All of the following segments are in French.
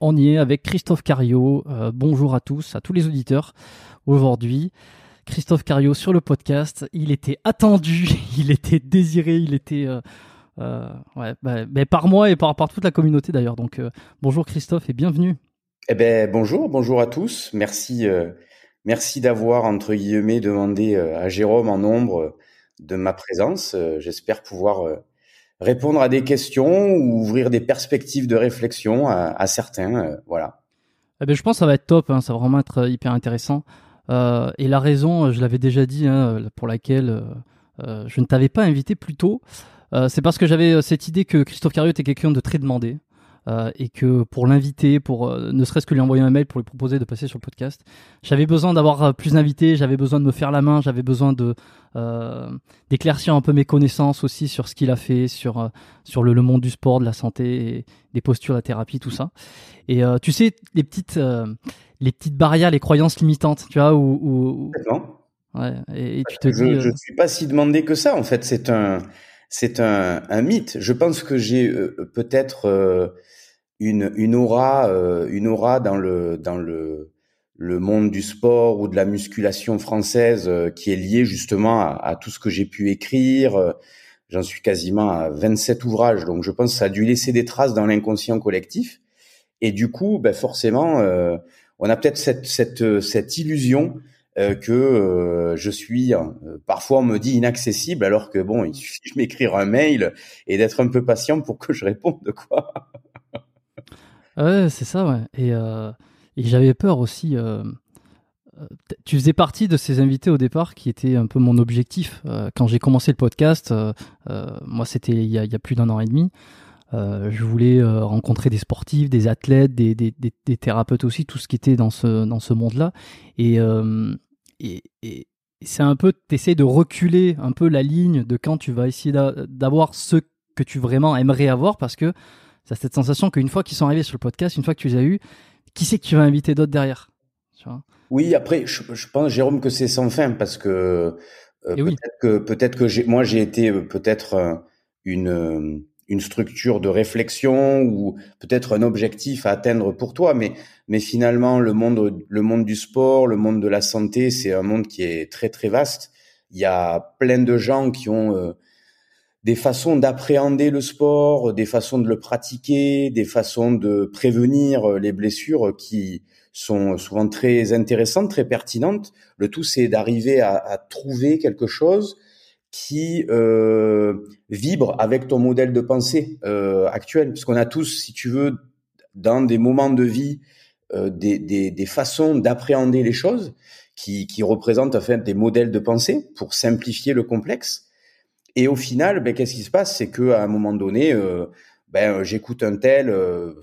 On y est avec Christophe Cario. Euh, bonjour à tous, à tous les auditeurs. Aujourd'hui, Christophe Cario sur le podcast. Il était attendu, il était désiré, il était euh, euh, bah, par moi et par, toute la communauté d'ailleurs. Donc bonjour Christophe et bienvenue. Eh ben bonjour, bonjour à tous. Merci, merci d'avoir entre guillemets demandé à Jérôme en nombre de ma présence. J'espère pouvoir répondre à des questions ou ouvrir des perspectives de réflexion à, certains. euh, voilà. Eh ben, je pense que ça va être top, hein, ça va vraiment être euh, hyper intéressant. Euh, et la raison, je l'avais déjà dit, hein, pour laquelle je ne t'avais pas invité plus tôt, c'est parce que j'avais cette idée que Christophe Cario était quelqu'un de très demandé. Euh, et que pour l'inviter, pour euh, ne serait-ce que lui envoyer un mail pour lui proposer de passer sur le podcast, j'avais besoin d'avoir euh, plus d'invités, j'avais besoin de me faire la main, j'avais besoin de d'éclaircir un peu mes connaissances aussi sur ce qu'il a fait, sur sur le, le monde du sport, de la santé, et des postures, la thérapie, tout ça. Et tu sais les petites les petites barrières, les croyances limitantes, tu vois, Complètement. ouais, et, et tu te Je dis, je ne suis pas si demandé que ça. En fait, c'est un, c'est un, un mythe. Je pense que j'ai euh, peut-être euh, une, une aura, euh, une aura dans le, dans le, le monde du sport ou de la musculation française euh, qui est liée justement à, à tout ce que j'ai pu écrire. J'en suis quasiment à 27 ouvrages, donc je pense que ça a dû laisser des traces dans l'inconscient collectif. Et du coup, ben forcément, euh, on a peut-être cette, cette, cette illusion euh, que euh, je suis, euh, parfois on me dit inaccessible, alors que bon, il suffit de m'écrire un mail et d'être un peu patient pour que je réponde, quoi. Ouais, c'est ça, ouais. Et, euh, et j'avais peur aussi. euh, euh, tu faisais partie de ces invités au départ qui était un peu mon objectif. Quand j'ai commencé le podcast, moi c'était il y a, plus d'un an et demi. Je voulais rencontrer des sportifs, des athlètes, des, des, des, thérapeutes aussi, tout ce qui était dans ce, dans ce monde-là. Et, et, et c'est un peu, t'essayes de reculer un peu la ligne de quand tu vas essayer d'a- d'avoir ce que tu vraiment aimerais avoir parce que ça cette sensation qu'une fois qu'ils sont arrivés sur le podcast, une fois que tu les as eus, qui c'est que tu vas inviter d'autres derrière tu vois? Oui, après, je, je pense, Jérôme, que c'est sans fin parce que euh, oui. peut-être que peut-être que j'ai, moi j'ai été euh, peut-être euh, une une structure de réflexion ou peut-être un objectif à atteindre pour toi, mais mais finalement le monde le monde du sport, le monde de la santé, c'est un monde qui est très très vaste. Il y a plein de gens qui ont euh, des façons d'appréhender le sport, des façons de le pratiquer, des façons de prévenir euh, les blessures qui sont souvent très intéressantes, très pertinentes. Le tout, c'est d'arriver à, à trouver quelque chose qui euh, vibre avec ton modèle de pensée euh, actuel. Parce qu'on a tous, si tu veux, dans des moments de vie, euh, des, des, des façons d'appréhender les choses qui, qui représentent en fait des modèles de pensée pour simplifier le complexe. Et au final, ben, qu'est-ce qui se passe? C'est que à un moment donné, euh, ben, j'écoute un tel, euh,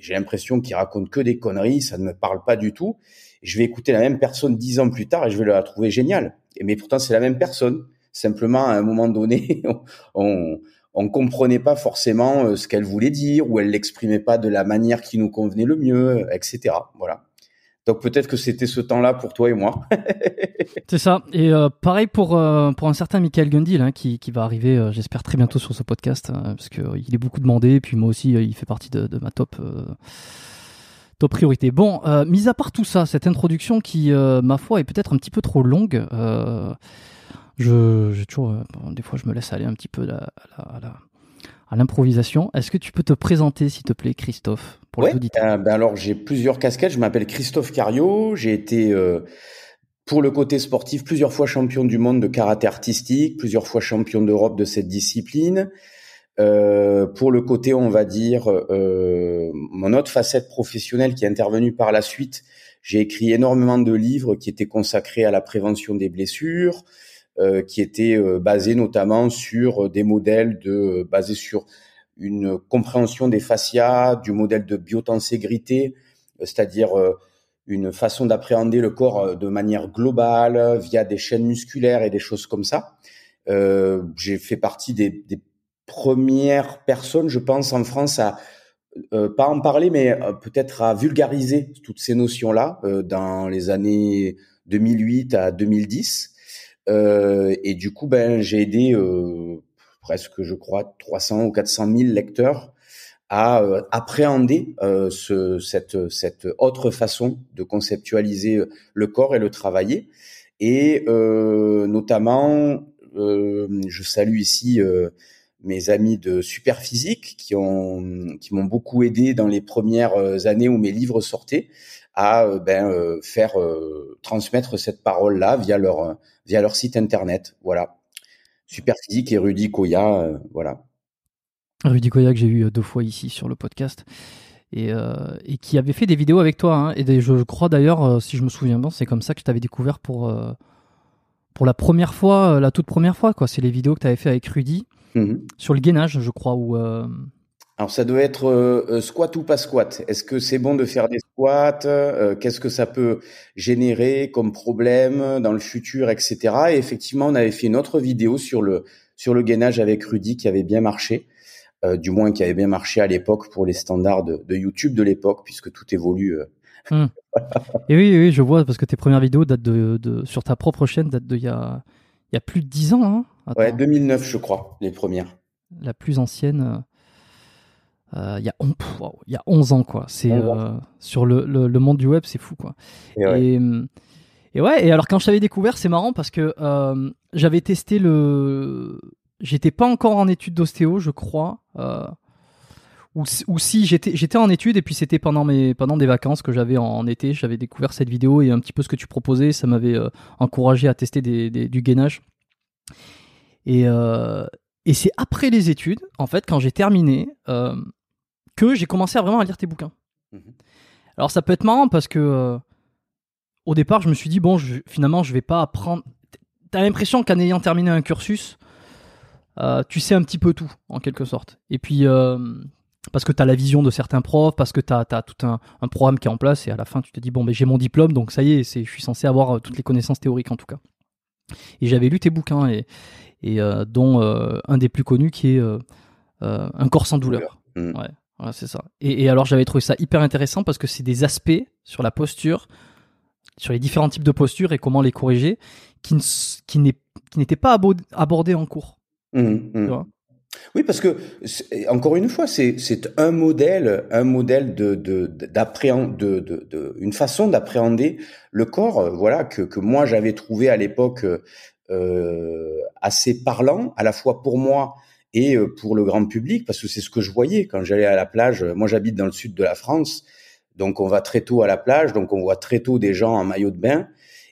j'ai l'impression qu'il raconte que des conneries, ça ne me parle pas du tout. Je vais écouter la même personne dix ans plus tard et je vais la trouver géniale. Mais pourtant, c'est la même personne. Simplement, à un moment donné, on on comprenait pas forcément euh, ce qu'elle voulait dire ou elle l'exprimait pas de la manière qui nous convenait le mieux, etc. Voilà. Donc peut-être que c'était ce temps-là pour toi et moi. C'est ça. Et euh, pareil pour, euh, pour un certain Michael Gundil hein, qui, qui va arriver, euh, j'espère, très bientôt sur ce podcast, parce qu'il est beaucoup demandé, et puis moi aussi, il fait partie de, ma top, top priorité. Bon, mis à part tout ça, cette introduction qui, ma foi, est peut-être un petit peu trop longue, je, j'ai toujours, des fois, je me laisse aller un petit peu à la, à à l'improvisation. Est-ce que tu peux te présenter, s'il te plaît, Christophe, pour ouais, euh, ben alors j'ai plusieurs casquettes. Je m'appelle Christophe Cario. J'ai été euh, pour le côté sportif plusieurs fois champion du monde de karaté artistique, plusieurs fois champion d'Europe de cette discipline. Euh, pour le côté, on va dire, euh, mon autre facette professionnelle qui est intervenue par la suite, j'ai écrit énormément de livres qui étaient consacrés à la prévention des blessures, qui étaient euh, basés notamment sur des modèles de basés sur une compréhension des fascias, du modèle de biotenségrité, c'est-à-dire une façon d'appréhender le corps de manière globale via des chaînes musculaires et des choses comme ça. Euh, j'ai fait partie des, des, premières personnes, je pense, en France à euh, pas en parler, mais peut-être à vulgariser toutes ces notions-là euh, dans les années 2008 à 2010. Euh, et du coup, ben, j'ai aidé euh, presque, je crois, 300 ou 400 000 lecteurs à euh, appréhender ce, cette, cette autre façon de conceptualiser le corps et le travailler. Et notamment, je salue ici mes amis de Superphysique qui ont qui m'ont beaucoup aidé dans les premières années où mes livres sortaient à ben faire transmettre cette parole là via leur via leur site internet. Voilà. Superphysique et Rudy Koya, euh, voilà. Rudy Koya que j'ai eu euh, deux fois ici sur le podcast et, euh, et qui avait fait des vidéos avec toi. Hein, et je crois d'ailleurs, si je me souviens bien, c'est comme ça que je t'avais découvert pour, pour la première fois, la toute première fois. quoi. C'est les vidéos que tu avais fait avec Rudy mmh sur le gainage, je crois, où alors ça doit être euh, euh, squat ou pas squat. Est-ce que c'est bon de faire des squats euh, Qu'est-ce que ça peut générer comme problème dans le futur, etc. Et effectivement, on avait fait une autre vidéo sur le sur le gainage avec Rudy qui avait bien marché, du moins qui avait bien marché à l'époque pour les standards de, YouTube de l'époque, puisque tout évolue. Hmm. Et oui, oui, je vois parce que tes premières vidéos datent de, de sur ta propre chaîne datent de il y a il y a plus de 10 ans. Hein ouais, 2009, je crois, les premières. La plus ancienne. Euh, il y a il y a 11 ans quoi. C'est euh, sur le, le, monde du web c'est fou quoi. Et ouais. Et, ouais et alors quand je t'avais découvert c'est marrant parce que euh, j'avais testé le j'étais pas encore en étude d'ostéo je crois ou, ou, si j'étais j'étais en étude et puis c'était pendant mes pendant des vacances que j'avais en, été j'avais découvert cette vidéo et un petit peu ce que tu proposais ça m'avait encouragé à tester des, des, du gainage. Et et c'est après les études, en fait, quand j'ai terminé, euh, que j'ai commencé à vraiment à lire tes bouquins. Mhm. Alors ça peut être marrant parce que euh, au départ, je me suis dit bon, je, finalement, je vais pas apprendre. T'as l'impression qu'en ayant terminé un cursus, euh, tu sais un petit peu tout en quelque sorte. Et puis parce que tu as la vision de certains profs, parce que tu as, tout un, programme qui est en place et à la fin tu te dis bon, ben j'ai mon diplôme, donc ça y est, je suis censé avoir toutes les connaissances théoriques en tout cas. Et j'avais lu tes bouquins et, et dont un des plus connus qui est Un corps sans douleur. Mm. Ouais. C'est ça. Et, alors j'avais trouvé ça hyper intéressant parce que c'est des aspects sur la posture, sur les différents types de postures et comment les corriger, qui, qui n'étaient pas abordés en cours. Mmh, mmh. oui, parce que encore une fois, c'est un modèle, un modèle de de, de, de, une façon d'appréhender le corps, euh, voilà que, que moi j'avais trouvé à l'époque euh, assez parlant, à la fois pour moi et euh, pour le grand public, parce que c'est ce que je voyais quand j'allais à la plage. Moi, j'habite dans le sud de la France, donc on va très tôt à la plage, donc on voit très tôt des gens en maillot de bain.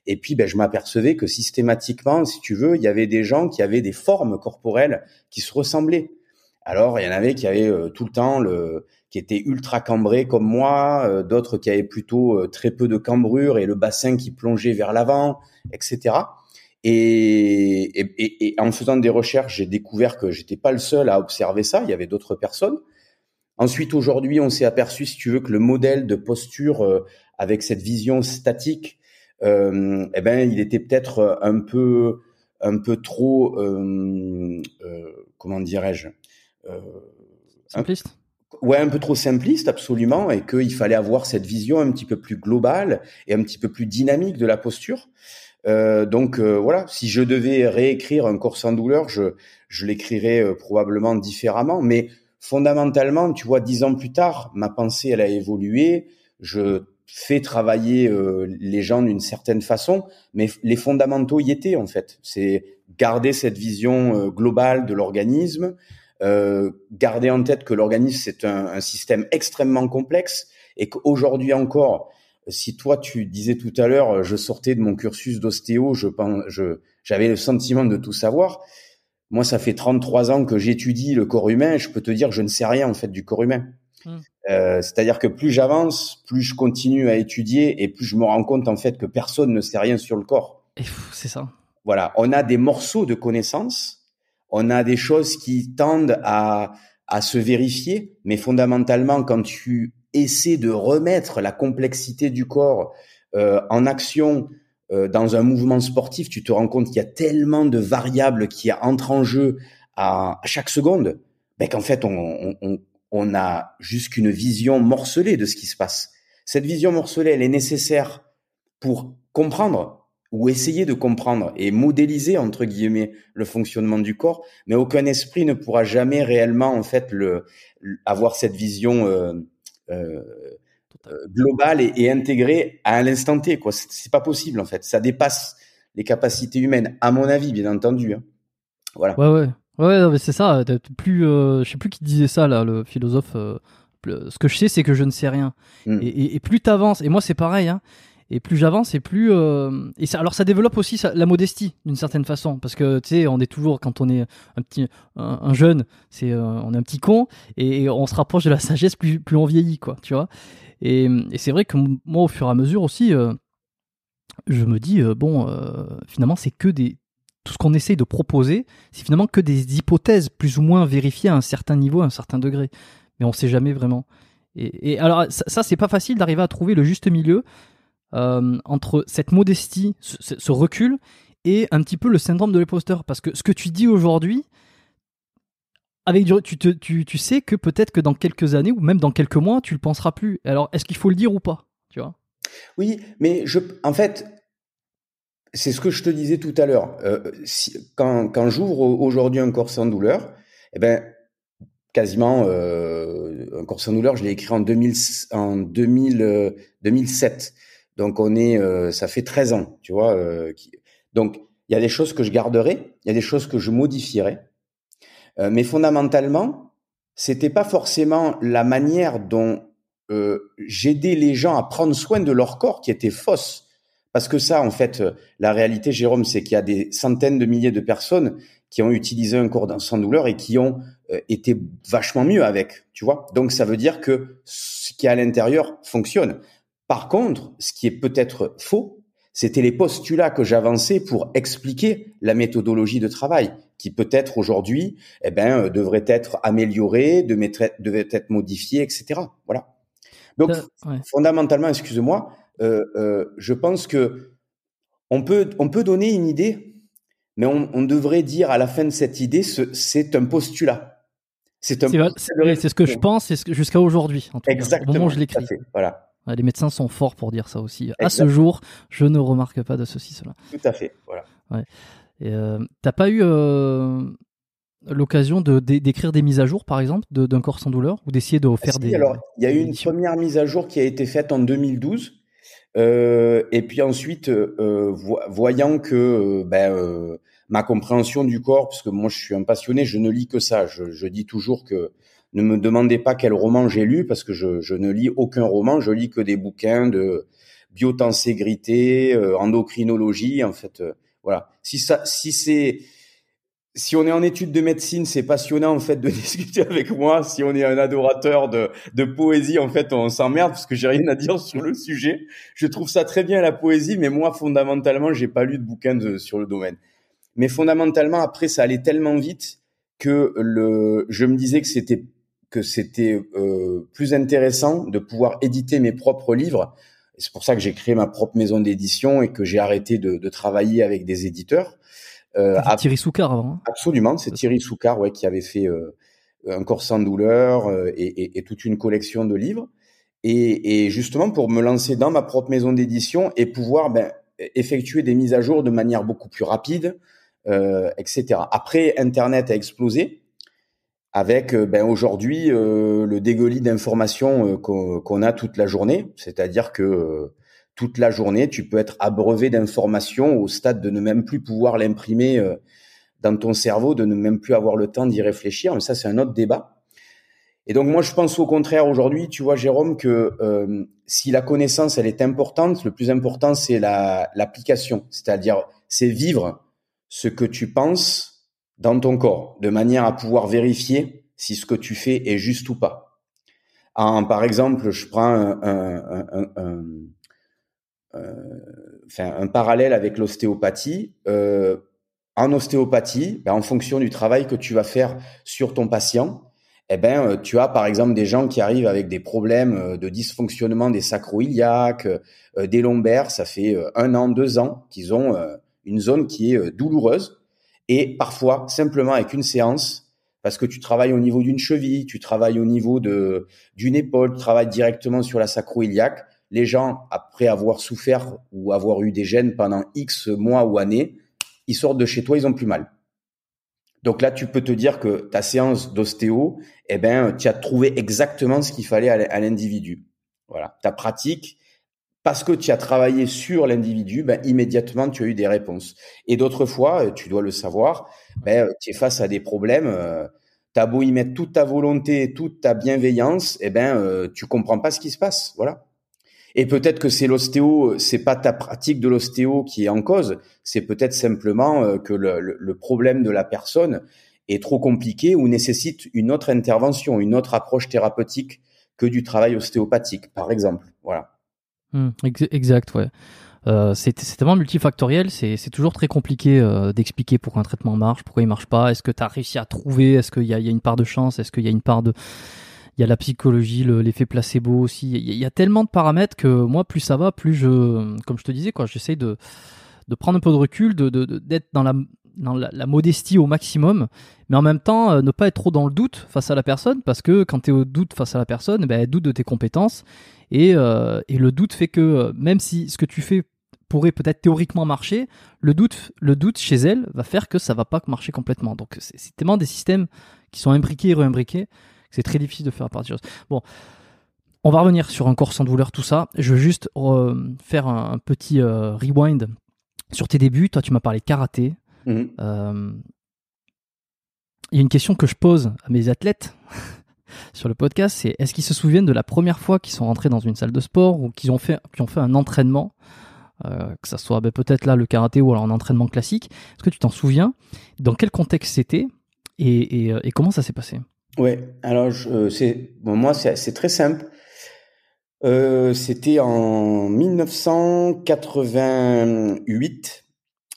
Et puis, ben, je m'apercevais que systématiquement, si tu veux, il y avait des gens qui avaient des formes corporelles qui se ressemblaient. Alors, il y en avait qui avaient euh, tout le temps le, qui étaient ultra cambrés comme moi, euh, d'autres qui avaient plutôt très peu de cambrure et le bassin qui plongeait vers l'avant, etc. Et, et, et, en faisant des recherches, j'ai découvert que j'étais pas le seul à observer ça. Il y avait d'autres personnes. Ensuite, aujourd'hui, on s'est aperçu, si tu veux, que le modèle de posture euh, avec cette vision statique, euh, eh ben, il était peut-être un peu, un peu trop, euh, euh comment dirais-je, euh, simpliste. ouais, un peu trop simpliste, absolument, et qu'il fallait avoir cette vision un petit peu plus globale et un petit peu plus dynamique de la posture. Euh, donc euh, voilà, si je devais réécrire un corps sans douleur, je, je l'écrirais euh, probablement différemment. Mais fondamentalement, tu vois, dix ans plus tard, ma pensée, elle a évolué. Je fais travailler les gens d'une certaine façon, mais les fondamentaux y étaient en fait. C'est garder cette vision globale de l'organisme, Euh, garder en tête que l'organisme c'est un, un, système extrêmement complexe et qu'aujourd'hui encore, si toi tu disais tout à l'heure, je sortais de mon cursus d'ostéo, je je j'avais le sentiment de tout savoir. Moi, ça fait 33 ans que j'étudie le corps humain. Je peux te dire que je ne sais rien en fait du corps humain. Hmm. Euh, C'est-à-dire que plus j'avance, plus je continue à étudier et plus je me rends compte en fait que personne ne sait rien sur le corps. C'est ça. Voilà, on a des morceaux de connaissances, on a des choses qui tendent à, à se vérifier, mais fondamentalement, quand tu essaies de remettre la complexité du corps euh, en action euh, dans un mouvement sportif, tu te rends compte qu'il y a tellement de variables qui entrent en jeu à, chaque seconde, ben qu'en fait, on, on, on a juste qu'une vision morcelée de ce qui se passe. Cette vision morcelée, elle est nécessaire pour comprendre ou essayer de comprendre et modéliser entre guillemets le fonctionnement du corps, mais aucun esprit ne pourra jamais réellement en fait le, avoir cette vision euh globale et, et, intégrée à l'instant T. Quoi, c'est pas possible en fait. Ça dépasse les capacités humaines, à mon avis, bien entendu. Hein. Voilà. Ouais, ouais. Ouais, mais c'est ça. Plus, euh, je sais plus qui disait ça là, le philosophe. Euh, ce que je sais, c'est que je ne sais rien. Mm. Et, et, et, plus t'avances, et moi c'est pareil. Hein, et plus j'avance, et plus euh, et alors ça développe aussi la modestie d'une certaine façon, parce que tu sais, on est toujours quand on est un petit, un, jeune, c'est euh, on est un petit con, et, on se rapproche de la sagesse plus plus on vieillit, quoi, tu vois. Et, c'est vrai que moi, au fur et à mesure aussi, euh, je me dis bon, finalement, c'est que des tout ce qu'on essaye de proposer, c'est finalement que des hypothèses plus ou moins vérifiées à un certain niveau, à un certain degré, mais on sait jamais vraiment. Et, et alors ça, ça c'est pas facile d'arriver à trouver le juste milieu euh, entre cette modestie, ce, recul, et un petit peu le syndrome de l'imposteur. Parce que ce que tu dis aujourd'hui, tu, sais que peut-être que dans quelques années ou même dans quelques mois, tu le penseras plus. Alors, est-ce qu'il faut le dire ou pas Tu vois? Oui, mais en fait, c'est ce que je te disais tout à l'heure. Euh, quand, j'ouvre aujourd'hui un corps sans douleur, eh ben, quasiment euh, un corps sans douleur, je l'ai écrit en, 2000, en 2000, 2007. Donc on est, euh, ça fait 13 ans, tu vois. Euh, donc il y a des choses que je garderai, il y a des choses que je modifierai, euh, mais fondamentalement, c'était pas forcément la manière dont j'aidais les gens à prendre soin de leur corps qui était fausse. Parce que ça, en fait, la réalité, Jérôme, c'est qu'il y a des centaines de milliers de personnes qui ont utilisé un corps sans douleur et qui ont été vachement mieux avec, tu vois. Donc ça veut dire que ce qui est à l'intérieur fonctionne. Par contre, ce qui est peut-être faux, c'était les postulats que j'avançais pour expliquer la méthodologie de travail, qui peut-être aujourd'hui, eh ben, euh, devrait être améliorée, devait être modifiée, etc. Voilà. Donc, fondamentalement, excuse-moi, euh, euh, je pense que on peut, on peut donner une idée, mais on, on devrait dire à la fin de cette idée, c'est un postulat. C'est C'est ce que je pense jusqu'à aujourd'hui. Exactement. Au moment où je l'écris. Voilà. Les médecins sont forts pour dire ça aussi. À ce jour, je ne remarque pas de ceci, cela. Tout à fait, voilà. Ouais. Et euh, t'as pas eu euh, l'occasion de d'écrire des mises à jour, par exemple, d'un corps sans douleur, ou d'essayer de faire des. Alors, il y a eu une première mise à jour qui a été faite en 2012, euh, et puis ensuite, voyant que ben, ma compréhension du corps, parce que moi je suis un passionné, je ne lis que ça. Je, je dis toujours que ne me demandez pas quel roman j'ai lu parce que je, je, ne lis aucun roman, je lis que des bouquins de biotenségrité, euh, endocrinologie, en fait, euh, voilà. Si ça, si c'est, si on est en étude de médecine, c'est passionnant en fait de discuter avec moi. Si on est un adorateur de, de poésie, en fait, on s'emmerde parce que j'ai rien à dire sur le sujet. Je trouve ça très bien la poésie, mais moi fondamentalement, j'ai pas lu de bouquins de, sur le domaine. Mais fondamentalement, après, ça allait tellement vite que le, je me disais que c'était que c'était euh, plus intéressant de pouvoir éditer mes propres livres. C'est pour ça que j'ai créé ma propre maison d'édition et que j'ai arrêté de, de, travailler avec des éditeurs. Euh, Thierry Soucard avant. Hein. Absolument, c'est Thierry Soucard ouais, qui avait fait euh, Un corps sans douleur euh, et, et, et, toute une collection de livres. Et, et, justement pour me lancer dans ma propre maison d'édition et pouvoir ben, effectuer des mises à jour de manière beaucoup plus rapide, euh, etc. Après, Internet a explosé avec euh, ben, aujourd'hui euh, le dégueulis d'informations euh, qu'on a toute la journée, c'est-à-dire que toute la journée, tu peux être abreuvé d'informations au stade de ne même plus pouvoir l'imprimer dans ton cerveau de ne même plus avoir le temps d'y réfléchir. Mais ça, c'est un autre débat. Et donc moi, je pense au contraire aujourd'hui, tu vois, Jérôme, que euh, si la connaissance, elle est importante, le plus important, c'est la, l'application, c'est-à-dire c'est vivre ce que tu penses dans ton corps, de manière à pouvoir vérifier si ce que tu fais est juste ou pas. par exemple, je prends un, euh, parallèle avec l'ostéopathie. Euh, en ostéopathie, ben, en fonction du travail que tu vas faire sur ton patient, eh ben, euh, tu as par exemple des gens qui arrivent avec des problèmes de dysfonctionnement des sacro-iliaques, des lombaires. Ça fait un an, deux ans qu'ils ont une zone qui est douloureuse. Et parfois, simplement avec une séance, parce que tu travailles au niveau d'une cheville, tu travailles au niveau de d'une épaule, tu travailles directement sur la sacro-iliaque, les gens, après avoir souffert ou avoir eu des gènes pendant X mois ou années, ils sortent de chez toi, ils ont plus mal. Donc là, tu peux te dire que ta séance d'ostéo, eh ben, tu as trouvé exactement ce qu'il fallait à l'individu. Voilà, ta pratique, parce que tu as travaillé sur l'individu, ben, immédiatement, tu as eu des réponses. Et d'autres fois, tu dois le savoir, ben, tu es face à des problèmes. Euh, tu as beau y mettre toute ta volonté, toute ta bienveillance, eh ben, euh, tu comprends pas ce qui se passe. Voilà. Et peut-être que c'est l'ostéo, c'est pas ta pratique de l'ostéo qui est en cause, c'est peut-être simplement euh, que le, le, problème de la personne est trop compliqué ou nécessite une autre intervention, une autre approche thérapeutique que du travail ostéopathique, par exemple. Voilà. Mmh, exact, ouais. Euh, c'est tellement multifactoriel, c'est toujours très compliqué euh, d'expliquer pourquoi un traitement marche, pourquoi il marche pas. Est-ce que tu as réussi à trouver? Est-ce qu'il y, y, a une part de chance? Est-ce qu'il y a une part de il y a la psychologie, l'effet placebo aussi? Il y, a tellement de paramètres que moi, plus ça va, plus je, comme je te disais, quoi, j'essaie de, de prendre un peu de recul, de, d'être dans la dans la, modestie au maximum, mais en même temps euh, ne pas être trop dans le doute face à la personne, parce que quand tu es au doute face à la personne, ben, elle doute de tes compétences, et, euh, et le doute fait que euh, même si ce que tu fais pourrait peut-être théoriquement marcher, le doute, le doute chez elle va faire que ça va pas marcher complètement. Donc c'est tellement des systèmes qui sont imbriqués et réimbriqués c'est très difficile de faire choses. Bon, on va revenir sur un corps sans douleur, tout ça. Je veux juste faire un, petit rewind sur tes débuts. Toi, tu m'as parlé de karaté. Mhm. Euh, il y a une question que je pose à mes athlètes sur le podcast, c'est est-ce qu'ils se souviennent de la première fois qu'ils sont rentrés dans une salle de sport ou qu'ils ont fait, ont fait un entraînement, que ça soit ben, peut-être là le karaté ou alors un entraînement classique. Est-ce que tu t'en souviens? Dans quel contexte c'était? Et comment ça s'est passé? Ouais, alors euh, c'est bon, moi c'est très simple. Euh, C'était en 1988.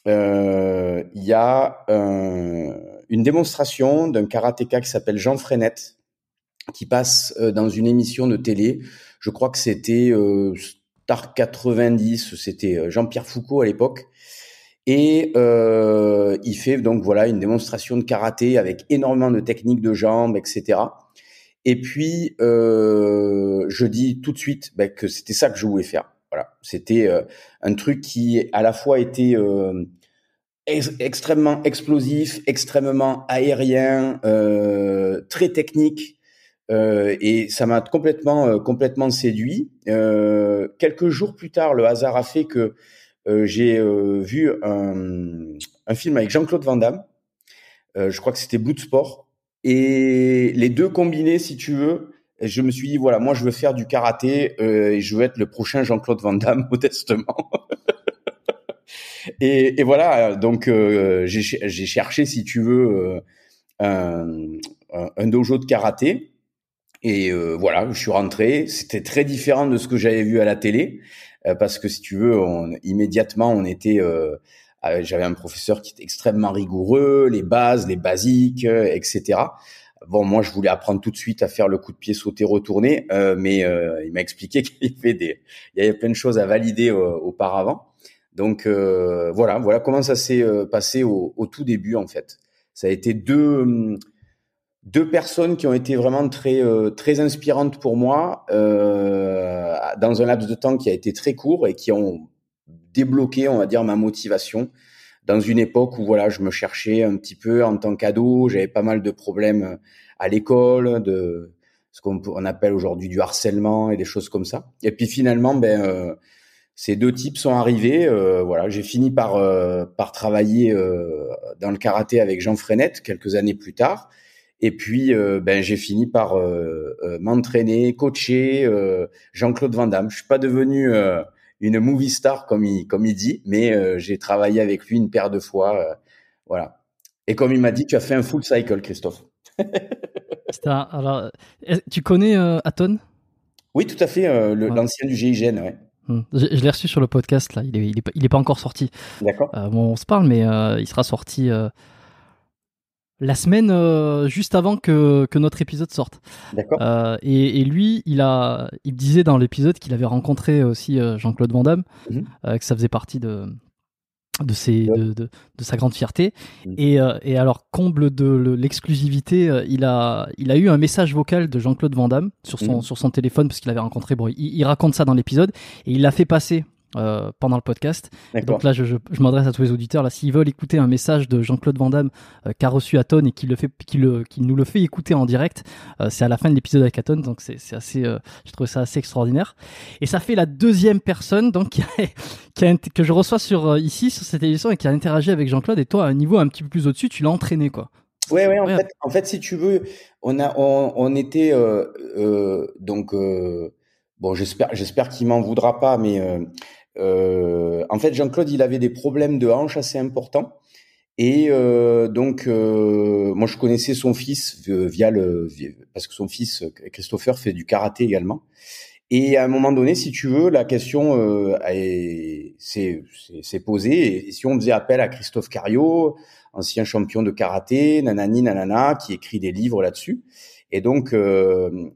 Euh, il y a une démonstration d'un karatéka qui s'appelle Jean Frenette qui passe euh, dans une émission de télé. Je crois que c'était Star 90, c'était Jean-Pierre Foucault à l'époque. Et euh, il fait donc voilà une démonstration de karaté avec énormément de techniques de jambes, etc. Et puis euh, je dis tout de suite ben, que c'était ça que je voulais faire. Voilà, c'était euh, un truc qui à la fois était euh, extrêmement explosif, extrêmement aérien, euh, très technique. et ça m'a complètement complètement séduit. quelques jours plus tard, le hasard a fait que euh, j'ai euh, vu un, un, film avec Jean-Claude Van Damme. Euh, je crois que c'était Sport Et les deux combinés, si tu veux, je me suis dit voilà, moi je veux faire du karaté et je veux être le prochain Jean-Claude Van Damme modestement. Et, et, voilà, donc j'ai cherché, si tu veux, un, un, dojo de karaté. Et voilà, je suis rentré. C'était très différent de ce que j'avais vu à la télé. Euh, parce que si tu veux, on, immédiatement, on était, euh, euh, j'avais un professeur qui était extrêmement rigoureux, les bases, les basiques, etc. Bon, moi, je voulais apprendre tout de suite à faire le coup de pied sauter retourner, mais il m'a expliqué qu'il y avait des, il y avait plein de choses à valider auparavant. Donc voilà, voilà comment ça s'est passé au, au, tout début en fait. Ça a été deux hum, deux personnes qui ont été vraiment très euh, très inspirantes pour moi euh, dans un laps de temps qui a été très court et qui ont débloqué, on va dire, ma motivation dans une époque où voilà, je me cherchais un petit peu en tant qu'ado, j'avais pas mal de problèmes à l'école, de ce qu'on appelle aujourd'hui du harcèlement et des choses comme ça. Et puis finalement, ben euh, ces deux types sont arrivés. voilà, j'ai fini par par travailler dans le karaté avec Jean Frenette quelques années plus tard. Et puis, ben, j'ai fini par m'entraîner, coacher Jean-Claude Van Damme. Je suis pas devenu une movie star comme il comme il dit, mais j'ai travaillé avec lui une paire de fois. voilà. Et comme il m'a dit, tu as fait un full cycle, Christophe. alors, tu connais Aton Oui, tout à fait, l'ancien du GIGN, ouais. Je, l'ai reçu sur le podcast là. Il est, il est, pas encore sorti. D'accord. bon, on se parle, mais il sera sorti la semaine euh, juste avant que, que, notre épisode sorte. D'accord. Euh, et, et, lui, il a, il disait dans l'épisode qu'il avait rencontré aussi euh, Jean-Claude Van Damme, mhm. que ça faisait partie de de, ses, de, de, de, sa grande fierté. Mhm. Et, et, alors, comble de l'exclusivité, il, a, il a eu un message vocal de Jean-Claude Van Damme sur son, mhm. sur son téléphone, parce qu'il avait rencontré, bon, il, il, raconte ça dans l'épisode, et il l'a fait passer euh, pendant le podcast. donc là, je, je, je m'adresse à tous les auditeurs. Là, s'ils veulent écouter un message de Jean-Claude Van Damme euh, qu'a reçu Aton et qu'il le fait, qu'il le, qu'il nous le fait écouter en direct, euh, c'est à la fin de l'épisode avec Aton. Donc c'est, c'est assez, je trouve ça assez extraordinaire. Et ça fait la deuxième personne donc qui a, qui a, que je reçois sur ici sur cette émission et qui a interagi avec Jean-Claude. Et toi, à un niveau un petit peu plus au-dessus, tu l'as entraîné quoi. Ouais, ouais. En fait, en fait, si tu veux, on a, on, on était donc. Bon, j'espère, j'espère qu'il m'en voudra pas, mais euh, en fait, Jean-Claude, il avait des problèmes de hanche assez importants. Et euh, donc, euh, moi, je connaissais son fils via le, parce que son fils Christopher fait du karaté également. Et à un moment donné, si tu veux, la question euh, s'est posée. Et si on faisait appel à Christophe Cario, ancien champion de karaté, nanani, nanana, qui écrit des livres là-dessus. Et donc, euh,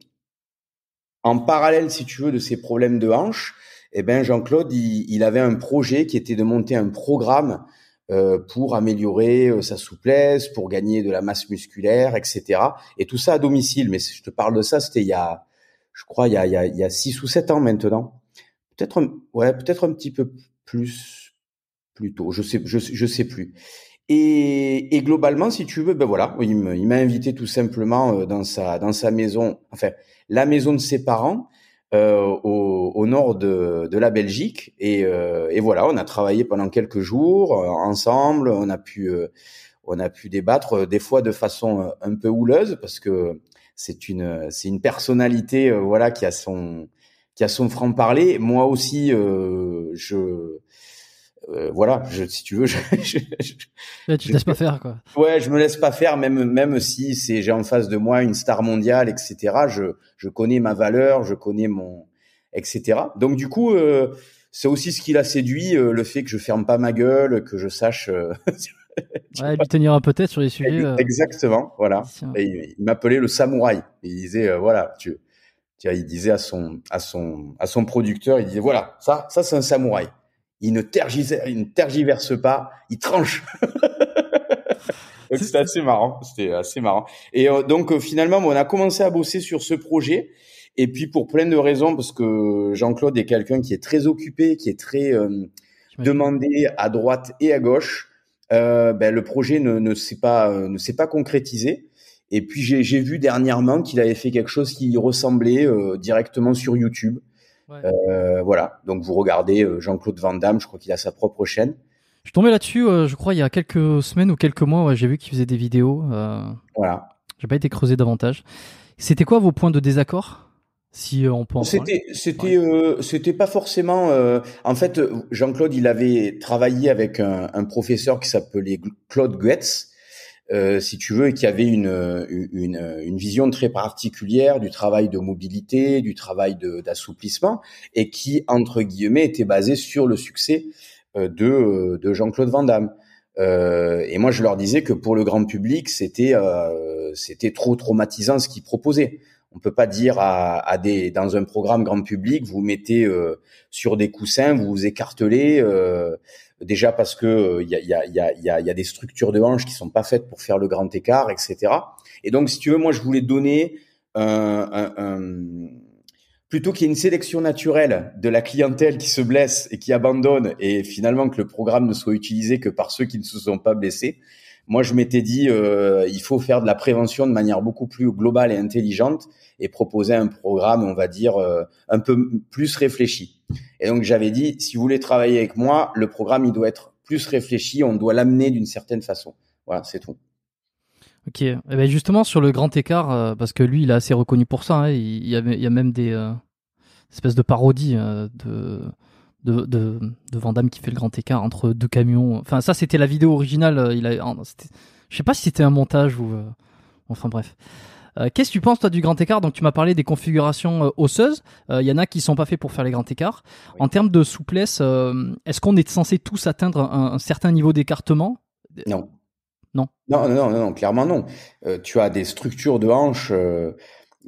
en parallèle, si tu veux, de ces problèmes de hanche, eh ben Jean-Claude, il, avait un projet qui était de monter un programme euh, pour améliorer euh, sa souplesse, pour gagner de la masse musculaire, etc. Et tout ça à domicile. Mais je te parle de ça, c'était il y a, je crois, il y a, il y a, il y a six ou sept ans maintenant. Peut-être, ouais, peut-être un petit peu plus, plus tôt. Je sais, je, je sais plus. Et, et, globalement, si tu veux, ben voilà, il m'a invité tout simplement euh, dans sa dans sa maison, enfin la maison de ses parents, au, au, nord de, de, la Belgique. Et, euh, et, voilà, on a travaillé pendant quelques jours euh, ensemble. On a pu, on a pu débattre des fois de façon un peu houleuse parce que c'est une, c'est une personnalité, voilà, qui a son, qui a son franc parler. Moi aussi, je euh, voilà, je, si tu veux, je, je, tu te laisses pas faire quoi. Ouais, je me laisse pas faire, même même si c'est j'ai en face de moi une star mondiale, etc. Je je connais ma valeur, je connais mon, etc. Donc du coup, euh, c'est aussi ce qui l'a séduit, euh, le fait que je ferme pas ma gueule, que je sache. ouais, lui tenir un peu tête sur les sujets. Exactement, voilà. Et il, m'appelait le samouraï. il disait voilà, tu, tu il disait à son à son à son producteur, il disait voilà, ça ça c'est un samouraï il ne, tergiverse, il ne tergiverse pas, il tranche. c'était assez marrant, c'était assez marrant. Et euh, donc euh, finalement, on a commencé à bosser sur ce projet. Et puis pour plein de raisons, parce que Jean-Claude est quelqu'un qui est très occupé, qui est très euh, demandé à droite et à gauche. Ben, le projet ne, ne s'est pas ne s'est pas concrétisé. Et puis j'ai vu dernièrement qu'il avait fait quelque chose qui ressemblait directement sur YouTube. Euh, voilà, donc vous regardez euh, Jean-Claude Van Damme, je crois qu'il a sa propre chaîne. Je suis tombé là-dessus, euh, je crois, il y a quelques semaines ou quelques mois, j'ai vu qu'il faisait des vidéos. voilà. J'ai pas été creusé davantage. C'était quoi vos points de désaccord si on peut C'était c'était c'était pas forcément en fait Jean-Claude il avait travaillé avec un, un professeur qui s'appelait Claude Goetz euh, si tu veux, et qui avait une, une, une, vision très particulière du travail de mobilité, du travail d'assouplissement, et qui, entre guillemets, était basé sur le succès euh, de, de Jean-Claude Van Damme. Euh, et moi, je leur disais que pour le grand public, c'était euh, c'était trop traumatisant ce qu'ils proposaient. On peut pas dire à, à, des dans un programme grand public, vous mettez euh, sur des coussins, vous vous écartelez. Euh, déjà parce que il y a, y, a, y, a, y, a, des structures de hanches qui sont pas faites pour faire le grand écart, etc. Et donc, si tu veux, moi, je voulais donner un, un, un plutôt qu'il y ait une sélection naturelle de la clientèle qui se blesse et qui abandonne, et finalement que le programme ne soit utilisé que par ceux qui ne se sont pas blessés. Moi, je m'étais dit, euh, il faut faire de la prévention de manière beaucoup plus globale et intelligente et proposer un programme, on va dire, euh, un peu plus réfléchi. Et donc j'avais dit, si vous voulez travailler avec moi, le programme il doit être plus réfléchi, on doit l'amener d'une certaine façon. Voilà, c'est tout. Ok, eh ben justement sur le grand écart, euh, parce que lui il est assez reconnu pour ça, hein, il, y a, même des euh, espèces de parodies euh, de, de, de, de qui fait le grand écart entre deux camions. Enfin ça c'était la vidéo originale, il a, je sais pas si c'était un montage ou... enfin bref. Qu'est-ce que tu penses toi du grand écart? Donc tu m'as parlé des configurations osseuses. Il y en a qui sont pas faits pour faire les grands écarts. En termes de souplesse, est-ce qu'on est censé tous atteindre un, un certain niveau d'écartement? Non. Non. Non, non, non, non, clairement non. Euh, tu as des structures de hanches. Euh,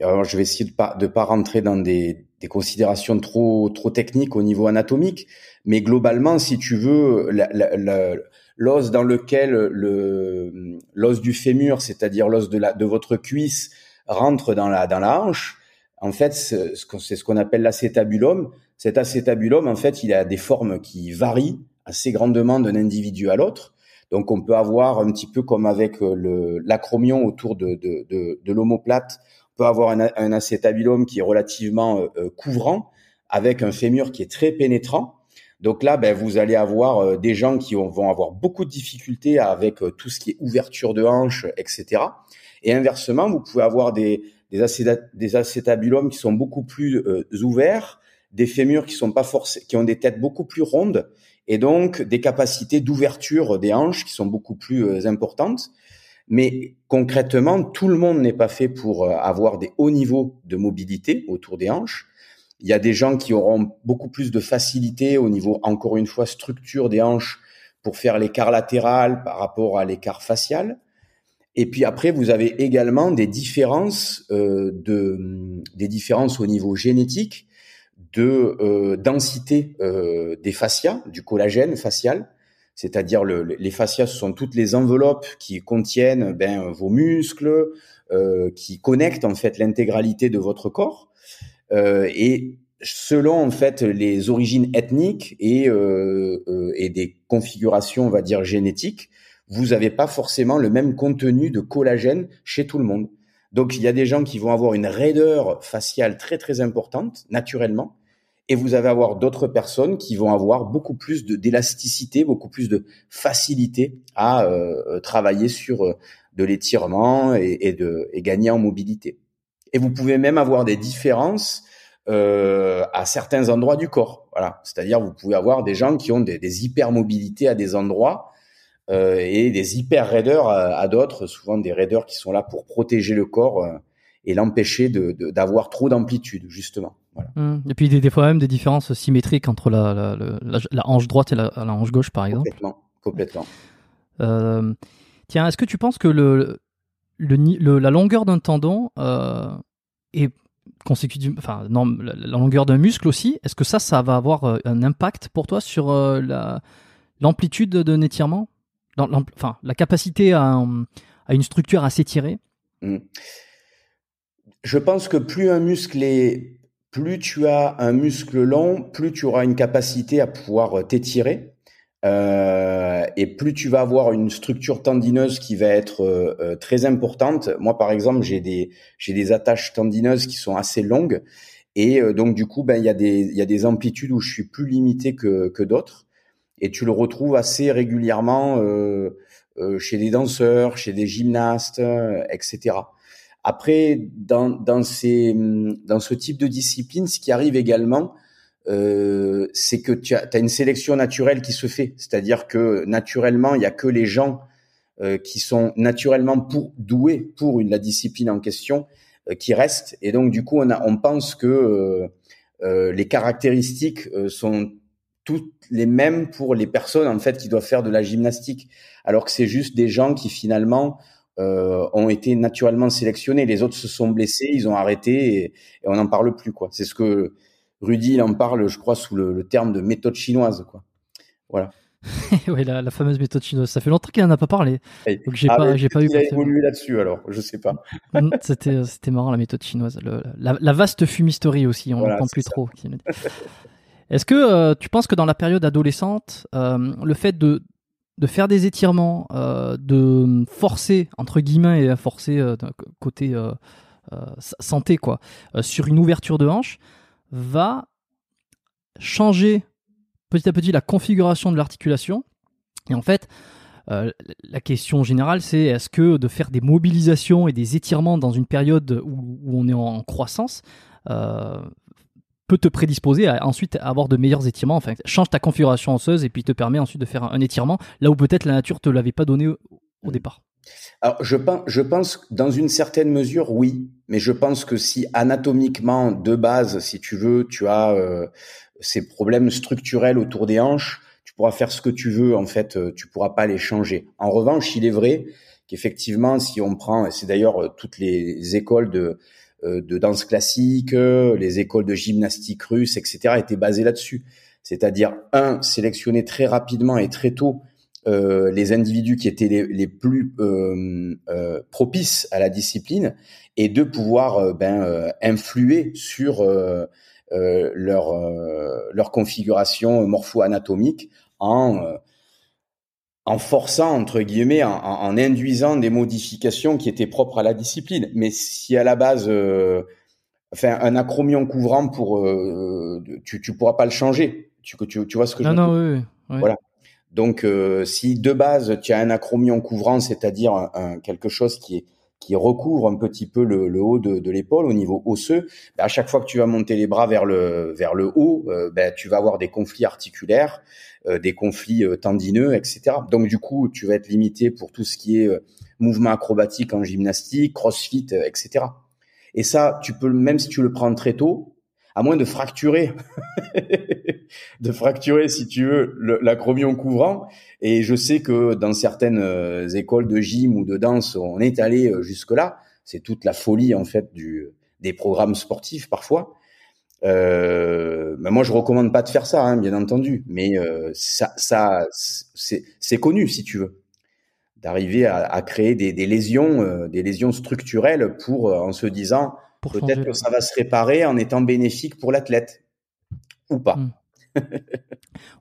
alors je vais essayer de pas de pas rentrer dans des, des considérations trop trop techniques au niveau anatomique, mais globalement, si tu veux, l'os dans lequel le l'os du fémur, c'est-à-dire l'os de la de votre cuisse, rentre dans la dans la hanche. En fait, c'est ce qu'on appelle l'acétabulum. Cet acétabulum, en fait, il a des formes qui varient assez grandement d'un individu à l'autre. Donc on peut avoir un petit peu comme avec euh, l'acromion autour de, de, de, de l'omoplate, on peut avoir un, un, acétabulum qui est relativement euh, couvrant avec un fémur qui est très pénétrant. Donc là, ben, vous allez avoir des gens qui vont avoir beaucoup de difficultés avec tout ce qui est ouverture de hanche, etc. Et inversement, vous pouvez avoir des, des, acétabulums qui sont beaucoup plus ouverts, des fémurs qui sont pas forcés, qui ont des têtes beaucoup plus rondes et donc des capacités d'ouverture des hanches qui sont beaucoup plus euh, importantes. Mais concrètement, tout le monde n'est pas fait pour euh, avoir des hauts niveaux de mobilité autour des hanches. Il y a des gens qui auront beaucoup plus de facilité au niveau, encore une fois, structure des hanches pour faire l'écart latéral par rapport à l'écart facial. Et puis après, vous avez également des différences euh, de des différences au niveau génétique de euh, densité euh, des fascias, du collagène facial, c'est-à-dire le, les fascias, ce sont toutes les enveloppes qui contiennent ben, vos muscles, qui connectent en fait l'intégralité de votre corps. Euh, et selon en fait les origines ethniques et, euh, euh, des configurations, on va dire génétiques, vous n'avez pas forcément le même contenu de collagène chez tout le monde. Donc il y a des gens qui vont avoir une raideur faciale très très importante naturellement, et vous allez avoir d'autres personnes qui vont avoir beaucoup plus d'élasticité, beaucoup plus de facilité à travailler sur de l'étirement et, et, de et gagner en mobilité. Et vous pouvez même avoir des différences euh, à certains endroits du corps. Voilà, c'est-à-dire vous pouvez avoir des gens qui ont des, des hypermobilités à des endroits euh, et des hyper raideurs à, à d'autres, souvent des raideurs qui sont là pour protéger le corps euh, et l'empêcher de d'avoir trop d'amplitude justement. Voilà. Mmh. Et puis des, des, fois même des différences symétriques entre la, la, la, la hanche droite et la, hanche gauche, par exemple. Complètement, complètement. Tiens, est-ce que tu penses que le, le, la longueur d'un tendon euh, est enfin la, longueur d'un muscle aussi, est-ce que ça, ça va avoir euh, un impact pour toi sur euh, la l'amplitude d'un étirement, dans enfin la capacité à, à une structure à s'étirer mmh. Je pense que plus un muscle est plus tu as un muscle long, plus tu auras une capacité à pouvoir t'étirer. Euh, et plus tu vas avoir une structure tendineuse qui va être euh, euh, très importante. Moi, par exemple, j'ai des j'ai des attaches tendineuses qui sont assez longues, et euh, donc du coup, ben il y a des il y a des amplitudes où je suis plus limité que que d'autres, et tu le retrouves assez régulièrement euh, chez des danseurs, chez des gymnastes, etc. Après, dans, dans, ces, dans ce type de discipline, ce qui arrive également, euh, c'est que tu as, une sélection naturelle qui se fait. C'est-à-dire que naturellement, il y a que les gens euh, qui sont naturellement pour, doués pour une, la discipline en question euh, qui restent. Et donc, du coup, on, a, on pense que euh, euh, les caractéristiques sont toutes les mêmes pour les personnes en fait qui doivent faire de la gymnastique, alors que c'est juste des gens qui finalement euh, ont été naturellement sélectionnés. Les autres se sont blessés, ils ont arrêté et, et on n'en parle plus. quoi. C'est ce que Rudy il en parle, je crois, sous le, le terme de méthode chinoise. quoi. Voilà. oui, la, la, fameuse méthode chinoise. Ça fait longtemps qu'il n'en a pas parlé. Donc j'ai ah, pas, j'ai pas eu. Il a évolué là-dessus, alors je sais pas. Mm, c'était, c'était marrant la méthode chinoise. Le, la, la, vaste fumisterie aussi, on n'entend voilà, plus ça. trop. Est-ce que euh, tu penses que dans la période adolescente, euh, le fait de de faire des étirements, euh, de forcer entre guillemets et forcer euh, côté euh, euh, santé quoi, euh, sur une ouverture de hanche, va changer petit à petit la configuration de l'articulation. Et en fait, euh, la question générale, c'est est-ce que de faire des mobilisations et des étirements dans une période où, on est en croissance euh, peut te prédisposer à ensuite avoir de meilleurs étirements? Enfin, change ta configuration osseuse et puis te permet ensuite de faire un, étirement là où peut-être la nature te l'avait pas donné au, Mm. départ. Alors, je pense, je pense dans une certaine mesure, oui. Mais je pense que si anatomiquement, de base, si tu veux, tu as euh, ces problèmes structurels autour des hanches, tu pourras faire ce que tu veux. En fait, euh, tu pourras pas les changer. En revanche, il est vrai qu'effectivement, si on prend, et c'est d'ailleurs euh, toutes les écoles de euh, de danse classique, les écoles de gymnastique russe, etc., étaient basées là-dessus. C'est-à-dire, un, sélectionner très rapidement et très tôt euh, les individus qui étaient les, les plus euh, euh, propices à la discipline et de pouvoir ben, influer sur leur, leur configuration morpho-anatomique en, en forçant, entre guillemets, en, en, induisant des modifications qui étaient propres à la discipline. Mais si à la base, enfin, un acromion couvrant, pour, tu ne pourras pas le changer. Tu, tu, tu vois ce que non, je veux dire? oui. Voilà. Donc, euh, si de base tu as un acromion couvrant, c'est-à-dire quelque chose qui recouvre un petit peu le, haut de, l'épaule au niveau osseux, ben à chaque fois que tu vas monter les bras vers le haut, euh, ben, tu vas avoir des conflits articulaires, euh, des conflits euh, tendineux, etc. Donc du coup, tu vas être limité pour tout ce qui est mouvement acrobatique en gymnastique, crossfit, etc. Et ça, tu peux même si tu le prends très tôt, à moins de fracturer, de fracturer, si tu veux, l'acromion couvrant. Et je sais que dans certaines euh, écoles de gym ou de danse, on est allé euh, jusque-là. C'est toute la folie, en fait, du, des programmes sportifs, parfois. Euh, mais moi, je recommande pas de faire ça, hein, bien entendu. Mais euh, ça, ça c'est connu, si tu veux, d'arriver à, à, créer des, des lésions, euh, des lésions structurelles pour, en se disant, Peut-être que ça va se réparer en étant bénéfique pour l'athlète. Ou pas. Mm.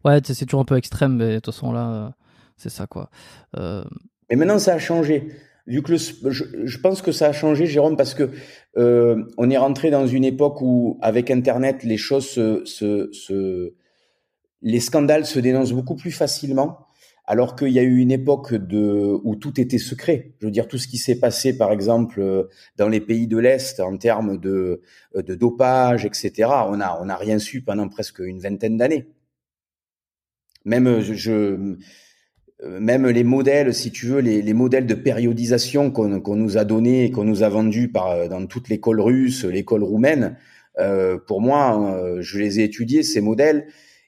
ouais, c'est toujours un peu extrême, mais de toute façon, là, c'est ça, quoi. Euh... Mais maintenant, ça a changé. Vu que le, je, je, pense que ça a changé, Jérôme, parce que euh, on est rentré dans une époque où, avec Internet, les choses se, se, se les scandales se dénoncent beaucoup plus facilement alors qu'il y a eu une époque de, où tout était secret. Je veux dire, tout ce qui s'est passé, par exemple, dans les pays de l'Est en termes de, de dopage, etc., on n'a on a rien su pendant presque une vingtaine d'années. Même, je, je, même les modèles, si tu veux, les, les modèles de périodisation qu'on qu'on nous a donnés qu'on nous a vendus par, dans toute l'école russe, l'école roumaine, euh, pour moi, je les ai étudiés, ces modèles,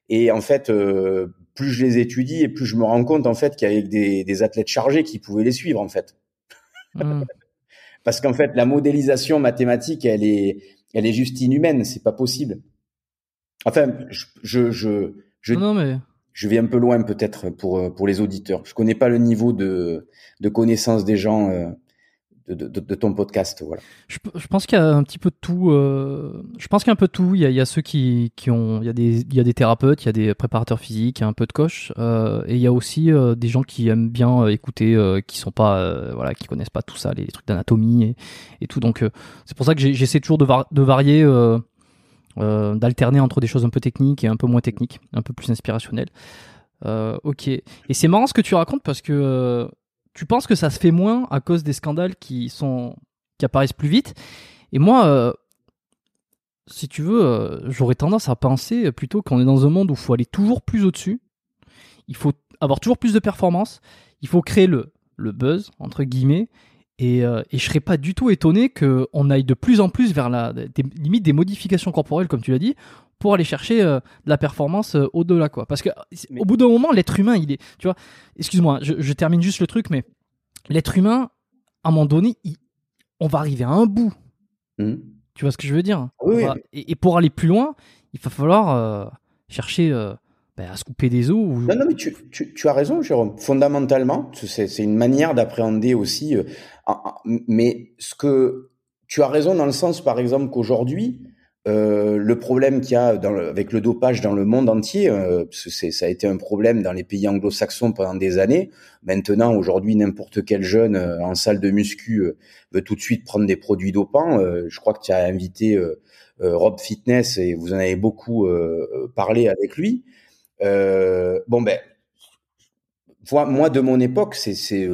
et en fait, euh, plus je les étudie et plus je me rends compte en fait qu'avec des, des, athlètes chargés qui pouvaient les suivre en fait. Mm. Parce qu'en fait, la modélisation mathématique, elle est, elle est juste inhumaine. C'est pas possible. Enfin, je, je, je, je, non, mais... je vais un peu loin peut-être pour pour les auditeurs. Je connais pas le niveau de de connaissance des gens. Euh, de, ton podcast. Je, pense qu'il y a un petit peu de tout. Euh, je pense qu'il y a un peu de tout. Il y a, ceux qui, ont, il y a des, thérapeutes, il y a des préparateurs physiques, il y a un peu de coach, euh, et il y a aussi euh, des gens qui aiment bien écouter, qui sont connaissent pas tout ça, les, trucs d'anatomie et, tout. Donc c'est pour ça que j'essaie toujours de, de varier, d'alterner entre des choses un peu techniques et un peu moins techniques, un peu plus inspirationnelles. ok. Et c'est marrant ce que tu racontes parce que tu penses que ça se fait moins à cause des scandales qui sont qui apparaissent plus vite? Et moi, euh, si tu veux, euh, j'aurais tendance à penser plutôt qu'on est dans un monde où il faut aller toujours plus au-dessus. Il faut avoir toujours plus de performance. Il faut créer le, le buzz, entre guillemets. Et, euh, je serais pas du tout étonné qu'on aille de plus en plus vers la limite des modifications corporelles, comme tu l'as dit, pour aller chercher euh, de la performance euh, au-delà quoi. Parce que mais... au bout d'un moment l'être humain il est tu vois excuse-moi je, je, termine juste le truc mais l'être humain à un moment donné il, on va arriver à un bout. Mmh. tu vois ce que je veux dire? Oui, va, et, et, pour aller plus loin il va falloir euh, chercher ben, à se couper des os ou... non non mais tu, tu, tu, as raison Jérôme. Fondamentalement c'est une manière d'appréhender aussi mais ce que tu as raison dans le sens par exemple qu'aujourd'hui euh, le problème qu'il y a dans le, avec le dopage dans le monde entier, euh, ça a été un problème dans les pays anglo-saxons pendant des années. Maintenant, aujourd'hui, n'importe quel jeune euh, en salle de muscu euh, veut tout de suite prendre des produits dopants. je crois que tu as invité Rob Fitness et vous en avez beaucoup parlé avec lui. bon ben, moi de mon époque, c'est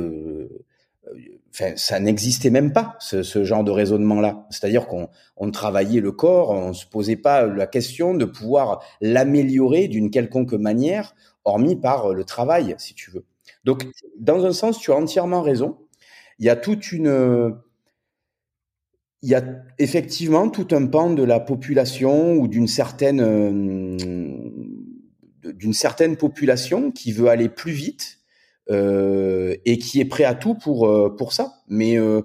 enfin, ça n'existait même pas ce, ce genre de raisonnement-là. C'est-à-dire qu'on on travaillait le corps, on se posait pas la question de pouvoir l'améliorer d'une quelconque manière, hormis par le travail, si tu veux. Donc, dans un sens, tu as entièrement raison. Il y a toute une, il y a effectivement tout un pan de la population ou d'une certaine, d'une certaine population qui veut aller plus vite euh, et qui est prêt à tout pour euh, pour ça. Mais euh,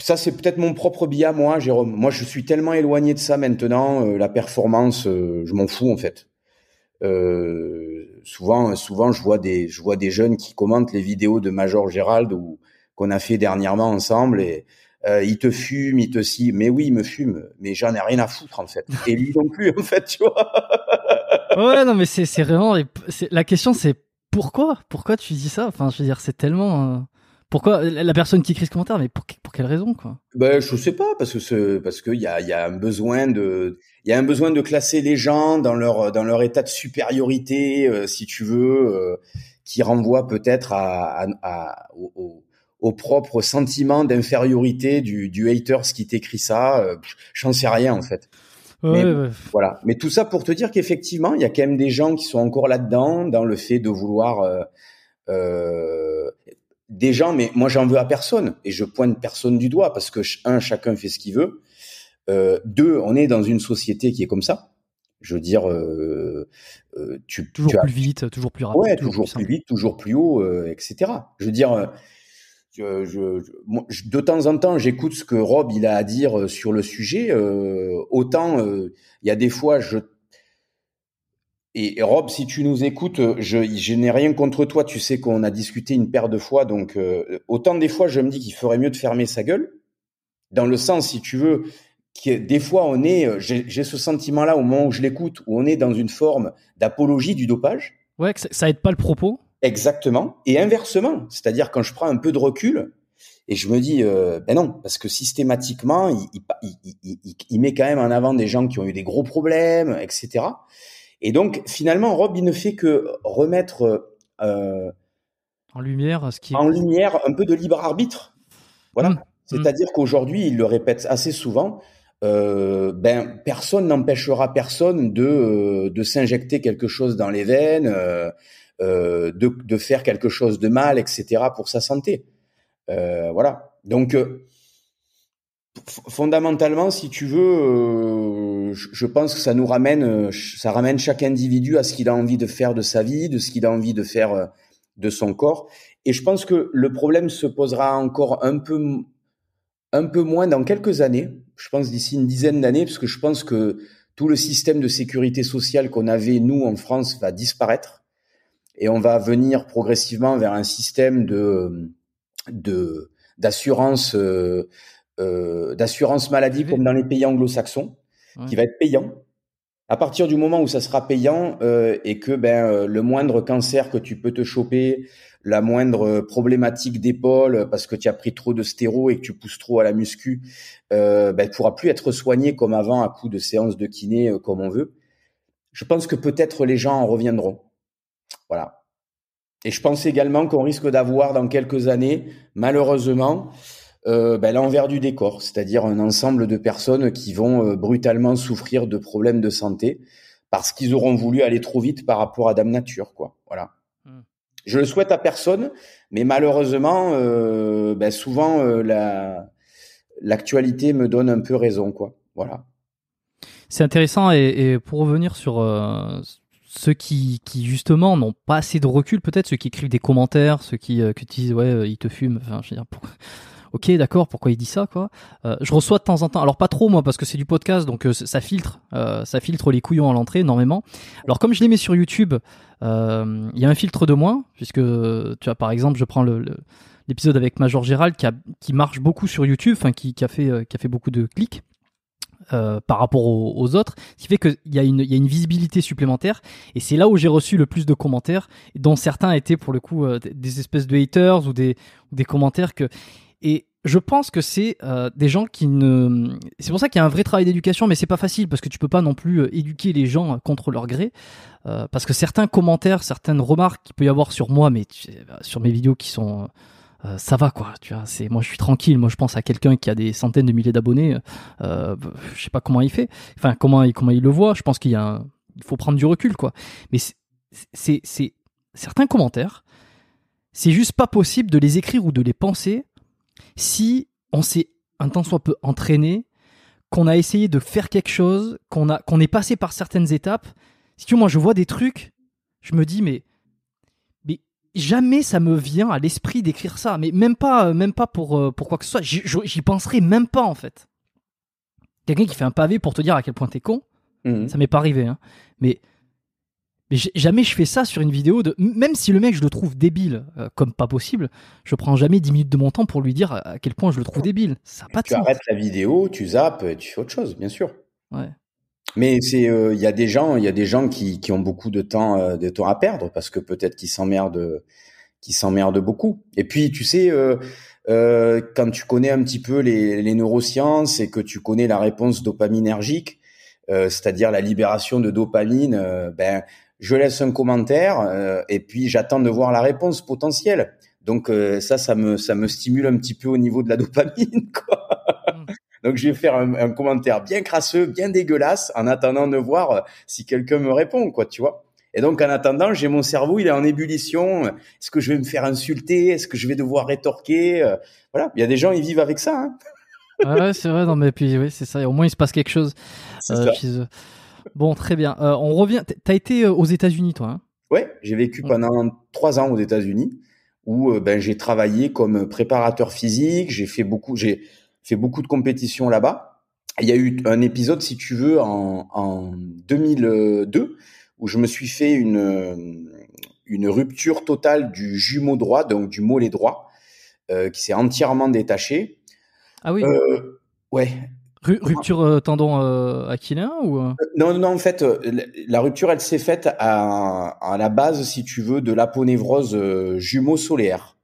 ça, c'est peut-être mon propre biais moi, Jérôme. Moi, je suis tellement éloigné de ça maintenant. la performance, je m'en fous en fait. souvent, souvent, je vois des, je vois des jeunes qui commentent les vidéos de Major Gérald ou qu'on a fait dernièrement ensemble et euh, il te fume, il te si, mais oui, il me fume, mais j'en ai rien à foutre en fait. Et lui non plus en fait, tu vois. ouais, non, mais c'est vraiment la question, c'est pourquoi? Pourquoi tu dis ça? Enfin, je veux dire, c'est tellement. Euh, pourquoi la personne qui écrit ce commentaire, mais pour, quelle raison quoi? Ben je sais pas parce que ce, parce qu'il y a, un besoin de il y a un besoin de classer les gens dans leur dans leur état de supériorité euh, si tu veux euh, qui renvoie peut-être à, au, propre sentiment d'infériorité du du haters qui t'écrit ça. J'en sais rien en fait mais, Voilà. Mais tout ça pour te dire qu'effectivement, il y a quand même des gens qui sont encore là-dedans, dans le fait de vouloir euh, euh, des gens. Mais moi, j'en veux à personne et je pointe personne du doigt parce que un, chacun fait ce qu'il veut. Euh, deux, on est dans une société qui est comme ça. Je veux dire, euh, euh tu toujours plus vite, toujours plus rapide, ouais, toujours, plus, plus vite, toujours plus haut, euh, etc. Je veux dire de temps en temps, j'écoute ce que Rob il a à dire euh, sur le sujet. Euh, autant euh, il y a des fois, je et, Rob, si tu nous écoutes, je, je n'ai rien contre toi. Tu sais qu'on a discuté une paire de fois, donc autant des fois, je me dis qu'il ferait mieux de fermer sa gueule. Dans le sens, si tu veux, que des fois, on est, j'ai ce sentiment-là au moment où je l'écoute, où on est dans une forme d'apologie du dopage. Ouais, que ça aide pas le propos? Exactement. Et inversement, c'est-à-dire quand je prends un peu de recul et je me dis, euh, ben non, parce que systématiquement, il, il, il, met quand même en avant des gens qui ont eu des gros problèmes, etc. Et donc finalement, Rob, il ne fait que remettre euh, en lumière ce qui en lumière un peu de libre arbitre. Voilà. Mmh. C'est-à-dire qu'aujourd'hui, il le répète assez souvent. Euh, ben personne n'empêchera personne de euh, de s'injecter quelque chose dans les veines. Euh, de, de, faire quelque chose de mal, etc. pour sa santé. Euh, voilà. Donc, euh, fondamentalement, si tu veux, je pense que ça nous ramène, ça ramène chaque individu à ce qu'il a envie de faire de sa vie, de ce qu'il a envie de faire de son corps. Et je pense que le problème se posera encore un peu, un peu moins dans quelques années. Je pense d'ici une dizaine d'années, parce que je pense que tout le système de sécurité sociale qu'on avait nous en France va disparaître et on va venir progressivement vers un système de de d'assurance euh, euh, d'assurance maladie comme dans les pays anglo-saxons qui va être payant. À partir du moment où ça sera payant euh, et que ben euh, le moindre cancer que tu peux te choper la moindre problématique d'épaule parce que tu as pris trop de stéro et que tu pousses trop à la muscu euh, ben pourra plus être soigné comme avant à coup de séances de kiné euh, comme on veut. Je pense que peut-être les gens en reviendront voilà. Et je pense également qu'on risque d'avoir dans quelques années, malheureusement, euh, ben, l'envers du décor, c'est-à-dire un ensemble de personnes qui vont euh, brutalement souffrir de problèmes de santé parce qu'ils auront voulu aller trop vite par rapport à Dame Nature, quoi. Voilà. Hmm. Je le souhaite à personne, mais malheureusement, euh, ben, souvent la l'actualité me donne un peu raison, quoi. Voilà. C'est intéressant et, et, pour revenir sur ceux qui, qui justement n'ont pas assez de recul, peut-être ceux qui écrivent des commentaires, ceux qui, euh, qui disent ouais, euh, il te fume. Enfin, je veux dire, ok, d'accord, pourquoi il dit ça quoi euh, Je reçois de temps en temps, alors pas trop moi parce que c'est du podcast, donc ça filtre, ça filtre les couillons à l'entrée énormément. Alors comme je les mets sur YouTube, il y a un filtre de moins puisque tu vois par exemple, je prends le, l'épisode avec Major Gérald qui, a, qui marche beaucoup sur YouTube, enfin qui, qui a fait qui a fait beaucoup de clics. Euh, par rapport aux, autres, ce qui fait qu'il y, y a une visibilité supplémentaire. Et c'est là où j'ai reçu le plus de commentaires, dont certains étaient pour le coup euh, des espèces de haters ou des, des commentaires que... Et je pense que c'est euh, des gens qui ne. C'est pour ça qu'il y a un vrai travail d'éducation, mais c'est pas facile parce que tu peux pas non plus éduquer les gens contre leur gré. parce que certains commentaires, certaines remarques qu'il peut y avoir sur moi, mais sur mes vidéos qui sont euh, ça va quoi tu vois c'est moi je suis tranquille. Moi je pense à quelqu'un qui a des centaines de milliers d'abonnés euh, je sais pas comment il fait. Enfin comment il comment il le voit. Je pense qu'il y a il faut prendre du recul quoi. Mais c'est c'est certains commentaires c'est juste pas possible de les écrire ou de les penser si on s'est un temps soit peu entraîné qu'on a essayé de faire quelque chose qu'on a qu'on est passé par certaines étapes. Si tu vois moi je vois des trucs je me dis mais jamais ça me vient à l'esprit d'écrire ça, mais même pas, euh, même pas pour, euh, pour quoi que ce soit. J'y penserai même pas en fait. Quelqu'un qui fait un pavé pour te dire à quel point t'es con, mhm. ça m'est pas arrivé, hein. mais, mais jamais je fais ça sur une vidéo de. Même si le mec je le trouve débile, euh, comme pas possible, je prends jamais 10 minutes de mon temps pour lui dire à quel point je le trouve débile. Ça pas tu arrêtes la vidéo, tu zappes, tu fais autre chose, bien sûr. Ouais. Mais c'est, euh, il y a des gens, il y a des gens qui, qui ont beaucoup de temps, euh, de temps à perdre parce que peut-être qu'ils s'emmerdent, qu'ils s'emmerdent beaucoup. Et puis, tu sais, euh, euh, quand tu connais un petit peu les, les, neurosciences et que tu connais la réponse dopaminergique, c'est-à-dire la libération de dopamine, ben, je laisse un commentaire et puis j'attends de voir la réponse potentielle. Donc ça, ça me, ça me stimule un petit peu au niveau de la dopamine, quoi. Donc je vais faire un, commentaire bien crasseux, bien dégueulasse, en attendant de voir euh, si quelqu'un me répond, quoi, tu vois. Et donc en attendant, j'ai mon cerveau, il est en ébullition. Est-ce que je vais me faire insulter? Est-ce que je vais devoir rétorquer? Euh, Voilà, il y a des gens, ils vivent avec ça. Hein ouais, c'est vrai. Non, mais puis oui, c'est ça. au moins, il se passe quelque chose euh, chez eux. Bon, très bien. on revient. T'as été aux États-Unis, toi hein? Ouais, j'ai vécu pendant trois ans aux États-Unis où ben j'ai travaillé comme préparateur physique. J'ai fait beaucoup. J'ai fait beaucoup de compétitions là-bas. Il y a eu un épisode, si tu veux, en, en 2002, où je me suis fait une, une rupture totale du jumeau droit, donc du mollet droit, euh, qui s'est entièrement détaché. Ah oui. Euh, ouais. rupture euh, tendon euh, aquilin ou Non, non, en fait, la rupture, elle s'est faite à, à, la base, si tu veux, de l'aponévrose jumeau solaire.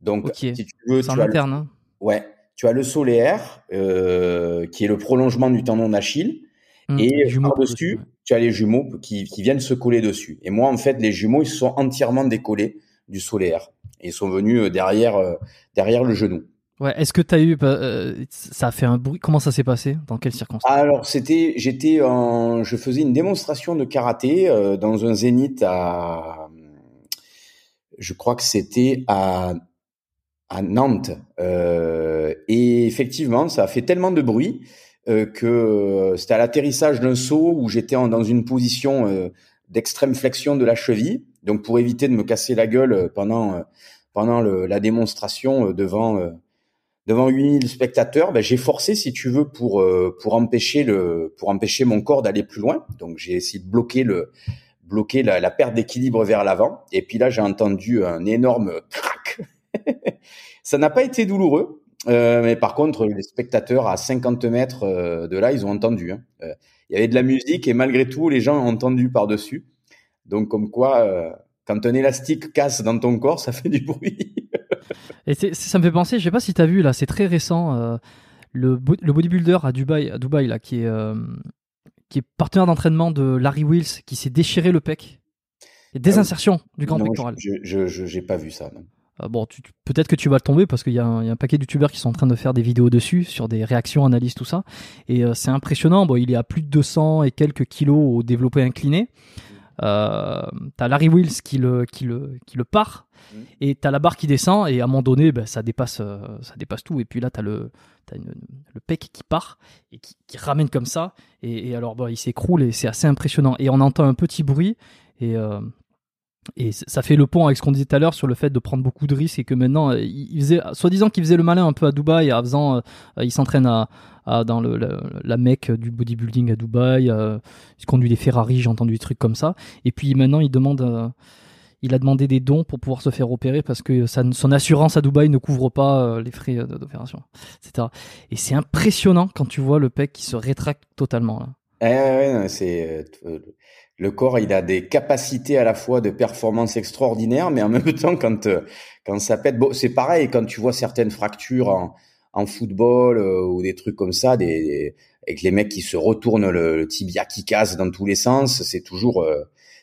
Donc, si tu veux, c'est en interne. Hein. Ouais, tu as le solaire, euh, qui est le prolongement du tendon d'Achille, mmh, et par-dessus, tu as les jumeaux qui, qui, viennent se coller dessus. Et moi, en fait, les jumeaux, ils se sont entièrement décollés du solaire. Et ils sont venus euh, derrière, euh, derrière le genou. Ouais, est-ce que tu as eu, euh, ça a fait un bruit, comment ça s'est passé? Dans quelles circonstances? Alors, c'était, j'étais en, je faisais une démonstration de karaté dans un zénith à, je crois que c'était à à Nantes. Euh, et effectivement, ça a fait tellement de bruit euh, que euh, c'était à l'atterrissage d'un saut où j'étais dans une position d'extrême flexion de la cheville. Donc pour éviter de me casser la gueule pendant pendant le, la démonstration devant devant 8000 spectateurs, ben, j'ai forcé, si tu veux, pour pour empêcher le pour empêcher mon corps d'aller plus loin. Donc j'ai essayé de bloquer le bloquer la, la perte d'équilibre vers l'avant. Et puis là, j'ai entendu un énorme crac ça n'a pas été douloureux, euh, mais par contre, les spectateurs à 50 mètres euh, de là, ils ont entendu. Hein. Euh, il y avait de la musique et malgré tout, les gens ont entendu par-dessus. Donc, comme quoi, quand un élastique casse dans ton corps, ça fait du bruit. et ça me fait penser, je sais pas si tu as vu là, c'est très récent, le, le, bodybuilder à Dubaï, à Dubaï là, qui est, qui est partenaire d'entraînement de Larry Wills, qui s'est déchiré le pec. Et désinsertion ah du grand pectoral. Je n'ai pas vu ça. Non. Euh, bon, peut-être que tu vas le tomber parce qu'il y, a un paquet de youtubeurs qui sont en train de faire des vidéos dessus, sur des réactions, analyses, tout ça. Et euh, c'est impressionnant. Bon, il est à plus de 200 et quelques kilos au développé incliné. Euh, t'as Larry Wills qui le, qui le, qui le part. Mm. Et t'as la barre qui descend. Et à un moment donné, ben, ça, dépasse, euh, ça dépasse tout. Et puis là, t'as le, as le pec qui part et qui, qui ramène comme ça. Et, alors, bon, il s'écroule et c'est assez impressionnant. Et on entend un petit bruit. Et et ça fait le pont avec ce qu'on disait tout à l'heure sur le fait de prendre beaucoup de risques et que maintenant, euh, il faisait, soi-disant qu'il faisait le malin un peu à Dubaï, en faisant, euh, il s'entraîne à, dans le, la, mecque du bodybuilding à Dubaï, euh, il conduit des Ferrari, j'ai entendu des trucs comme ça. Et puis maintenant, il demande, il a demandé des dons pour pouvoir se faire opérer parce que son assurance à Dubaï ne couvre pas euh, les frais euh, d'opération, etc. Et c'est impressionnant quand tu vois le pec qui se rétracte totalement. Là. Eh, c'est le corps, il a des capacités à la fois de performance extraordinaire, mais en même temps, quand quand ça pète, bon, c'est pareil quand tu vois certaines fractures en, en football ou des trucs comme ça, des, avec les mecs qui se retournent le, tibia qui casse dans tous les sens, c'est toujours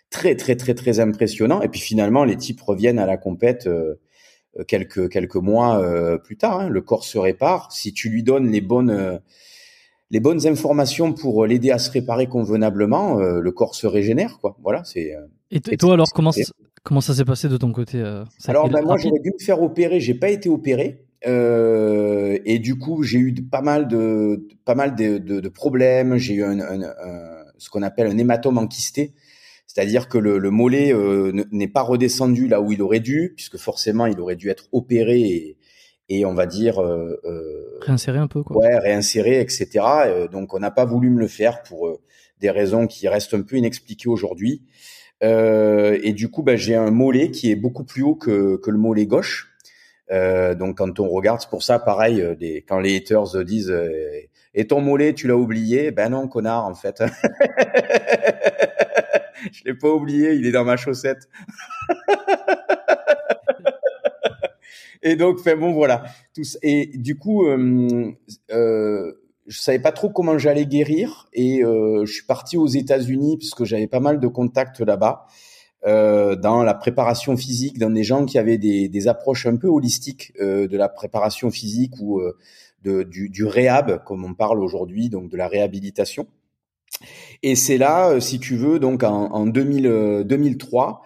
très très très très impressionnant. Et puis finalement, les types reviennent à la compète euh, quelques quelques mois euh, plus tard. Hein. Le corps se répare si tu lui donnes les bonnes euh, les bonnes informations pour l'aider à se réparer convenablement. le corps se régénère, quoi. Voilà, c'est. et, toi alors comment comment ça s'est passé de ton côté Alors ben, moi j'aurais dû me faire opérer, j'ai pas été opéré. Euh, et du coup, j'ai eu pas mal de pas mal de, de, de problèmes. J'ai eu un, un, un, ce qu'on appelle un hématome enquisté, c'est-à-dire que le, le mollet euh, n'est pas redescendu là où il aurait dû, puisque forcément il aurait dû être opéré et, et on va dire euh, euh réinséré un peu quoi. Ouais, réinséré, etc. Euh, donc on n'a pas voulu me le faire pour des raisons qui restent un peu inexpliquées aujourd'hui. et du coup, bah, j'ai un mollet qui est beaucoup plus haut que, que le mollet gauche. donc quand on regarde, c'est pour ça pareil, des, quand les haters disent et ton mollet, tu l'as oublié? Ben non, connard, en fait. je l'ai pas oublié, il est dans ma chaussette. et donc, enfin bon, voilà. Et du coup, euh, euh, je savais pas trop comment j'allais guérir et euh, je suis parti aux États-Unis puisque j'avais pas mal de contacts là-bas. Euh, dans la préparation physique, dans des gens qui avaient des, des approches un peu holistiques euh, de la préparation physique ou euh, de, du, du réhab, comme on parle aujourd'hui, donc de la réhabilitation. Et c'est là, euh, si tu veux, donc en, en 2000, 2003,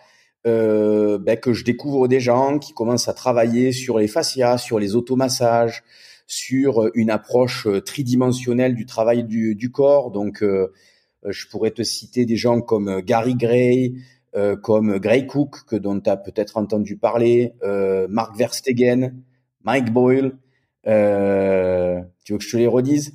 euh, euh, ben, que je découvre des gens qui commencent à travailler sur les fascias, sur les automassages, sur une approche tridimensionnelle du travail du, du corps. Donc, je pourrais te citer des gens comme Gary Gray, comme Gray Cook, que dont tu as peut-être entendu parler, Mark Verstegen, Mike Boyle, euh, tu veux que je te les redise?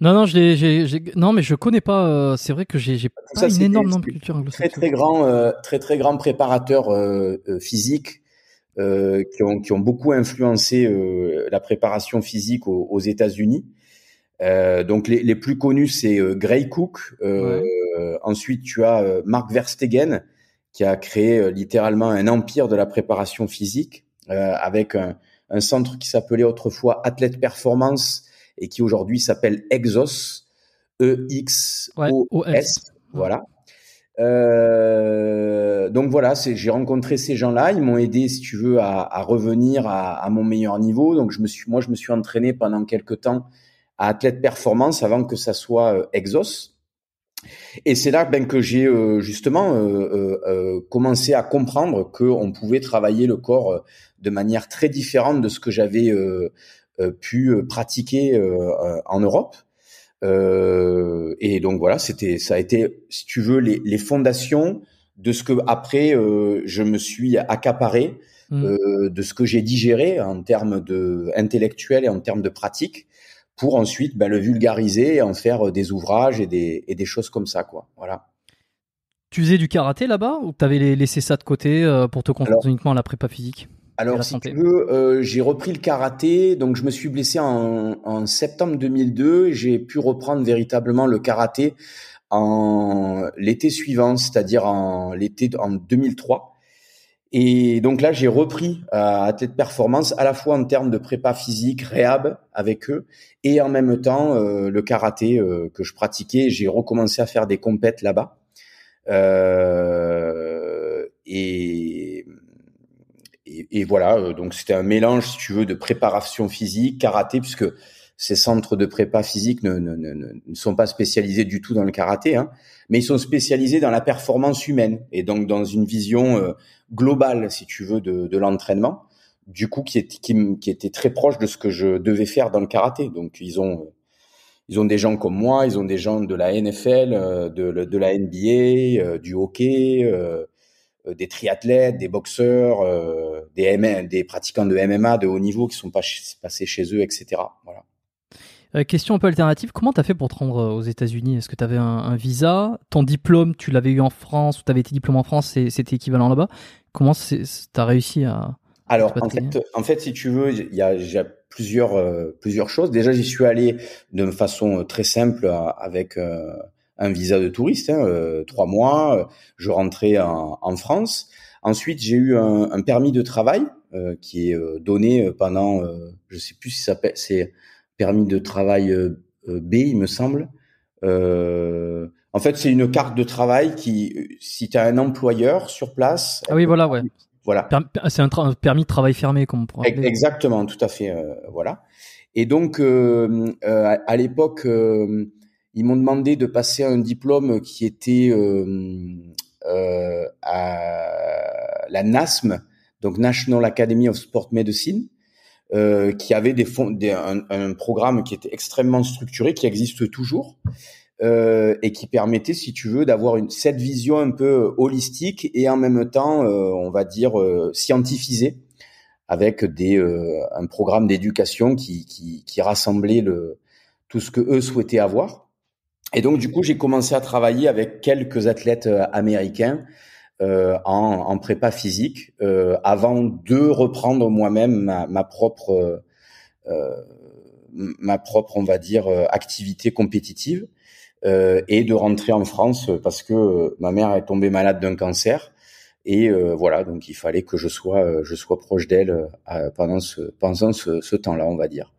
Non, non, je non, mais je connais pas. Euh, c'est vrai que j'ai, j'ai pas une énorme culture Très, très grand, euh, très, très grand préparateur euh, physique qui ont, qui ont beaucoup influencé la préparation physique aux, aux États-Unis. donc les, les, plus connus, c'est Gray Cook. Ensuite, tu as Mark Verstegen qui a créé littéralement un empire de la préparation physique avec un un centre qui s'appelait autrefois Athlète Performance et qui aujourd'hui s'appelle Exos, E-X-O-S. Voilà. Euh, donc voilà, j'ai rencontré ces gens-là, ils m'ont aidé, si tu veux, à, à revenir à, à, mon meilleur niveau. Donc je me suis, moi, je me suis entraîné pendant quelques temps à Athlète Performance avant que ça soit euh, Exos. Et c'est là ben, que j'ai euh, justement commencé à comprendre qu'on pouvait travailler le corps de manière très différente de ce que j'avais pu pratiquer en Europe. et donc voilà, c'était, ça a été, si tu veux, les, les fondations de ce que après je me suis accaparé, mmh. de ce que j'ai digéré en termes de intellectuel et en termes de pratique pour ensuite ben, le vulgariser et en faire euh, des ouvrages et des, et des choses comme ça, quoi. Voilà. Tu faisais du karaté là-bas ou tu avais laissé ça de côté euh, pour te concentrer uniquement à la prépa physique? Alors, si tu veux, euh, j'ai repris le karaté. Donc, je me suis blessé en, en septembre 2002. J'ai pu reprendre véritablement le karaté en l'été suivant, c'est-à-dire en l'été en 2003. Et donc là, j'ai repris à euh, Athlète Performance à la fois en termes de prépa physique, réhab avec eux, et en même temps euh, le karaté euh, que je pratiquais. J'ai recommencé à faire des compètes là-bas. Et, et, voilà, donc c'était un mélange, si tu veux, de préparation physique, karaté, puisque ces centres de prépa physique ne, ne, ne, ne, sont pas spécialisés du tout dans le karaté, hein, mais ils sont spécialisés dans la performance humaine et donc dans une vision euh, globale, si tu veux, de, de l'entraînement. Du coup, qui, est, qui, qui, était très proche de ce que je devais faire dans le karaté. Donc, ils ont ils ont des gens comme moi, ils ont des gens de la NFL, euh, de, de la NBA, euh, du hockey, des triathlètes, des boxeurs, des, des pratiquants de MMA de haut niveau qui sont pas passés chez eux, etc. Voilà. Euh, question un peu alternative, comment tu as fait pour te rendre euh, aux États-Unis? Est-ce que tu avais un, visa? Ton diplôme, tu l'avais eu en France ou tu avais été diplômé en France, c'était équivalent là-bas? Comment tu as réussi à Alors en fait, en fait, si tu veux, il y a, y a plusieurs plusieurs choses. Déjà, j'y suis allé de façon très simple avec un visa de touriste, hein, trois mois. Je rentrais en, en France. Ensuite, j'ai eu un, un, permis de travail qui est donné pendant, je sais plus si ça s'appelle, c'est permis de travail B, il me semble. Euh, en fait, c'est une carte de travail qui, si tu as un employeur sur place. Ah oui, voilà, ouais. Voilà. C'est un, permis de travail fermé, comme on pourrait appeler. Exactement, tout à fait. Euh, voilà. Et donc, euh, euh à l'époque, euh, ils m'ont demandé de passer un diplôme qui était à la NASM, donc National Academy of Sport Medicine. Euh, qui avait des fonds, un, programme qui était extrêmement structuré, qui existe toujours, euh, et qui permettait, si tu veux, d'avoir une cette vision un peu holistique et en même temps, euh, on va dire euh, scientifisée, avec des un programme d'éducation qui, qui, qui rassemblait le tout ce que eux souhaitaient avoir. Et donc du coup, j'ai commencé à travailler avec quelques athlètes américains euh, en, en, prépa physique euh, avant de reprendre moi-même ma, ma, propre euh, ma propre on va dire activité compétitive euh, et de rentrer en France parce que euh, ma mère est tombée malade d'un cancer et euh, voilà donc il fallait que je sois je sois proche d'elle pendant ce pendant ce, ce temps-là on va dire.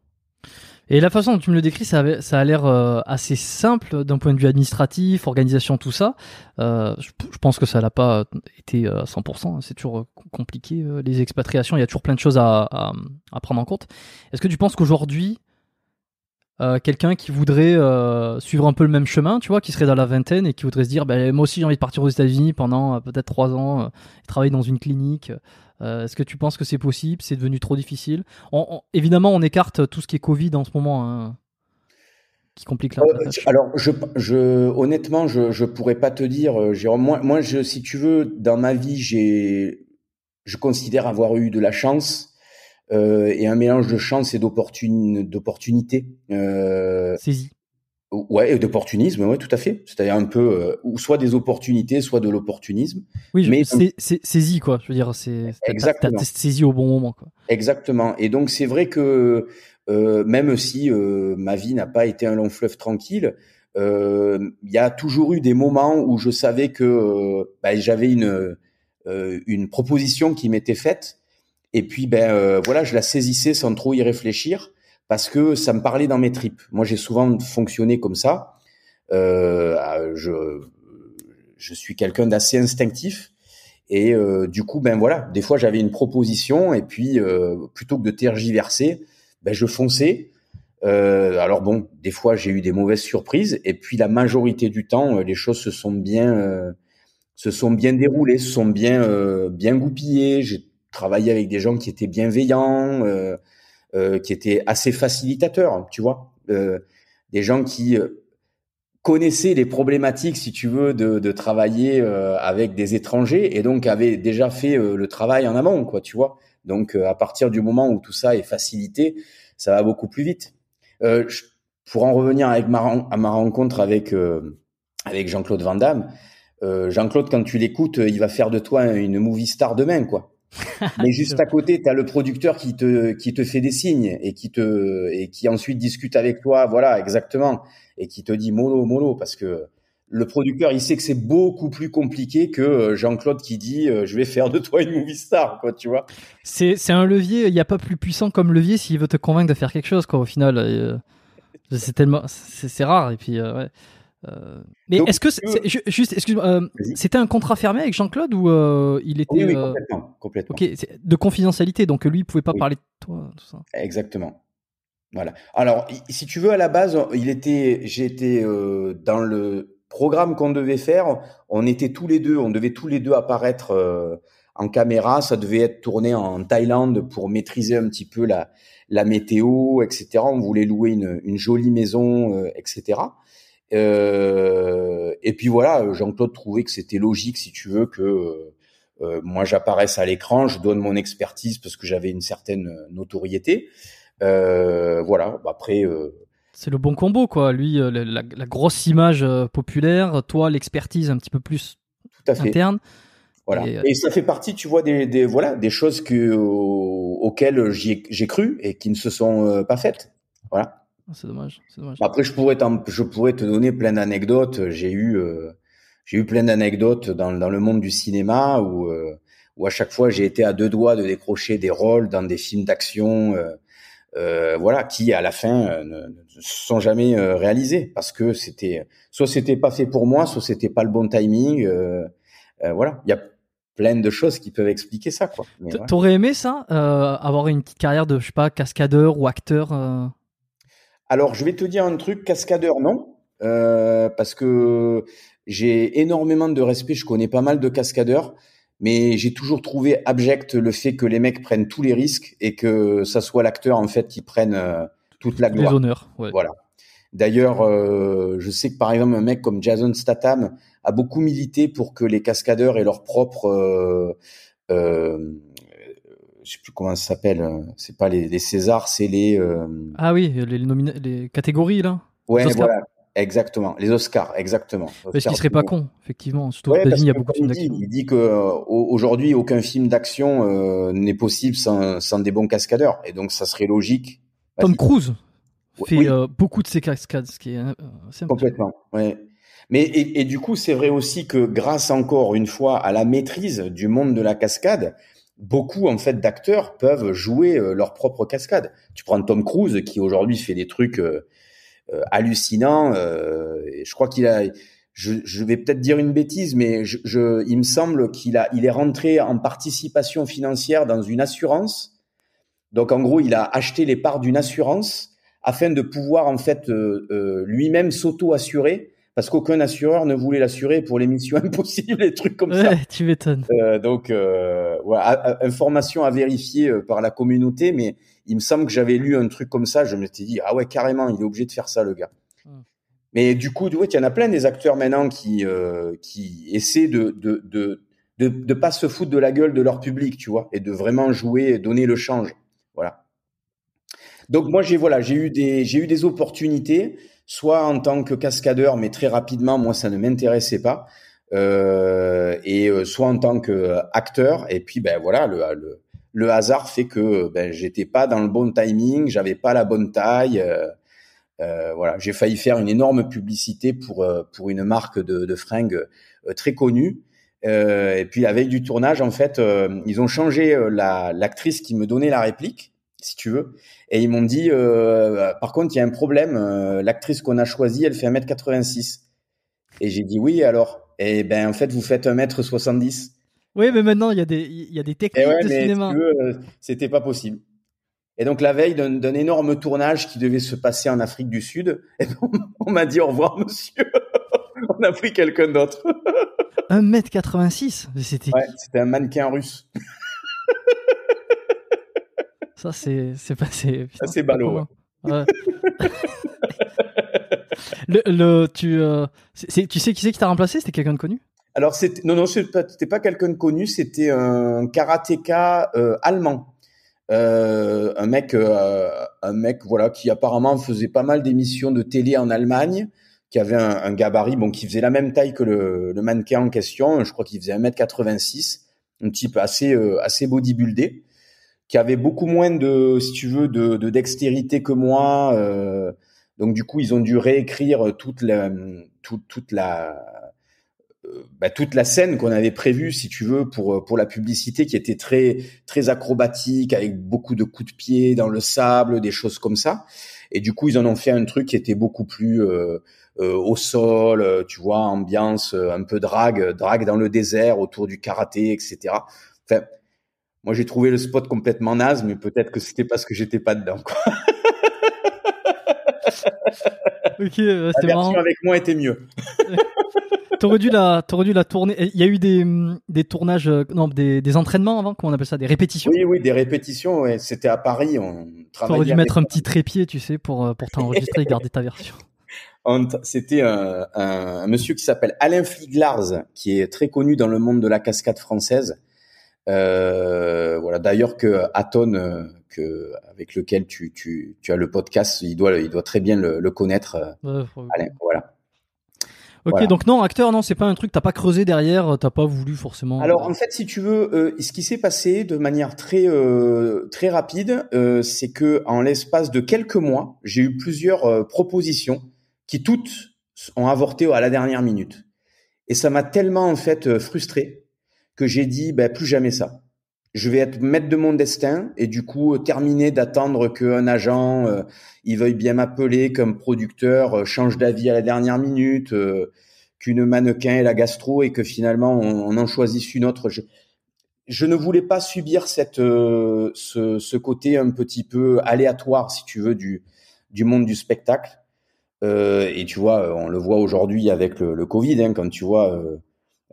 Et la façon dont tu me le décris, ça, avait, ça a l'air assez simple d'un point de vue administratif, organisation, tout ça. Euh, je, je, pense que ça n'a pas été à 100%. Hein. C'est toujours compliqué, les expatriations. Il y a toujours plein de choses à, à, à prendre en compte. Est-ce que tu penses qu'aujourd'hui, euh, quelqu'un qui voudrait euh, suivre un peu le même chemin, tu vois, qui serait dans la vingtaine et qui voudrait se dire, ben, moi aussi j'ai envie de partir aux États-Unis pendant euh, peut-être trois ans, et travailler dans une clinique. Est-ce que tu penses que c'est possible? C'est devenu trop difficile? Évidemment, on écarte tout ce qui est Covid en ce moment. Hein, qui complique la Alors, je, je, honnêtement, je, pourrais pas te dire, Jérôme. Moi, moi, je, si tu veux, dans ma vie, j'ai, je considère avoir eu de la chance et un mélange de chance et d'opportunité. Euh, Saisie. Ouais, et d'opportunisme, ouais, tout à fait. C'est-à-dire un peu, euh, ou soit des opportunités, soit de l'opportunisme. Oui, mais c'est saisi, quoi. Je veux dire, c'est exactement. saisi au bon moment, quoi. Exactement. Et donc c'est vrai que euh, même si euh, ma vie n'a pas été un long fleuve tranquille, il y a toujours eu des moments où je savais que bah, j'avais une une proposition qui m'était faite et puis, ben euh, voilà, je la saisissais sans trop y réfléchir parce que ça me parlait dans mes tripes. Moi, j'ai souvent fonctionné comme ça. Euh, je, je suis quelqu'un d'assez instinctif. Et euh, du coup, ben voilà, des fois j'avais une proposition et puis plutôt que de tergiverser, ben je fonçais. Alors bon, des fois j'ai eu des mauvaises surprises et puis la majorité du temps, les choses se sont bien, se sont bien déroulées, se sont bien, bien goupillées. J'ai travailler avec des gens qui étaient bienveillants, euh, euh, qui étaient assez facilitateurs, tu vois, euh, des gens qui connaissaient les problématiques, si tu veux, de, de travailler avec des étrangers et donc avaient déjà fait le travail en amont, quoi, tu vois. Donc à partir du moment où tout ça est facilité, ça va beaucoup plus vite. Je, pour en revenir avec ma, à ma rencontre avec avec Jean-Claude Van Damme, Jean-Claude, quand tu l'écoutes, il va faire de toi une movie star demain, quoi. Mais juste à côté, tu as le producteur qui te qui te fait des signes et qui te et qui ensuite discute avec toi, voilà, exactement, et qui te dit mollo mollo parce que le producteur, il sait que c'est beaucoup plus compliqué que euh, Jean-Claude qui dit euh, je vais faire de toi une movie star, quoi, tu vois. C'est c'est un levier, il n'y a pas plus puissant comme levier s'il veut te convaincre de faire quelque chose, quoi. Au final, euh, c'est tellement c'est rare et puis ouais. Euh, mais est-ce que juste, excuse-moi, euh, c'était un contrat fermé avec Jean-Claude ou euh, il était oui, complètement, complètement. Ok, de confidentialité, donc lui il pouvait pas parler de toi, tout ça. Exactement. Voilà. Alors, si tu veux, à la base, il était, j'étais dans le programme qu'on devait faire. On était tous les deux, on devait tous les deux apparaître en caméra. Ça devait être tourné en Thaïlande pour maîtriser un petit peu la, la météo, etc. On voulait louer une, une jolie maison, etc. Euh, et puis voilà, Jean-Claude trouvait que c'était logique, si tu veux, que euh, euh, moi j'apparaisse à l'écran, je donne mon expertise parce que j'avais une certaine notoriété. voilà. Après. c'est le bon combo, quoi. Lui, la, grosse image populaire, toi, l'expertise un petit peu plus interne. Voilà. Et, Et, ça fait partie, tu vois, des, des voilà, des choses que au- auxquelles j'ai cru et qui ne se sont pas faites. Voilà. C'est dommage. C'est dommage. Après, je pourrais, je pourrais te donner plein d'anecdotes. J'ai eu, euh, j'ai eu plein d'anecdotes dans, dans le monde du cinéma où, euh, où à chaque fois j'ai été à deux doigts de décrocher des rôles dans des films d'action, euh, euh, voilà, qui à la fin ne, sont jamais réalisés parce que c'était, soit c'était pas fait pour moi, soit c'était pas le bon timing. voilà, il y a plein de choses qui peuvent expliquer ça, quoi. T'aurais aimé ça, euh, avoir une petite carrière de, je sais pas, cascadeur ou acteur euh, Alors, je vais te dire un truc, cascadeur, non, euh, parce que j'ai énormément de respect. Je connais pas mal de cascadeurs, mais j'ai toujours trouvé abject le fait que les mecs prennent tous les risques et que ça soit l'acteur en fait qui prenne euh, toute la les gloire. honneurs ouais. Voilà. D'ailleurs, euh, je sais que par exemple un mec comme Jason Statham a beaucoup milité pour que les cascadeurs aient leur propre, euh, euh, je sais plus comment ça s'appelle. euh, C'est pas les, les Césars, c'est les. euh, Ah oui, les, nomina- les catégories là. Ouais, voilà, exactement. Les Oscars, exactement. Parce qu'il serait pas con, effectivement. Surtout Ouais, parce il y a que beaucoup de films il dit, d'action. il dit que euh, aucun film d'action euh, n'est possible sans, sans des bons cascadeurs, et donc ça serait logique. Tom Vas-y. Cruise fait Oui. euh, beaucoup de ses cascades, ce qui est euh. Complètement. Ouais. Mais et, et du coup, c'est vrai aussi que grâce encore une fois à la maîtrise du monde de la cascade, beaucoup en fait d'acteurs peuvent jouer euh, leur propre cascade. Tu prends Tom Cruise qui aujourd'hui fait des trucs euh, euh, hallucinants. je crois qu'il a. Je, vais peut-être dire une bêtise, mais il me semble qu'il a, il est rentré en participation financière dans une assurance. Donc en gros, il a acheté les parts d'une assurance afin de pouvoir en fait lui-même s'auto-assurer parce qu'aucun assureur ne voulait l'assurer pour les missions impossibles, les trucs comme ça. Ouais, tu m'étonnes. Euh, donc, euh, ouais, information à vérifier euh, par la communauté, mais il me semble que j'avais lu un truc comme ça. Je m'étais dit ah ouais carrément, il est obligé de faire ça le gars. Hmm. Mais du coup, ouais, il y en a plein des acteurs maintenant qui euh, qui essaient de de de de de pas se foutre de la gueule de leur public, tu vois, et de vraiment jouer, et donner le change. Voilà. Donc moi j'ai voilà j'ai eu des j'ai eu des opportunités soit en tant que cascadeur mais très rapidement moi ça ne m'intéressait pas. Euh, et euh, soit en tant que acteur et puis ben voilà le le, le hasard fait que ben j'étais pas dans le bon timing j'avais pas la bonne taille. Euh, euh, voilà j'ai failli faire une énorme publicité pour euh, pour une marque de, de fringues très connue. Euh, et puis la veille du tournage en fait euh, ils ont changé la l'actrice qui me donnait la réplique si tu veux et ils m'ont dit, euh, par contre, il y a un problème. euh, L'actrice qu'on a choisie, elle fait 1m86. Et j'ai dit oui, alors? Et ben, en fait, vous faites 1m70. Oui, mais maintenant, il y a des, il y a des techniques ouais, de mais cinéma. euh, c'était pas possible. Et donc, la veille d'un énorme tournage qui devait se passer en Afrique du Sud, on, on m'a dit au revoir, monsieur. on a pris quelqu'un d'autre. 1m86 mais C'était Ouais, c'était un mannequin russe. Ça, c'est c'est pas. C'est putain, c'est ballot. Ouais. le, le- tu, euh, c'est- tu sais qui c'est qui t'a remplacé? C'était quelqu'un de connu? Alors, c'était, non, non, c'était pas, c'était pas quelqu'un de connu, c'était un karatéka euh, allemand. Euh, un mec, un mec, voilà, qui apparemment faisait pas mal d'émissions de télé en Allemagne, qui avait un, un gabarit, bon, qui faisait la même taille que le, le mannequin en question. Je crois qu'il faisait 1m86, un type assez, assez bodybuildé, qui avait beaucoup moins de, si tu veux, de, de dextérité que moi. euh, donc du coup, ils ont dû réécrire toute la, toute, toute la, euh, bah, toute la scène qu'on avait prévue, si tu veux, pour pour la publicité, qui était très très acrobatique, avec beaucoup de coups de pied dans le sable, des choses comme ça. Et du coup, ils en ont fait un truc qui était beaucoup plus euh, euh, au sol, euh, tu vois, ambiance euh, un peu drague, drague dans le désert autour du karaté, etc. Enfin, moi, j'ai trouvé le spot complètement naze, mais peut-être que c'était parce que j'étais pas dedans. Quoi. Ok, euh, c'est marrant. avec moi était mieux. T'aurais dû la, t'aurais dû la tourner. Il y a eu des, hum, des tournages, euh, non, des, des entraînements avant, comment on appelle ça, des répétitions? Oui, oui, des répétitions. Ouais. C'était à Paris. On travaillait. T'aurais dû mettre un petit trépied, tu sais, pour, euh, pour t'enregistrer et garder ta version. On- C'était un, un- un monsieur qui s'appelle Alain Fliglars, qui est très connu dans le monde de la cascade française. Euh, voilà. D'ailleurs que Aton, euh, que avec lequel tu, tu, tu as le podcast, il doit, il doit très bien le, le connaître. euh, Ouais, Alain, voilà. Ok, donc non, acteur, non, c'est pas un truc, t'as pas creusé derrière, t'as pas voulu forcément. Alors en fait, si tu veux, euh, ce qui s'est passé de manière très euh, très rapide, euh, c'est que en l'espace de quelques mois, j'ai eu plusieurs propositions qui toutes ont avorté à la dernière minute. Et ça m'a tellement en fait frustré que j'ai dit, ben plus jamais ça. Je vais être maître de mon destin et du coup terminer d'attendre qu'un agent il veuille bien m'appeler comme producteur, change d'avis à la dernière minute qu'une mannequin et la gastro et que finalement on, en choisisse une autre. Je, je ne voulais pas subir cette euh, ce, ce, côté un petit peu aléatoire, si tu veux, du du monde du spectacle. Euh, et tu vois, on le voit aujourd'hui avec le, le Covid, hein, quand tu vois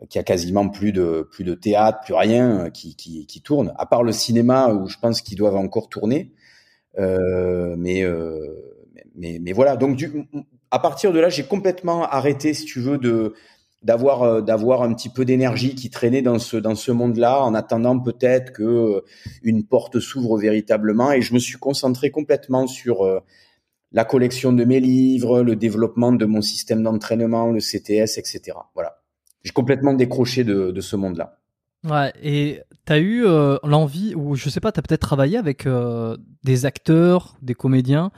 euh, y a quasiment plus de plus de théâtre, plus rien euh, qui, qui, qui tourne, à part le cinéma où je pense qu'ils doivent encore tourner. Euh, mais, mais mais voilà. Donc à partir de là, j'ai complètement arrêté, si tu veux, de d'avoir euh, d'avoir un petit peu d'énergie qui traînait dans ce dans ce monde-là, en attendant peut-être que euh, une porte s'ouvre véritablement. Et je me suis concentré complètement sur euh, la collection de mes livres, le développement de mon système d'entraînement, le CTS, etc. Voilà. J'ai complètement décroché de, de ce monde-là. Ouais, et tu as eu l'envie, ou je sais pas, tu as peut-être travaillé avec des acteurs, des comédiens,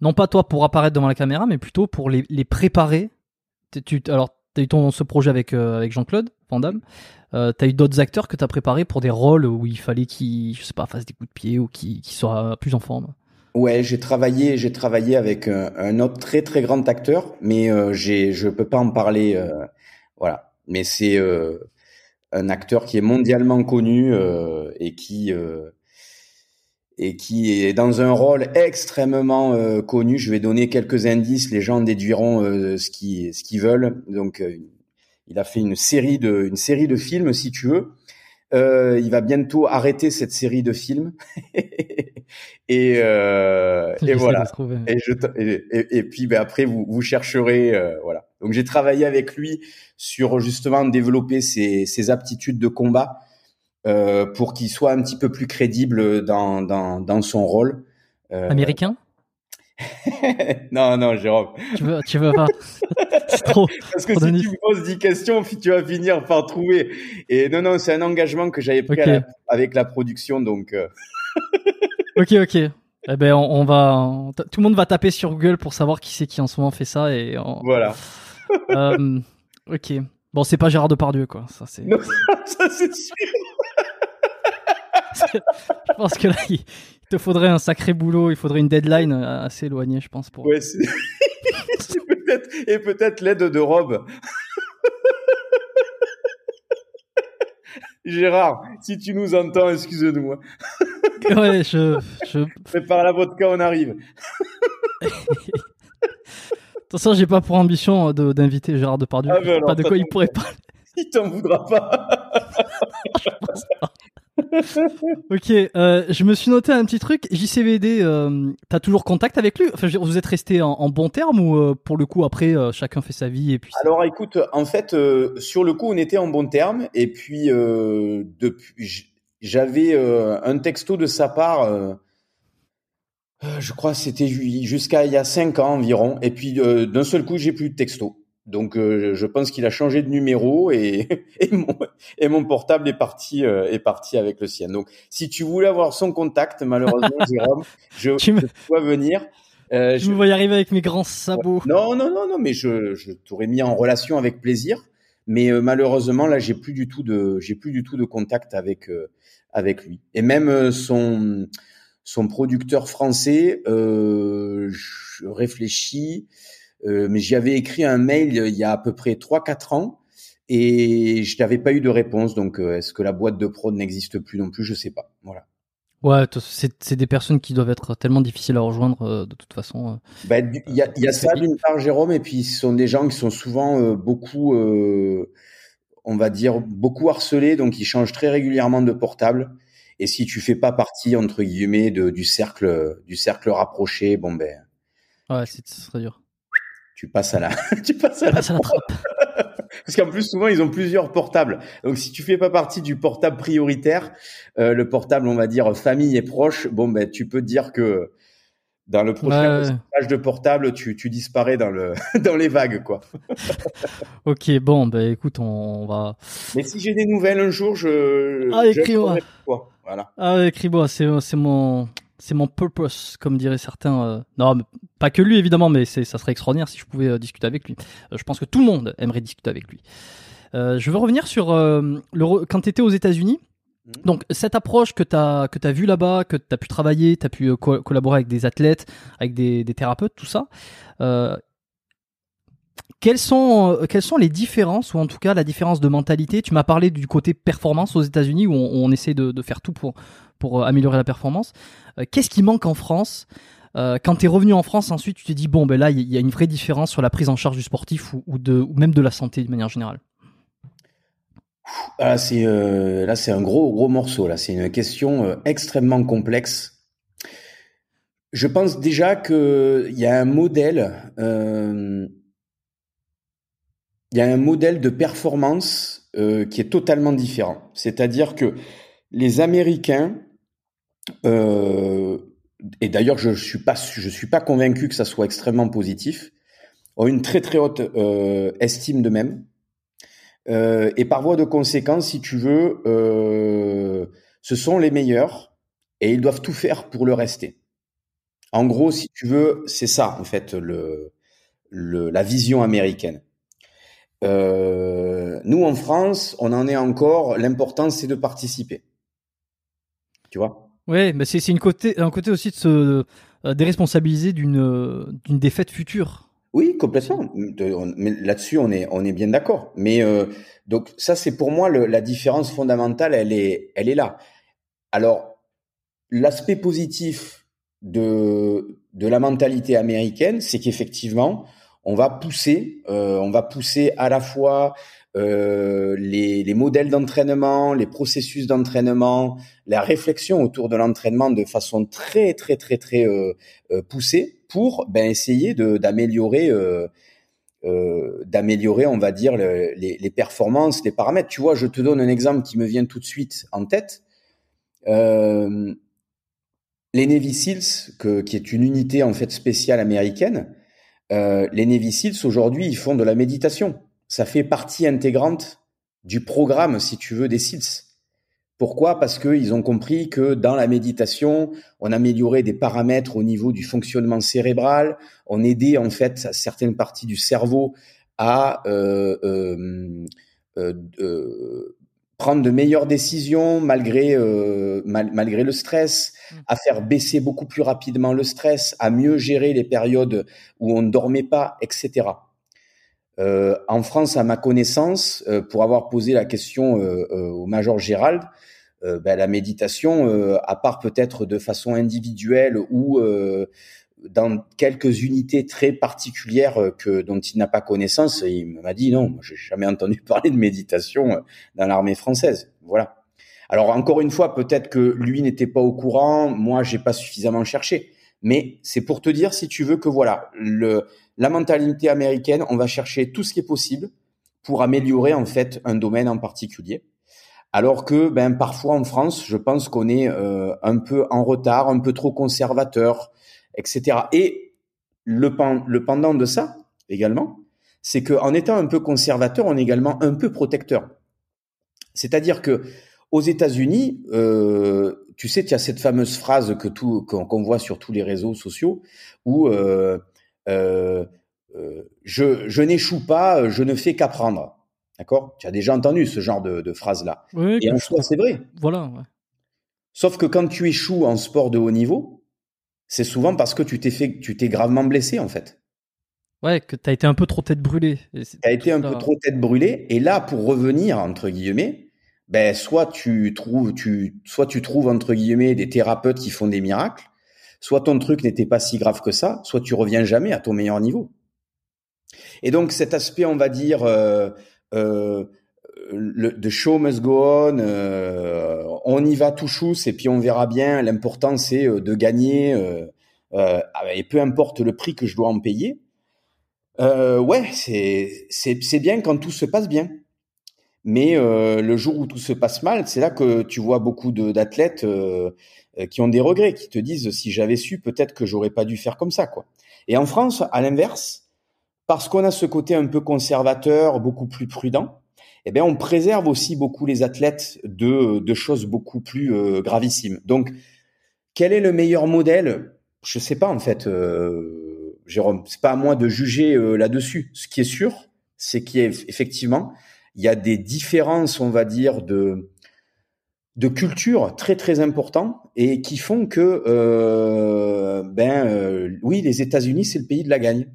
non pas toi pour apparaître devant la caméra, mais plutôt pour les, les préparer. Tu, alors, tu as eu ton, ce projet avec, euh, avec Jean-Claude Van Damme. Euh, tu as eu d'autres acteurs que tu as préparés pour des rôles où il fallait qu'ils, je sais pas, fassent des coups de pied ou qu'ils soient plus en forme. Ouais, j'ai travaillé, j'ai travaillé avec un, autre très très grand acteur, mais euh, j'ai, je peux pas en parler, euh, voilà. Mais c'est un acteur qui est mondialement connu et qui et qui est dans un rôle extrêmement euh, connu. Je vais donner quelques indices, les gens déduiront euh, ce qu'ils ce qu'ils veulent. Donc, euh, il a fait une série de une série de films, si tu veux. il va bientôt arrêter cette série de films. et, et voilà. Et, je, et, et, puis ben, après, vous, vous chercherez. voilà. Donc, j'ai travaillé avec lui sur justement développer ses, ses aptitudes de combat euh, pour qu'il soit un petit peu plus crédible dans, dans, dans son rôle. Euh... Américain? Non, non, Jérôme. Tu veux, tu veux pas? c'est trop. Parce que si tu me poses 10 questions, tu vas finir par trouver. Et non, non, c'est un engagement que j'avais pris avec la production, donc. Euh. ok, ok. Eh ben, on, va. tout le monde va taper sur Google pour savoir qui c'est qui en ce moment fait ça et. Voilà. Euh, ok. Bon, c'est pas Gérard Depardieu, quoi. Ça, c'est. ça, c'est sûr. je pense que là, il te faudrait un sacré boulot, il faudrait une deadline assez éloignée, je pense. Pour... Ouais, et peut-être l'aide de Rob. Gérard, si tu nous entends, excuse-nous. Hein. ouais, je, je... Prépare la vodka, on arrive. Attention, j'ai pas pour ambition d'inviter Gérard Depardieu. Ah pas de quoi il pourrait parler. Il t'en voudra pas. je pense pas. ok, euh, je me suis noté un petit truc. JCVD, euh, t'as toujours contact avec lui? Enfin, vous êtes resté en, en bon terme ou euh, pour le coup après euh, chacun fait sa vie et puis. Alors, écoute, en fait, euh, sur le coup, on était en bon terme et puis depuis, j'avais un texto de sa part. Je crois que c'était jusqu'à il y a cinq ans environ. Et puis d'un seul coup, j'ai plus de texto. Donc euh, je pense qu'il a changé de numéro et, et, mon, et mon portable est parti euh, est parti avec le sien. Donc si tu voulais avoir son contact, malheureusement Jérôme, je, tu me... dois venir. Euh, je me vois y arriver avec mes grands sabots. Non non non non, mais je, je t'aurais mis en relation avec plaisir. Mais euh, malheureusement là, j'ai plus du tout de j'ai plus du tout de contact avec avec lui. Et même son son producteur français, je réfléchis. Euh, mais j'y avais écrit un mail il y a à peu près 3-4 ans et je n'avais pas eu de réponse. Donc, euh, est-ce que la boîte de prod n'existe plus non plus? Je sais pas. Voilà. Ouais, c'est des personnes qui doivent être tellement difficiles à rejoindre euh, de toute façon. Bah, il y a, y a ça d'une part, Jérôme, et puis ce sont des gens qui sont souvent beaucoup, on va dire, beaucoup harcelés, donc ils changent très régulièrement de portable. Et si tu fais pas partie entre guillemets de, du cercle, du cercle rapproché, bon ben. Ouais, ce serait dur tu passes à la, tu passes à, la, trappe. Parce qu'en plus, souvent, ils ont plusieurs portables. Donc, si tu fais pas partie du portable prioritaire, euh, le portable, on va dire famille et proche, bon, ben, tu peux dire que Dans le prochain Ouais, ouais. de portable, tu, tu disparais dans, le, dans les vagues, quoi. Ok, bon, bah écoute, on, on va. Mais si j'ai des nouvelles un jour, je. Ah, écris-moi. Voilà. Ah, écris-moi, c'est c'est mon c'est mon purpose, comme diraient certains. euh, Non, mais pas que lui évidemment, mais c'est ça serait extraordinaire si je pouvais euh, discuter avec lui. Euh, je pense que tout le monde aimerait discuter avec lui. Euh, je veux revenir sur euh, le re- quand tu étais aux États-Unis. Mhm. Donc cette approche que tu as que tu vu là-bas, que tu as pu travailler, tu as pu euh, co- collaborer avec des athlètes, avec des, des thérapeutes, tout ça. Quelles sont, euh, quelles sont les différences, ou en tout cas la différence de mentalité? Tu m'as parlé du côté performance aux États-Unis, où on, essaie de, faire tout pour, pour euh, améliorer la performance. Euh, Qu'est-ce qui manque en France? Quand tu es revenu en France, ensuite, tu t'es dit, bon, ben là, il y a une vraie différence sur la prise en charge du sportif ou, de, même de la santé de manière générale. Ah, c'est là, c'est un gros gros morceau. C'est une question extrêmement complexe. Je pense déjà que il y a un modèle, il y a un modèle de performance euh, qui est totalement différent. C'est-à-dire que les Américains, euh, et d'ailleurs, je je suis pas convaincu que ça soit extrêmement positif, ont une très très haute euh, estime d'eux-mêmes. Et par voie de conséquence, si tu veux, ce sont les meilleurs et ils doivent tout faire pour le rester. En gros, si tu veux, c'est ça en fait la vision américaine. Euh, nous en France, on en est encore. L'important, c'est de participer. Tu vois? Ouais, mais c'est c'est une côté, un côté aussi de se euh, déresponsabiliser d'une euh, d'une défaite future. Oui, complètement. Là-dessus, on est, on est bien d'accord. Mais euh, donc ça, c'est pour moi le- la différence fondamentale. Elle est, elle est là. Alors, l'aspect positif de de la mentalité américaine, c'est qu'effectivement, on va pousser, euh, on va pousser à la fois euh, les, les modèles d'entraînement, les processus d'entraînement, la réflexion autour de l'entraînement de façon très très très très euh, poussée pour ben, essayer d'améliorer d'améliorer on va dire le- les, performances, les paramètres. Tu vois, je te donne un exemple qui me vient tout de suite en tête. Les Navy Seals, que- qui est une unité en fait spéciale américaine, euh, les Seals aujourd'hui ils font de la méditation. Ça fait partie intégrante du programme, si tu veux, des Seals. Pourquoi? Parce qu'ils ont compris que dans la méditation, on améliorait des paramètres au niveau du fonctionnement cérébral, on aidait en fait certaines parties du cerveau à euh, euh, euh, euh, prendre de meilleures décisions malgré euh, mal- malgré le stress, à faire baisser beaucoup plus rapidement le stress, à mieux gérer les périodes où on ne dormait pas, etc. Euh, en France, à ma connaissance, euh, pour avoir posé la question euh, euh, au Major Gérald, euh, ben, la méditation, euh, à part peut-être de façon individuelle ou euh, dans quelques unités très particulières euh, que dont il n'a pas connaissance, il m'a dit non, j'ai jamais entendu parler de méditation euh, dans l'armée française. Voilà. Alors encore une fois, peut-être que lui n'était pas au courant, moi j'ai pas suffisamment cherché, mais c'est pour te dire si tu veux que voilà, le la mentalité américaine, on va chercher tout ce qui est possible pour améliorer en fait un domaine en particulier. Alors que ben parfois en France, je pense qu'on est euh, un peu en retard, un peu trop conservateur, etc. Et le, pen- le pendant de ça également, c'est qu'en étant un peu conservateur, on est également un peu protecteur. C'est-à-dire que aux États-Unis, euh, tu sais, tu as cette fameuse phrase que tout qu'on voit sur tous les réseaux sociaux où euh, euh, je, je n'échoue pas, je ne fais qu'apprendre. D'accord? Tu as déjà entendu ce genre de, de phrase-là. Ouais, Et en soi, c'est vrai. Voilà. ouais. Sauf que quand tu échoues en sport de haut niveau, c'est souvent parce que tu t'es fait, tu t'es gravement blessé en fait. Ouais, que t'as été un peu trop tête brûlée. Tu as été un peu trop tête brûlée. Et là, pour revenir entre guillemets, ben soit tu trouves, tu, soit tu trouves entre guillemets des thérapeutes qui font des miracles, soit ton truc n'était pas si grave que ça, soit tu reviens jamais à ton meilleur niveau. Et donc cet aspect, on va dire, euh, euh, le, the show must go on, euh, on y va tout chousse et puis on verra bien. L'important c'est euh, de gagner euh, et peu importe le prix que je dois en payer. Ouais, c'est c'est bien quand tout se passe bien. Mais le jour où tout se passe mal, c'est là que tu vois beaucoup d'athlètes qui ont des regrets, qui te disent si j'avais su, peut-être que j'aurais pas dû faire comme ça, quoi. Et en France, à l'inverse, parce qu'on a ce côté un peu conservateur, beaucoup plus prudent, eh bien, on préserve aussi beaucoup les athlètes de, de choses beaucoup plus euh, gravissimes. Donc, quel est le meilleur modèle? Je sais pas en fait, euh, Jérôme. C'est pas à moi de juger euh, là-dessus. Ce qui est sûr, c'est qu'effectivement, il y a des différences, on va dire, de de culture très très importants et qui font que euh, ben euh, oui les États-Unis c'est le pays de la gagne.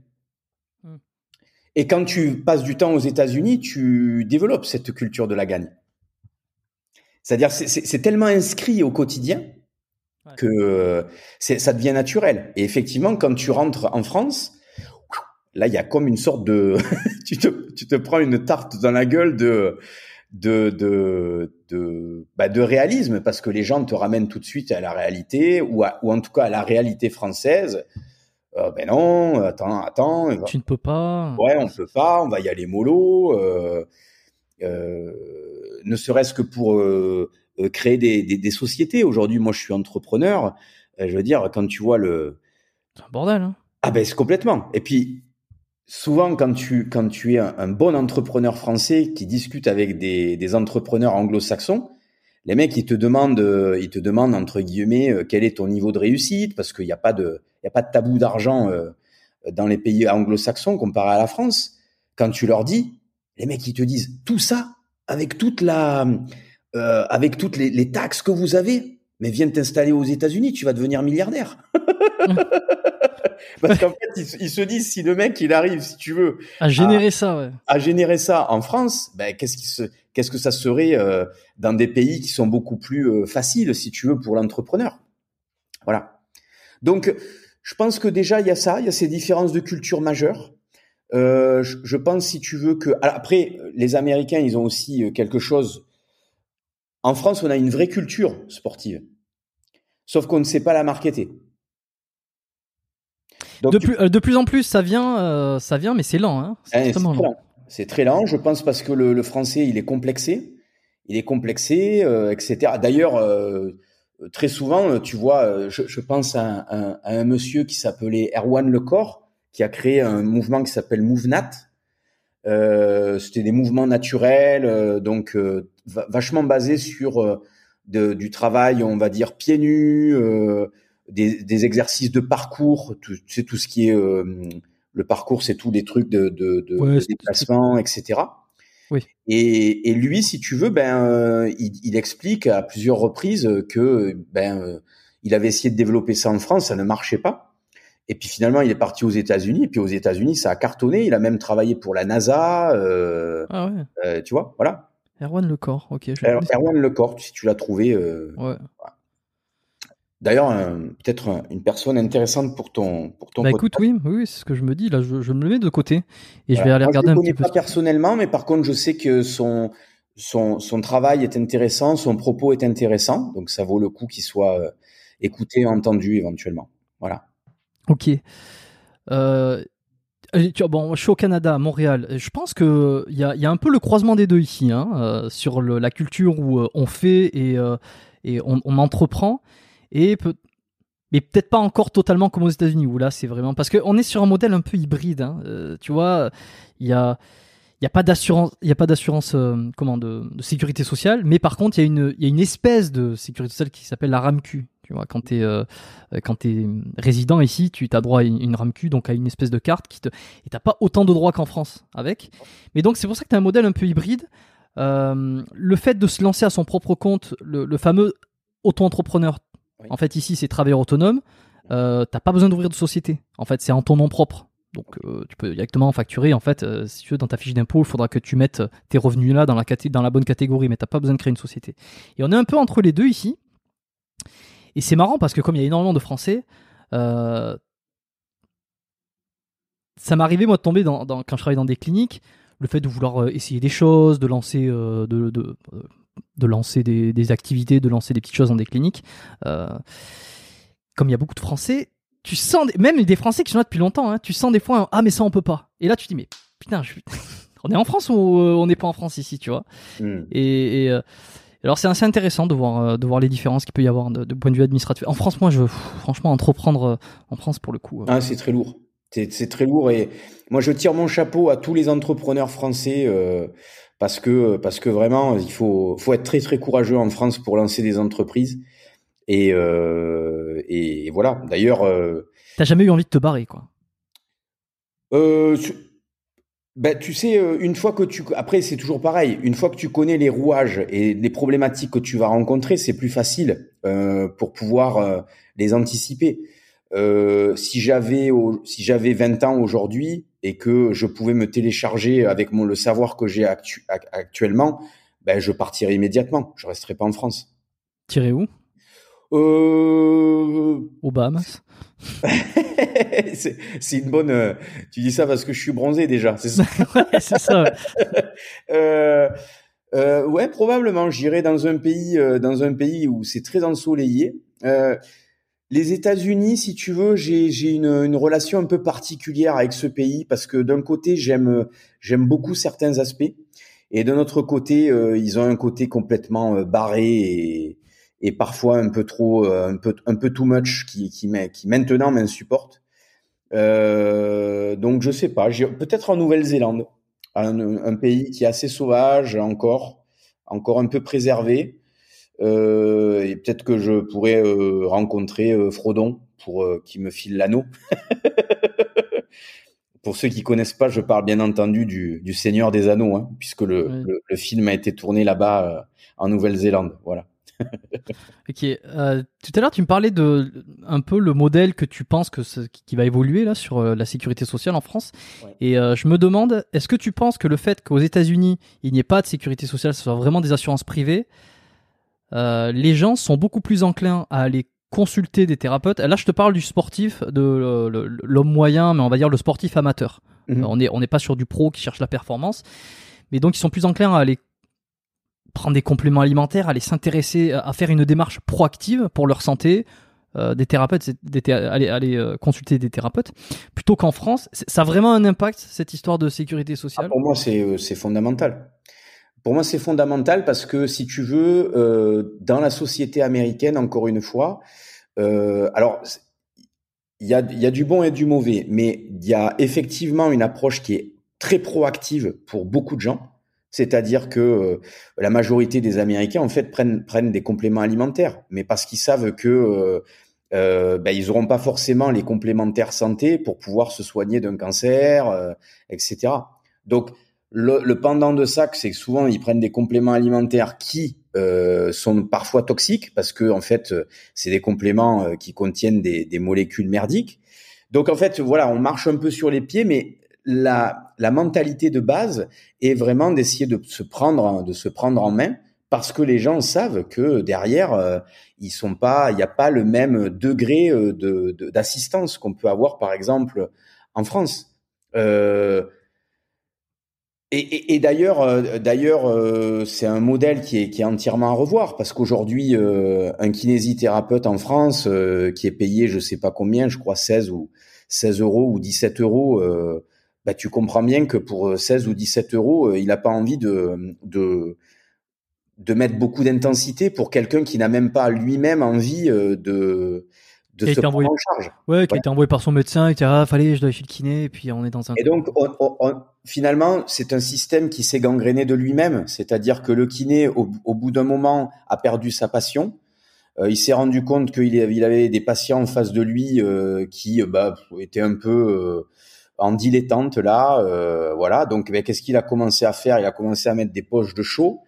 Et quand tu passes du temps aux États-Unis tu développes cette culture de la gagne. C'est-à-dire c'est tellement inscrit au quotidien que ça devient naturel. Et effectivement quand tu rentres en France là il y a comme une sorte de tu te tu te prends une tarte dans la gueule de de de de, bah, de réalisme parce que les gens te ramènent tout de suite à la réalité ou ou en tout cas à la réalité française. Euh, ben non, attends, attends. Tu ne peux pas. Ouais, on peut pas. On va y aller mollo. Euh, euh, ne serait-ce que pour créer des, des, des sociétés. Aujourd'hui, moi, je suis entrepreneur. Je veux dire, quand tu vois le. C'est un bordel. Hein. Ah ben c'est complètement. Et puis souvent quand tu quand tu es un, bon entrepreneur français qui discute avec des, des entrepreneurs anglo-saxons, les mecs ils te demandent ils te demandent entre guillemets euh, quel est ton niveau de réussite parce qu'il n'y a pas de il y a pas de tabou d'argent euh, dans les pays anglo-saxons comparé à la France. Quand tu leur dis, les mecs ils te disent tout ça avec toute la euh, avec toutes les, les taxes que vous avez, mais viens t'installer aux États-Unis, tu vas devenir milliardaire. Parce qu'en fait, ils, se disent si le mec il arrive, si tu veux, à générer ça, ouais. à générer ça en France, ben qu'est-ce qui se, qu'est-ce que ça serait euh, dans des pays qui sont beaucoup plus euh, faciles, si tu veux, pour l'entrepreneur? Voilà. Donc, je pense que déjà il y a ça, il y a ces différences de culture majeures. Euh, je, je, pense, si tu veux, que après les Américains, ils ont aussi quelque chose. En France, on a une vraie culture sportive, sauf qu'on ne sait pas la marketer de, plus, euh, de, plus, en plus, ça vient, euh, ça vient, mais c'est lent. Hein c'est eh, lent. C'est très lent. Je pense parce que le, le, français, il est complexé. Il est complexé, euh, etc. D'ailleurs, euh, très souvent, tu vois, je, je pense à un, à un, monsieur qui s'appelait Erwan Lecor, qui a créé un mouvement qui s'appelle MoveNat. C'était des mouvements naturels, donc vachement basés sur de, du travail, on va dire pieds nus des, des, exercices de parcours, tu sais tout ce qui est euh, le parcours, c'est tous des trucs de, de, de, déplacement, etc. Oui. Et, et, lui, si tu veux, ben, euh, il, il, explique à plusieurs reprises que ben, euh, il avait essayé de développer ça en France, ça ne marchait pas. Et puis finalement, il est parti aux États-Unis. Et puis aux États-Unis, ça a cartonné. Il a même travaillé pour la NASA. Euh, ah ouais. tu vois, voilà. Erwan Lecor, ok. Erwan Lecor, si tu l'as trouvé. ouais. Voilà. D'ailleurs, peut-être une personne intéressante pour ton pour ton. Bah écoute, oui, oui, c'est ce que je me dis. Là, je, je me le mets de côté et je vais aller regarder je un petit peu. Pas personnellement, mais par contre, je sais que son son son travail est intéressant, son propos est intéressant, donc ça vaut le coup qu'il soit euh, écouté, entendu éventuellement. Voilà. Ok. Euh, bon, je suis au Canada, à Montréal. Je pense que il y a, y a un peu le croisement des deux ici, hein, euh, sur le, la culture où on fait et et on, on entreprend et peut mais peut-être pas encore totalement comme aux États-Unis où là c'est vraiment parce qu'on est sur un modèle un peu hybride. Hein. Euh, tu vois, il y a il y a pas d'assurance, il y a pas d'assurance euh, comment de, sécurité sociale, mais par contre il y a une il y a une espèce de sécurité sociale qui s'appelle la RAMQ. Tu vois, quand t'es euh, quand t'es résident ici, tu as droit à une, RAMQ, donc à une espèce de carte qui te et t'as pas autant de droits qu'en France avec. Mais donc c'est pour ça que t'as un modèle un peu hybride. Le fait de se lancer à son propre compte, le, le fameux auto-entrepreneur, en fait, ici, c'est travailleur autonome. Euh, t'as pas besoin d'ouvrir de société. En fait, c'est en ton nom propre. Donc, euh, tu peux directement facturer. En fait, euh, si tu veux, dans ta fiche d'impôt, il faudra que tu mettes tes revenus là dans la, bonne catégorie, mais t'as pas besoin de créer une société. Et on est un peu entre les deux ici. Et c'est marrant parce que comme il y a énormément de Français, euh, ça m'arrivait moi de tomber dans, quand je travaillais dans des cliniques, le fait de vouloir essayer des choses, de lancer, lancer des, des, activités, de lancer des petites choses dans des cliniques. Euh, comme il y a beaucoup de Français, tu sens, des, même des Français qui sont là depuis longtemps, hein, tu sens des fois, un, ah mais ça on peut pas. Et là tu te dis mais putain, je on est en France ou on n'est pas en France ici, tu vois. Hmm. Et, et, alors c'est assez intéressant de voir de voir les différences qu'il peut y avoir de, de, point de vue administratif. En France, moi, je franchement entreprendre en France pour le coup. Ah, c'est très lourd. C'est très lourd et moi je tire mon chapeau à tous les entrepreneurs français euh, parce que parce que vraiment il faut faut être très très courageux en France pour lancer des entreprises et euh, et voilà. D'ailleurs, euh, t'as jamais eu envie de te barrer quoi euh, ben, tu sais, euh, une fois que tu, après c'est toujours pareil. Une fois que tu connais les rouages et les problématiques que tu vas rencontrer, c'est plus facile euh, pour pouvoir euh, les anticiper. Euh, si j'avais si j'avais 20 ans aujourd'hui et que je pouvais me télécharger avec mon le savoir que j'ai actuellement, ben je partirais immédiatement. Je resterai pas en France. Tirer où? Euh... Au Bahamas. c'est une bonne. Euh, tu dis ça parce que je suis bronzé déjà, c'est ça? ouais, c'est ça. euh, euh, ouais, probablement. J'irai dans un pays, euh, dans un pays où c'est très ensoleillé. Les États-Unis, si tu veux, j'ai une, une, relation un peu particulière avec ce pays parce que d'un côté, j'aime j'aime beaucoup certains aspects et de notre côté, euh, ils ont un côté complètement euh, barré et, et parfois un peu trop, euh, un peu un peu too much qui qui, qui maintenant m'insupporte. donc je sais pas, peut-être en Nouvelle-Zélande, un, un, pays qui est assez sauvage encore, encore un peu préservé. Euh, et peut-être que je pourrais euh, rencontrer euh, Frodon pour qu'il me file l'anneau. pour ceux qui connaissent pas, je parle bien entendu du, du Seigneur des Anneaux, hein, puisque le, oui. le, le, film a été tourné là-bas en Nouvelle-Zélande. Voilà. ok. Euh, tout à l'heure, tu me parlais de un peu le modèle que tu penses que qui va évoluer là sur euh, la sécurité sociale en France. Ouais. Et euh, je me demande, est-ce que tu penses que le fait qu'aux États-Unis il n'y ait pas de sécurité sociale, ce soit vraiment des assurances privées, euh, les gens sont beaucoup plus enclins à aller consulter des thérapeutes. Là, je te parle du sportif, de l'homme moyen, mais on va dire le sportif amateur. Mhm. Mmh. On n'est on est pas sur du pro qui cherche la performance, mais donc ils sont plus enclins à aller prendre des compléments alimentaires, aller s'intéresser, à faire une démarche proactive pour leur santé, euh, des thérapeutes, des aller, aller euh, consulter des thérapeutes, plutôt qu'en France. Ça a vraiment un impact, cette histoire de sécurité sociale? Ah, Pour moi, c'est fondamental. Pour moi, c'est fondamental parce que si tu veux, euh, dans la société américaine, encore une fois, euh, alors il y a, y a du bon et du mauvais, mais il y a effectivement une approche qui est très proactive pour beaucoup de gens. C'est-à-dire que euh, la majorité des Américains, en fait, prennent, prennent des compléments alimentaires, mais parce qu'ils savent que euh, euh, ben, ils n'auront pas forcément les complémentaires santé pour pouvoir se soigner d'un cancer, euh, etc. Donc, le, le, pendant de ça, c'est que souvent ils prennent des compléments alimentaires qui euh, sont parfois toxiques parce que en fait, c'est des compléments euh, qui contiennent des, des, molécules merdiques. Donc en fait, voilà, on marche un peu sur les pieds, mais la, la mentalité de base est vraiment d'essayer de se prendre, de se prendre en main parce que les gens savent que derrière, euh, ils sont pas, il n'y a pas le même degré euh, de d'assistance qu'on peut avoir, par exemple, en France. Euh, et, et, et d'ailleurs, euh, d'ailleurs, euh, c'est un modèle qui est, qui est entièrement à revoir parce qu'aujourd'hui, euh, un kinésithérapeute en France qui est payé, je sais pas combien, je crois 16 ou 16 euros ou 17 euros, bah, tu comprends bien que pour 16 ou 17 euros, il n'a pas envie de, de de mettre beaucoup d'intensité pour quelqu'un qui n'a même pas lui-même envie de de qui se prendre envoyé, en charge. Ouais, qui a été envoyé par son médecin, et qui a ah, fallait, je dois chez le kiné, et puis on est dans un. Et donc, on, on, on, finalement, c'est un système qui s'est gangréné de lui-même, c'est-à-dire que le kiné, au, au bout d'un moment, a perdu sa passion. Euh, il s'est rendu compte qu'il il avait des patients en face de lui euh, qui bah, étaient un peu euh, en dilettante là, euh, voilà. Donc, ben, qu'est-ce qu'il a commencé à faire? Il a commencé à mettre des poches de chaud,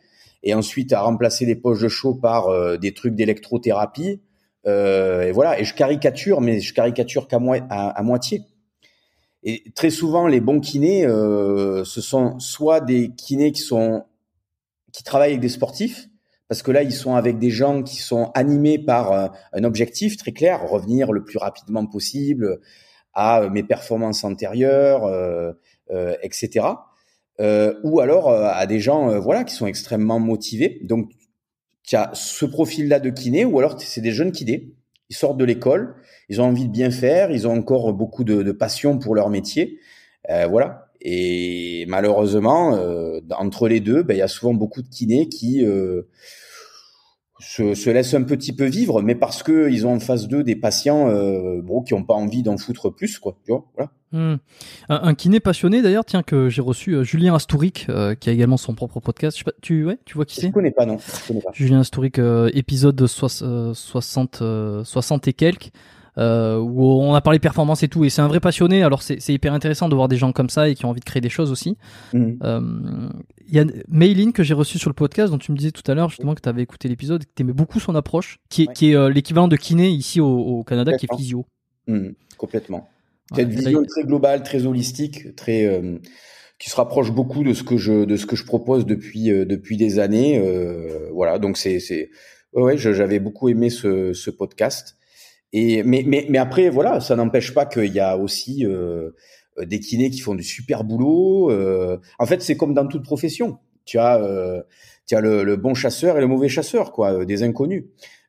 et ensuite à remplacer les poches de chaud par euh, des trucs d'électrothérapie. Euh, et voilà, et je caricature, mais je caricature qu'à moitié. Et très souvent, les bons kinés, euh, ce sont soit des kinés qui sont qui travaillent avec des sportifs, parce que là, ils sont avec des gens qui sont animés par euh, un objectif très clair, revenir le plus rapidement possible à mes performances antérieures, euh, etc. ou alors à des gens, voilà, qui sont extrêmement motivés. Donc as ce profil-là de kiné, ou alors c'est des jeunes kinés. Ils sortent de l'école, ils ont envie de bien faire, ils ont encore beaucoup de, de passion pour leur métier, euh, voilà. Et malheureusement, euh, entre les deux, ben, il y a souvent beaucoup de kinés qui euh, se, se, laissent un petit peu vivre, mais parce que ils ont en face d'eux des patients euh, bon, qui n'ont pas envie d'en foutre plus, quoi. Tu vois, voilà. Hmm. Un, un, kiné passionné d'ailleurs, tiens que j'ai reçu euh, Julien Astouric, euh, qui a également son propre podcast. Je sais pas, tu ouais, tu vois qui c'est? Je connais pas non. Je connais pas. Julien Astouric, euh, épisode so 60 60 et quelques. Euh, où on a parlé performance et tout, et c'est un vrai passionné. Alors c'est hyper intéressant de voir des gens comme ça et qui ont envie de créer des choses aussi. Mhm. Euh, Il y a Maylin que j'ai reçu sur le podcast, dont tu me disais tout à l'heure justement que tu avais écouté l'épisode, que tu aimais beaucoup son approche, qui est, Ouais. qui est euh, l'équivalent de kiné ici au, au Canada, qui est physio. Mhm, complètement. Ouais, Cette là, vision très globale, très holistique, très euh, qui se rapproche beaucoup de ce que je de ce que je propose depuis depuis des années. euh, voilà, donc c'est c'est ouais, ouais, j'avais beaucoup aimé ce ce podcast. Et mais mais mais après voilà, ça n'empêche pas qu'il y a aussi euh, des kinés qui font du super boulot. euh. en fait, c'est comme dans toute profession. Tu as euh, tu as le, le bon chasseur et le mauvais chasseur, quoi, euh, des inconnus.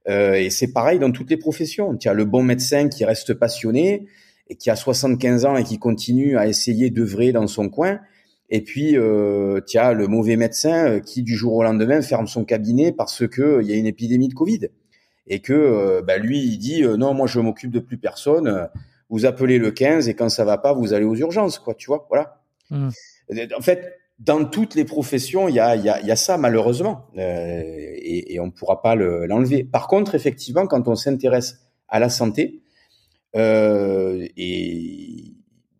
Euh, et c'est pareil dans toutes les professions. Tu as le bon médecin qui reste passionné et qui a 75 ans et qui continue à essayer d'œuvrer dans son coin. Et puis, euh, tu as le mauvais médecin euh, qui, du jour au lendemain, ferme son cabinet parce euh, il y a une épidémie de Covid. Et que euh, bah, lui, il dit euh, non, moi, je m'occupe de plus personne. euh, Vous appelez le 15 et quand ça va pas, vous allez aux urgences, quoi. Tu vois, voilà. Mhm. En fait, dans toutes les professions, il y a, y a, y a ça malheureusement, euh, et, et on ne pourra pas le- l'enlever. Par contre, effectivement, quand on s'intéresse à la santé, euh, et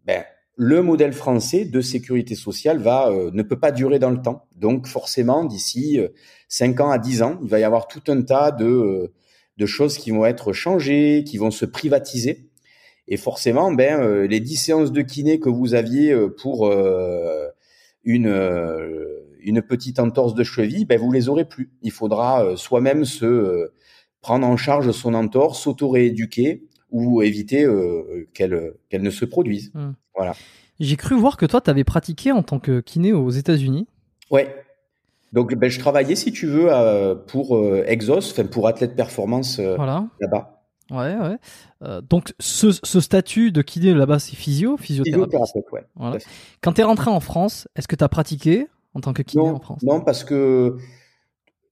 ben, le modèle français de sécurité sociale va euh, ne peut pas durer dans le temps. Donc forcément, d'ici euh, 5 ans à 10 ans, il va y avoir tout un tas de, de choses qui vont être changées, qui vont se privatiser. Et forcément, ben, euh, les 10 séances de kiné que vous aviez euh, pour euh, une, une petite entorse de cheville, ben, vous les aurez plus. Il faudra euh, soi-même se euh, prendre en charge son entorse, s'auto-rééduquer ou éviter euh, qu'elle qu'elle ne se produise. Hmm. Voilà. J'ai cru voir que toi, tu avais pratiqué en tant que kiné aux États-Unis. Ouais. Donc, ben, je travaillais, si tu veux, euh, pour euh, Exos, enfin pour Athlète Performance euh, Voilà. là-bas. Ouais, ouais. Euh, donc, ce, ce statut de kiné là-bas, c'est physio, physiothérapeute. Physiothérapeute, ouais. Voilà. Quand tu es rentré en France, est-ce que tu as pratiqué en tant que kiné Non, en France? non, parce que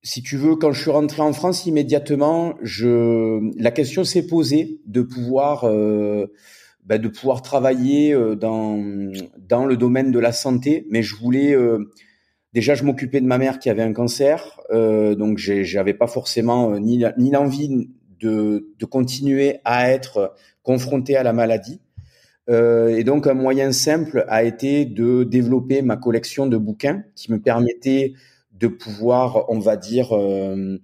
si tu veux, quand je suis rentré en France immédiatement, je la question s'est posée de pouvoir euh, ben, de pouvoir travailler dans dans le domaine de la santé, mais je voulais euh, déjà je m'occupais de ma mère qui avait un cancer, euh, donc j'avais pas forcément euh, ni ni l'envie de de continuer à être confronté à la maladie. Euh, et donc un moyen simple a été de développer ma collection de bouquins qui me permettait de pouvoir, on va dire, euh,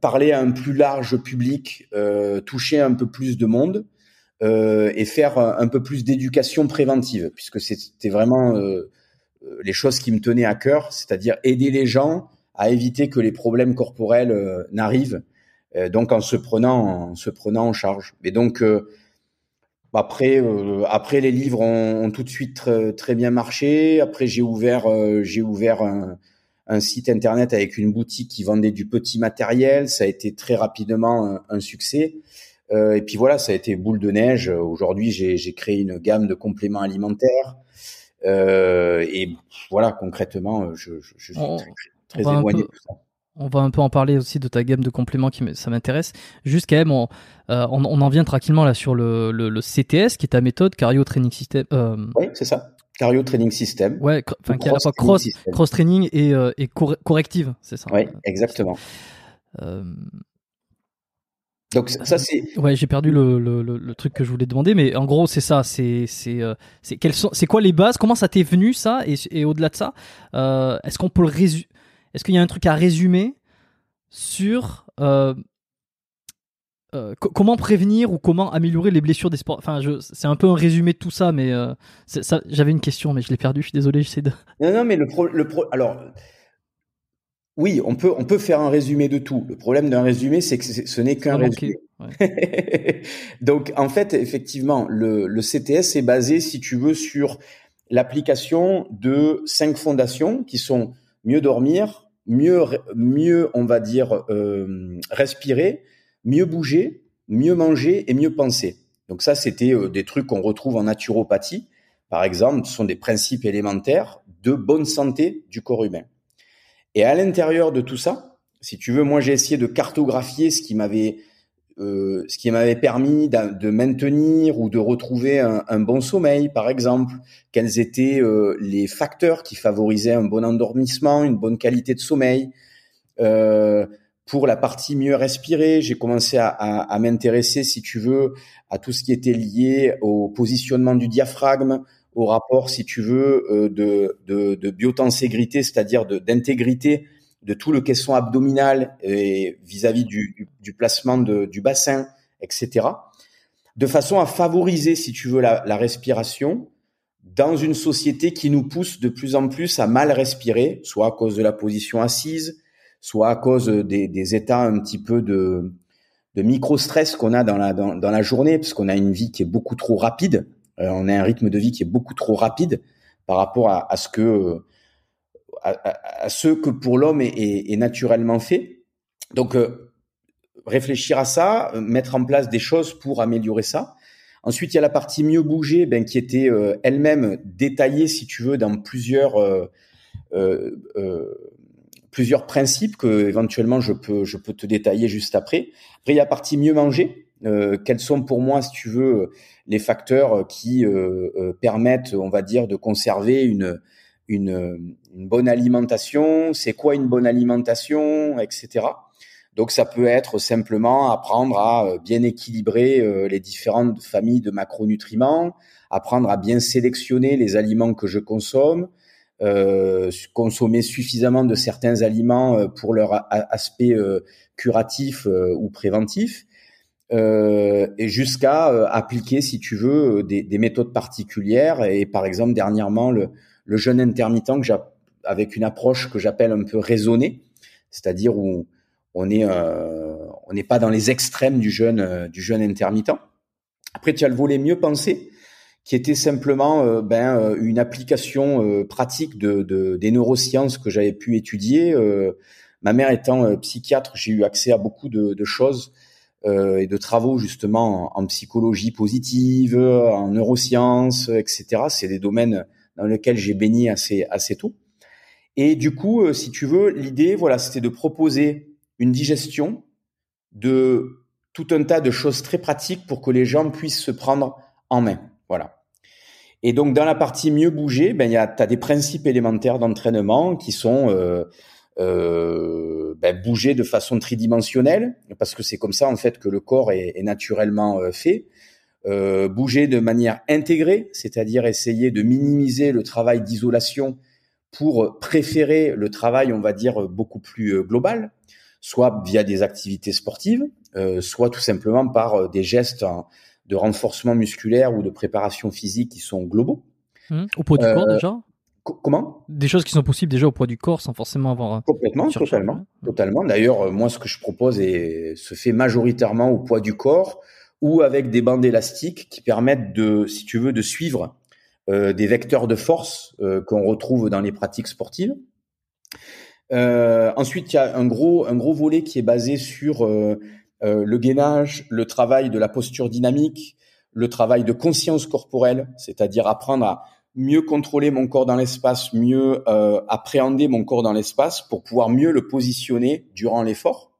parler à un plus large public, euh, toucher un peu plus de monde euh, et faire un, un peu plus d'éducation préventive, puisque c'était vraiment euh, les choses qui me tenaient à cœur, c'est-à-dire aider les gens à éviter que les problèmes corporels euh, n'arrivent, euh, donc en se prenant en se prenant en charge. Et donc euh, après, euh, après les livres ont, tout de suite très, bien marché. Après, j'ai ouvert, euh, j'ai ouvert un, site internet avec une boutique qui vendait du petit matériel. Ça a été très rapidement un, succès. Euh, et puis voilà, ça a été boule de neige. Aujourd'hui, j'ai créé une gamme de compléments alimentaires. Euh, et voilà, concrètement, je, je, je suis On- très, très on va un éloigné peu- de tout ça. On va un peu en parler aussi de ta gamme de compléments qui ça m'intéresse. Juste quand même, on, euh, on, on en vient tranquillement là sur le, le, le CTS qui est ta méthode Cardio Training System. Euh, Oui, c'est ça. Cardio Training System. ouais, enfin qui est à la fois cross, cross training et, euh, et cor- corrective, c'est ça. Oui, exactement. Euh, Donc ça, c'est ouais, j'ai perdu le, le, le, truc que je voulais demander, mais en gros c'est ça, c'est c'est euh, c'est quelles sont, c'est quoi les bases, comment ça t'est venu ça et, et au-delà de ça, euh, est-ce qu'on peut le résumer, est-ce qu'il y a un truc à résumer sur euh, euh, co- comment prévenir ou comment améliorer les blessures des sports? Enfin, je, c'est un peu un résumé de tout ça, mais euh, ça, j'avais une question, mais je l'ai perdu. Je suis désolé. J'essaie de. Non, non, mais le pro, le pro, alors, oui, on peut, on peut faire un résumé de tout. Le problème d'un résumé, c'est que ce n'est qu'un résumé. Donc, en fait, effectivement, le, le CTS est basé, si tu veux, sur l'application de cinq fondations qui sont mieux dormir, mieux, mieux, on va dire, euh, respirer, mieux bouger, mieux manger et mieux penser. Donc ça, c'était euh, des trucs qu'on retrouve en naturopathie. par exemple, sont des principes élémentaires de bonne santé du corps humain. Et à l'intérieur de tout ça, si tu veux, moi j'ai essayé de cartographier ce qui m'avait euh, ce qui m'avait permis de maintenir ou de retrouver un, bon sommeil, par exemple, quels étaient euh, les facteurs qui favorisaient un bon endormissement, une bonne qualité de sommeil. Euh, pour la partie mieux respirer, j'ai commencé à m'intéresser, si tu veux, à tout ce qui était lié au positionnement du diaphragme, au rapport, si tu veux, euh, de, de, de biotenségrité, c'est-à-dire d'intégrité de tout le caisson abdominal et vis-à-vis du, du, placement de, du bassin, etc. De façon à favoriser, si tu veux, la, la, respiration dans une société qui nous pousse de plus en plus à mal respirer, soit à cause de la position assise, soit à cause des, des états un petit peu de, de micro-stress qu'on a dans la, dans, dans la journée, parce qu'on a une vie qui est beaucoup trop rapide, on a un rythme de vie qui est beaucoup trop rapide par rapport à, à ce que à, ce que pour l'homme est, naturellement fait. Donc, euh, réfléchir à ça, euh, mettre en place des choses pour améliorer ça. Ensuite, il y a la partie mieux bouger, ben, qui était euh, elle-même détaillée, si tu veux, dans plusieurs plusieurs principes que éventuellement je peux je peux te détailler juste après. Après, il y a la partie mieux manger. Quels sont pour moi, si tu veux, les facteurs qui permettent, on va dire, de conserver une bonne alimentation, c'est quoi une bonne alimentation, etc. Donc ça peut être simplement apprendre à euh, bien équilibrer euh, les différentes familles de macronutriments, apprendre à bien sélectionner les aliments que je consomme, euh, consommer suffisamment de certains aliments pour leur aspect curatif ou préventif, et jusqu'à appliquer, si tu veux, des, des, méthodes particulières. Et par exemple, dernièrement, le, le jeûne intermittent que avec une approche que j'appelle un peu raisonnée, c'est-à-dire où on est euh, on n'est pas dans les extrêmes du jeûne euh, du jeûne intermittent. Après, tu as le volet mieux pensé, qui était simplement euh, ben une application pratique de, de, des neurosciences que j'avais pu étudier. ma mère étant psychiatre, j'ai eu accès à beaucoup de, de choses et de travaux justement en, psychologie positive, en neurosciences, etc. C'est des domaines dans lequel j'ai baigné assez assez tôt. Et du coup, euh, si tu veux, l'idée, voilà, c'était de proposer une digestion de tout un tas de choses très pratiques pour que les gens puissent se prendre en main. Voilà. Et donc, dans la partie mieux bouger, ben, il y a, as des principes élémentaires d'entraînement qui sont euh, euh, ben, bouger de façon tridimensionnelle, parce que c'est comme ça en fait que le corps est, est naturellement euh, fait. Euh, bouger de manière intégrée, c'est-à-dire essayer de minimiser le travail d'isolation pour préférer le travail, on va dire, beaucoup plus euh, global, soit via des activités sportives, euh, soit tout simplement par des gestes de renforcement musculaire ou de préparation physique qui sont globaux. Mmh. Au poids du corps déjà? Comment? Des choses qui sont possibles déjà au poids du corps sans forcément avoir. Complètement, totalement, totalement. D'ailleurs, moi, ce que je propose et se fait majoritairement au poids du corps ou avec des bandes élastiques qui permettent de, si tu veux, de suivre euh, des vecteurs de force euh, qu'on retrouve dans les pratiques sportives. Euh, ensuite, il y a un gros, un gros volet qui est basé sur euh, euh, le gainage, le travail de la posture dynamique, le travail de conscience corporelle, c'est-à-dire apprendre à mieux contrôler mon corps dans l'espace, mieux appréhender mon corps dans l'espace pour pouvoir mieux le positionner durant l'effort.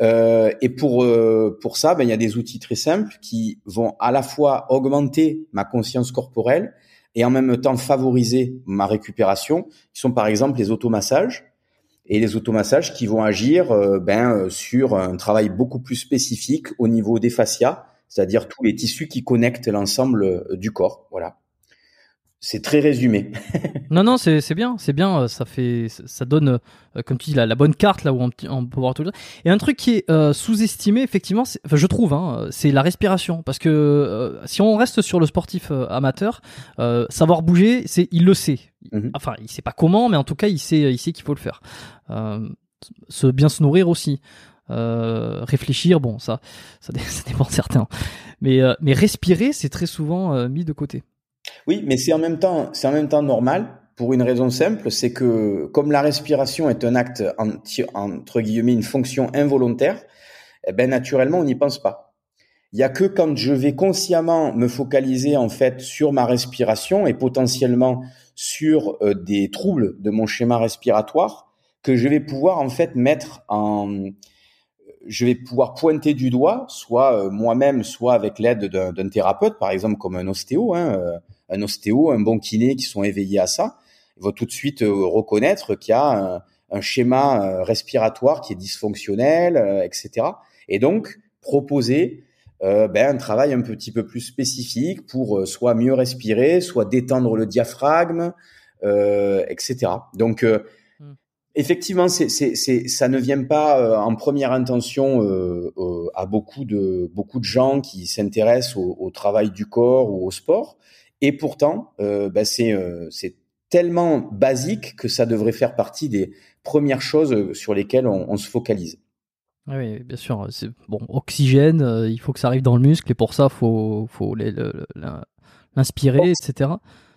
Euh, et pour euh, pour ça, ben, il y a des outils très simples qui vont à la fois augmenter ma conscience corporelle et en même temps favoriser ma récupération. Qui sont par exemple les automassages et les automassages qui vont agir euh, ben sur un travail beaucoup plus spécifique au niveau des fascias, c'est-à-dire tous les tissus qui connectent l'ensemble du corps. Voilà. C'est très résumé. non, non, c'est bien, c'est bien. Euh, ça fait, ça donne, euh, comme tu dis, la, la bonne carte là où on, on, peut voir tout ça. Et un truc qui est euh, sous-estimé, effectivement, enfin, je trouve, hein, c'est la respiration, parce que si on reste sur le sportif amateur, savoir bouger, c'est, il le sait. Mhm. Enfin, il sait pas comment, mais en tout cas, il sait, il sait qu'il faut le faire. se bien se nourrir aussi. réfléchir, bon, ça, ça, ça dépend de certains. Mais, mais respirer, c'est très souvent mis de côté. Oui, mais c'est en même temps, normal pour une raison simple, c'est que comme la respiration est un acte entre guillemets une fonction involontaire, eh ben naturellement on n'y pense pas. Il y a que quand je vais consciemment me focaliser en fait sur ma respiration et potentiellement sur euh, des troubles de mon schéma respiratoire que je vais pouvoir en fait mettre en je vais pouvoir pointer du doigt, soit euh, moi-même, soit avec l'aide d'un thérapeute, par exemple comme un ostéo, hein, euh, un ostéo, un bon kiné qui sont éveillés à ça, ils tout de suite reconnaître qu'il y a un, schéma respiratoire qui est dysfonctionnel, etc. Et donc proposer euh, ben, un travail un petit peu plus spécifique pour euh, soit mieux respirer, soit détendre le diaphragme, euh, etc. Donc, euh. Effectivement, c'est, c'est, c'est, ça ne vient pas en première intention à beaucoup de, beaucoup de gens qui s'intéressent au, au, travail du corps ou au sport. Et pourtant, ben, c'est, c'est tellement basique que ça devrait faire partie des premières choses sur lesquelles on, on se focalise. Ah oui, bien sûr. C'est bon, oxygène, euh, il faut que ça arrive dans le muscle et pour ça, faut faut l'inspirer, etc.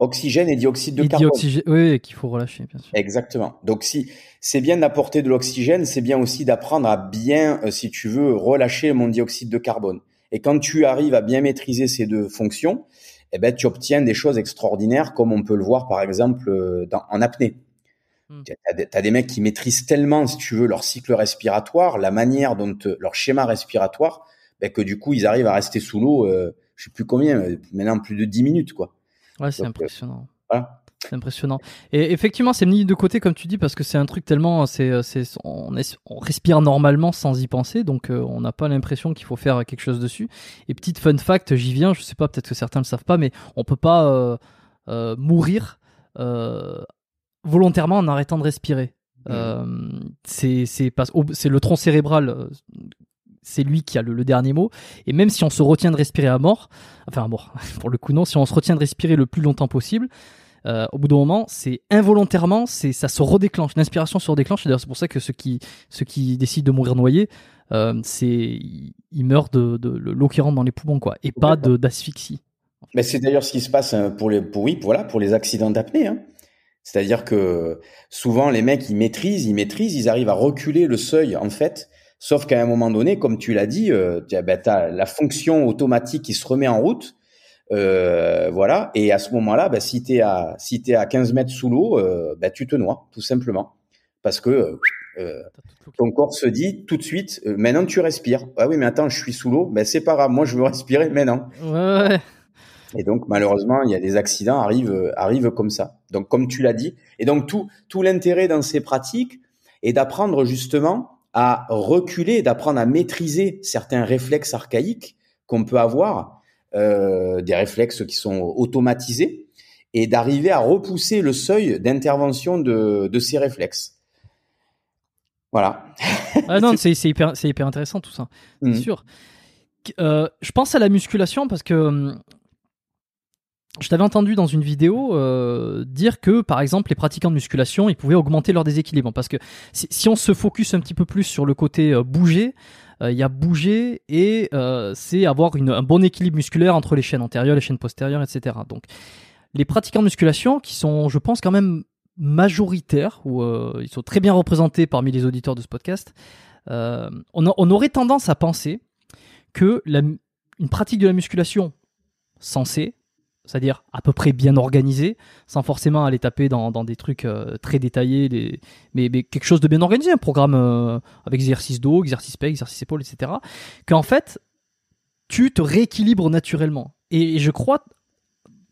Oxygène et dioxyde de carbone. oui, qu'il faut relâcher, bien sûr. Exactement. Donc si c'est bien d'apporter de l'oxygène, c'est bien aussi d'apprendre à bien, euh, si tu veux, relâcher mon dioxyde de carbone. Et quand tu arrives à bien maîtriser ces deux fonctions, eh ben tu obtiens des choses extraordinaires, comme on peut le voir par exemple euh, dans, en apnée. Hmm. Tu as, des mecs qui maîtrisent tellement, si tu veux, leur cycle respiratoire, la manière dont euh, leur schéma respiratoire, ben, que du coup, ils arrivent à rester sous l'eau, euh, je sais plus combien, maintenant plus de 10 minutes, quoi. Ouais, c'est impressionnant. C'est impressionnant. Et effectivement, c'est mis de côté, comme tu dis, parce que c'est un truc tellement, c'est, c'est, on, on, respire normalement sans y penser, donc on n'a pas l'impression qu'il faut faire quelque chose dessus. Et petite fun fact, j'y viens, je sais pas, peut-être que certains le savent pas, mais on peut pas euh, mourir volontairement en arrêtant de respirer. Mmh. Euh, c'est c'est le tronc cérébral, euh, c'est lui qui a le, dernier mot. Et même si on se retient de respirer à mort, enfin à mort, pour le coup non, si on se retient de respirer le plus longtemps possible, euh, au bout d'un moment, c'est involontairement, c'est ça se redéclenche, l'inspiration se redéclenche. D'ailleurs, c'est pour ça que ceux qui ceux qui décident de mourir noyés, euh, c'est ils meurent de, de, l'eau qui rentre dans les poumons quoi, et pas d'asphyxie. Mais c'est d'ailleurs ce qui se passe pour les pour oui voilà pour les accidents d'apnée. Hein. C'est-à-dire que souvent les mecs ils maîtrisent, ils maîtrisent, ils arrivent à reculer le seuil en fait. Sauf qu'à un moment donné, comme tu l'as dit, euh, tu as la fonction automatique qui se remet en route. Euh, voilà. Et à ce moment-là, bah, si tu es à si es à 15 mètres sous l'eau, euh, bah, tu te noies tout simplement parce que ton corps se dit tout de suite, maintenant tu respires. Ah oui, mais attends, je suis sous l'eau. Ben c'est pas grave, moi je veux respirer maintenant. Ouais. Et donc malheureusement, il y a des accidents arrivent arrivent comme ça. Donc comme tu l'as dit, et donc tout tout l'intérêt dans ces pratiques est d'apprendre justement à reculer, d'apprendre à maîtriser certains réflexes archaïques qu'on peut avoir, euh, des réflexes qui sont automatisés, et d'arriver à repousser le seuil d'intervention de, de ces réflexes. Voilà. Ah non, c'est hyper, hyper intéressant tout ça, c'est mmh. sûr. Euh, je pense à la musculation parce que hum, je t'avais entendu dans une vidéo euh, dire que, par exemple, les pratiquants de musculation, ils pouvaient augmenter leur déséquilibre. Parce que si, on se focus un petit peu plus sur le côté euh, bouger, euh, il y a bouger et c'est avoir une, un bon équilibre musculaire entre les chaînes antérieures, les chaînes postérieures, etc. Donc, les pratiquants de musculation, qui sont, je pense, quand même majoritaires, ou ils sont très bien représentés parmi les auditeurs de ce podcast, on, on, aurait tendance à penser que la, une pratique de la musculation censée c'est-à-dire à peu près bien organisé, sans forcément aller taper dans, des trucs euh, très détaillés, mais, quelque chose de bien organisé, un programme euh, avec exercice dos, exercice pec, exercice épaule, etc. Qu'en fait, tu te rééquilibres naturellement. Et, je crois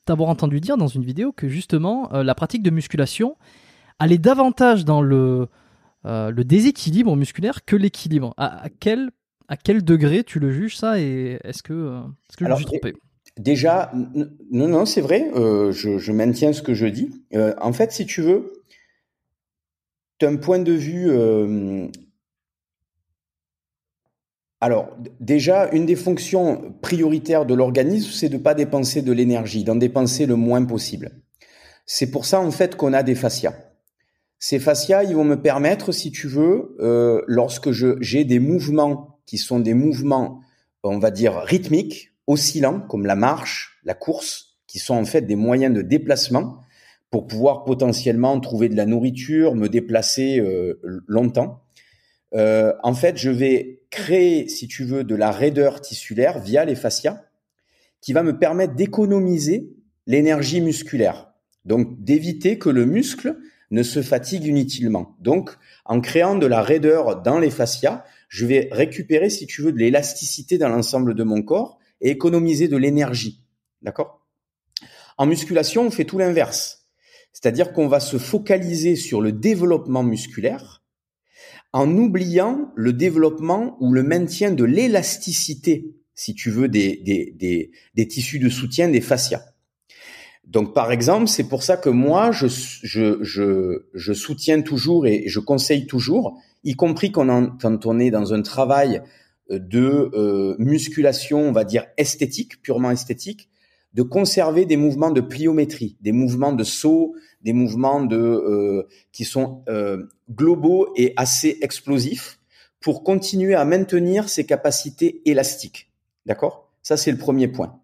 t'avoir entendu dire dans une vidéo que justement, euh, la pratique de musculation allait davantage dans le, le déséquilibre musculaire que l'équilibre. À, quel, à quel degré tu le juges ça et est-ce que, est -ce que je suis trompé? Déjà, non, non, c'est vrai, euh, je, maintiens ce que je dis. Euh, en fait, si tu veux, tu as un point de vue... Euh, alors, déjà, une des fonctions prioritaires de l'organisme, c'est de ne pas dépenser de l'énergie, d'en dépenser le moins possible. C'est pour ça, en fait, qu'on a des fascias. Ces fascias, ils vont me permettre, si tu veux, lorsque j'ai des mouvements qui sont des mouvements, on va dire, rythmiques, oscillants comme la marche, la course, qui sont en fait des moyens de déplacement pour pouvoir potentiellement trouver de la nourriture, me déplacer euh, longtemps. euh, en fait, je vais créer, si tu veux, de la raideur tissulaire via les fascias, qui va me permettre d'économiser l'énergie musculaire. Donc, d'éviter que le muscle ne se fatigue inutilement. Donc, en créant de la raideur dans les fascias, je vais récupérer, si tu veux, de l'élasticité dans l'ensemble de mon corps et économiser de l'énergie. D'accord? En musculation, on fait tout l'inverse. C'est-à-dire qu'on va se focaliser sur le développement musculaire en oubliant le développement ou le maintien de l'élasticité, si tu veux, des, des, des, tissus de soutien, des fascias. Donc, par exemple, c'est pour ça que moi, je, je, je, je, soutiens toujours et je conseille toujours, y compris quand on, quand on est dans un travail de euh, musculation, on va dire esthétique, purement esthétique, de conserver des mouvements de pliométrie, des mouvements de saut, des mouvements de euh, qui sont euh, globaux et assez explosifs pour continuer à maintenir ses capacités élastiques. D'accord? Ça c'est le premier point.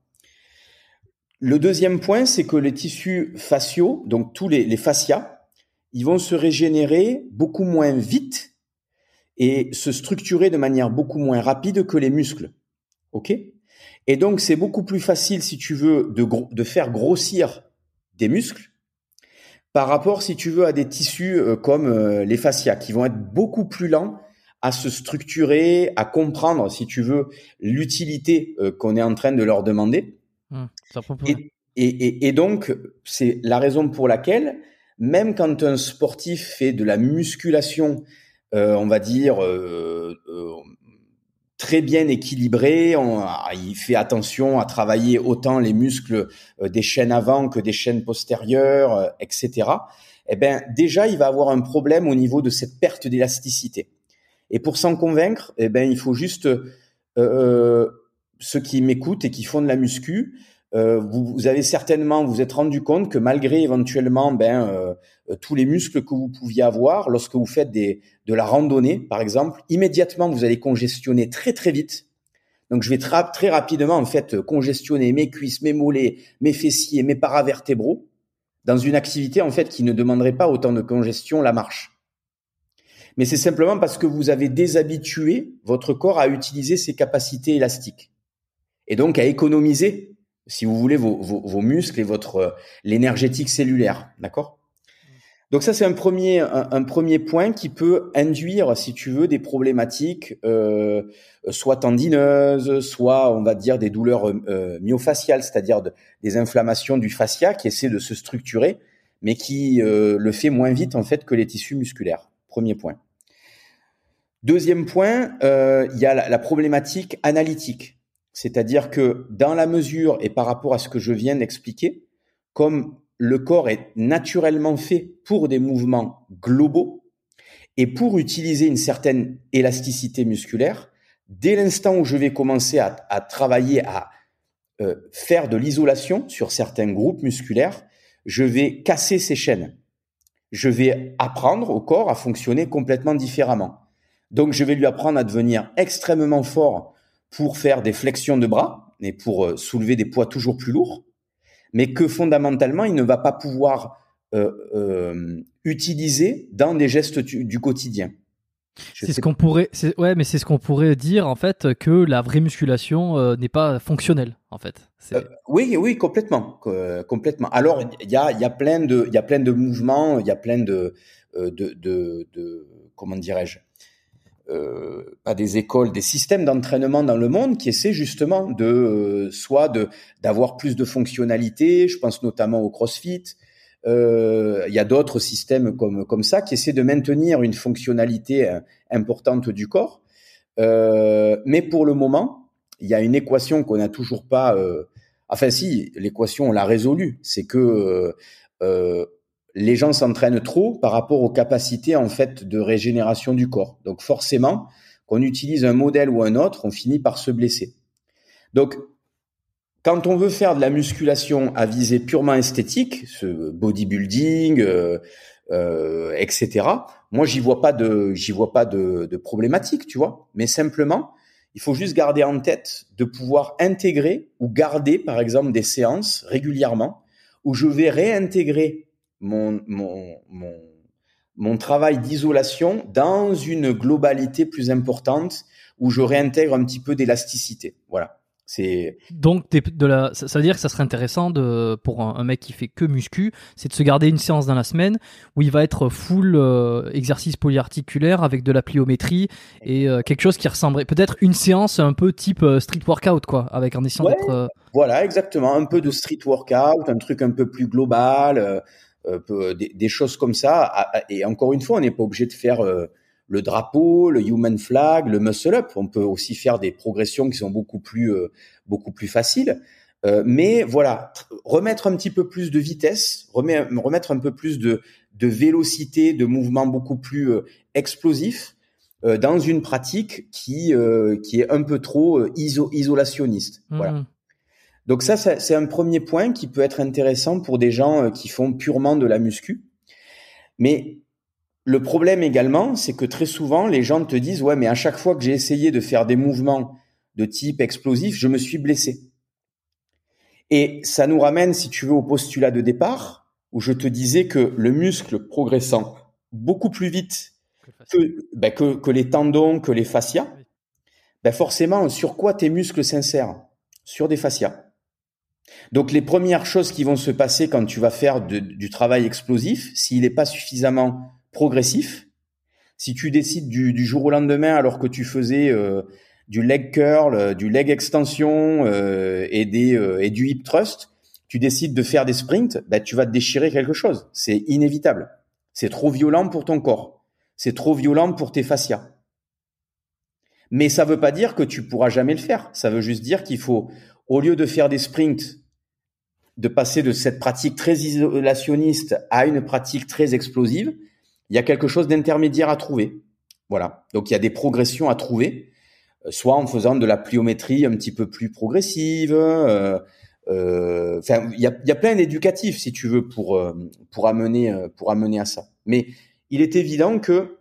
Le deuxième point, c'est que les tissus faciaux, donc tous les, les fascias, ils vont se régénérer beaucoup moins vite et se structurer de manière beaucoup moins rapide que les muscles. OK? Et donc, c'est beaucoup plus facile, si tu veux, de, de faire grossir des muscles par rapport, si tu veux, à des tissus euh, comme euh, les fascias, qui vont être beaucoup plus lents à se structurer, à comprendre, si tu veux, l'utilité euh, qu'on est en train de leur demander. Mmh, et, et, et, donc, c'est la raison pour laquelle, même quand un sportif fait de la musculation, on va dire, euh, euh, très bien équilibré, on, il fait attention à travailler autant les muscles des chaînes avant que des chaînes postérieures, etc. Eh ben, déjà, il va avoir un problème au niveau de cette perte d'élasticité. Et pour s'en convaincre, eh ben, il faut juste ceux qui m'écoutent et qui font de la muscu, euh, vous, vous, avez certainement vous êtes rendu compte que malgré éventuellement ben euh, tous les muscles que vous pouviez avoir lorsque vous faites des, de la randonnée par exemple, immédiatement vous allez congestionner très très vite. Donc je vais très rapidement en fait congestionner mes cuisses, mes mollets, mes fessiers, mes paravertébraux dans une activité en fait qui ne demanderait pas autant de congestion la marche. Mais c'est simplement parce que vous avez déshabitué votre corps à utiliser ses capacités élastiques et donc à économiser si vous voulez, vos, muscles et votre euh, l'énergétique cellulaire, d'accord? Donc ça, c'est un premier point qui peut induire, si tu veux, des problématiques, euh, soit tendineuses, soit on va dire des douleurs euh, myofasciales, c'est-à-dire des inflammations du fascia qui essaient de se structurer, mais qui le fait moins vite en fait que les tissus musculaires. Premier point. Deuxième point, il y a la problématique analytique. C'est-à-dire que dans la mesure et par rapport à ce que je viens d'expliquer, comme le corps est naturellement fait pour des mouvements globaux et pour utiliser une certaine élasticité musculaire, dès l'instant où je vais commencer à, travailler à euh, faire de l'isolation sur certains groupes musculaires, je vais casser ces chaînes. Je vais apprendre au corps à fonctionner complètement différemment. Donc je vais lui apprendre à devenir extrêmement fort pour faire des flexions de bras et pour euh, soulever des poids toujours plus lourds, mais que fondamentalement, il ne va pas pouvoir euh, euh, utiliser dans des gestes du, quotidien. C'est ce qu'on pourrait, ouais, mais c'est ce qu'on pourrait dire en fait que la vraie musculation n'est pas fonctionnelle en fait. oui, oui, complètement, complètement. Alors il y a, y a plein de, il y a plein de mouvements, il y a plein de, de, de, de comment dirais-je, euh, pas des écoles, des systèmes d'entraînement dans le monde qui essaient justement de euh, soit de d'avoir plus de fonctionnalités. Je pense notamment au CrossFit. Euh, il y a d'autres systèmes comme comme ça qui essaient de maintenir une fonctionnalité euh, importante du corps. mais pour le moment, il y a une équation qu'on n'a toujours pas. enfin, si l'équation on l'a résolue, c'est que les gens s'entraînent trop par rapport aux capacités en fait de régénération du corps. Donc forcément, qu'on utilise un modèle ou un autre, on finit par se blesser. Donc quand on veut faire de la musculation à visée purement esthétique, ce bodybuilding, euh, euh, etc. Moi, j'y vois pas de, j'y vois pas de, de problématique, tu vois. Mais simplement, il faut juste garder en tête de pouvoir intégrer ou garder, par exemple, des séances régulièrement où je vais réintégrer mon, mon, mon, mon travail d'isolation dans une globalité plus importante où je réintègre un petit peu d'élasticité. Voilà. C'est donc de la, ça, veut dire que ça serait intéressant de pour un, mec qui fait que muscu, c'est de se garder une séance dans la semaine où il va être full euh, exercice polyarticulaire avec de la pliométrie et euh, quelque chose qui ressemblerait peut-être une séance un peu type euh, street workout quoi, avec un essayant d'être. Voilà, exactement, un peu de street workout, un truc un peu plus global, des, des, choses comme ça. Ah, ah, et encore une fois, on n'est pas obligé de faire le drapeau, le human flag, le muscle up. On peut aussi faire des progressions qui sont beaucoup plus euh, beaucoup plus faciles. Euh, mais voilà, remettre un petit peu plus de vitesse, remettre un peu plus de, de vélocité, de mouvement beaucoup plus euh, explosif dans une pratique qui qui est un peu trop isolationniste. Voilà. Donc ça, c'est un premier point qui peut être intéressant pour des gens qui font purement de la muscu. Mais le problème également, c'est que très souvent, les gens te disent, ouais, mais à chaque fois que j'ai essayé de faire des mouvements de type explosif, je me suis blessé. Et ça nous ramène, si tu veux, au postulat de départ, où je te disais que le muscle progressant beaucoup plus vite ben, que, que, les tendons, que les fascias, ben forcément, sur quoi tes muscles s'insèrent? Sur des fascias. Donc les premières choses qui vont se passer quand tu vas faire du travail explosif, s'il n'est pas suffisamment progressif. Si tu décides du, jour au lendemain, alors que tu faisais euh, du leg curl, euh, du leg extension euh, et, des, et du hip thrust, tu décides de faire des sprints, bah, tu vas te déchirer quelque chose. C'est inévitable. C'est trop violent pour ton corps. C'est trop violent pour tes fascias. Mais ça veut pas dire que tu pourras jamais le faire. Ça veut juste dire qu'il faut, au lieu de faire des sprints, de passer de cette pratique très isolationniste à une pratique très explosive, il y a quelque chose d'intermédiaire à trouver. Voilà. Donc il y a des progressions à trouver, euh, soit en faisant de la pliométrie un petit peu plus progressive. Euh, euh, il y a, il y a plein d'éducatifs si tu veux pour pour amener pour amener à ça. Mais il est évident que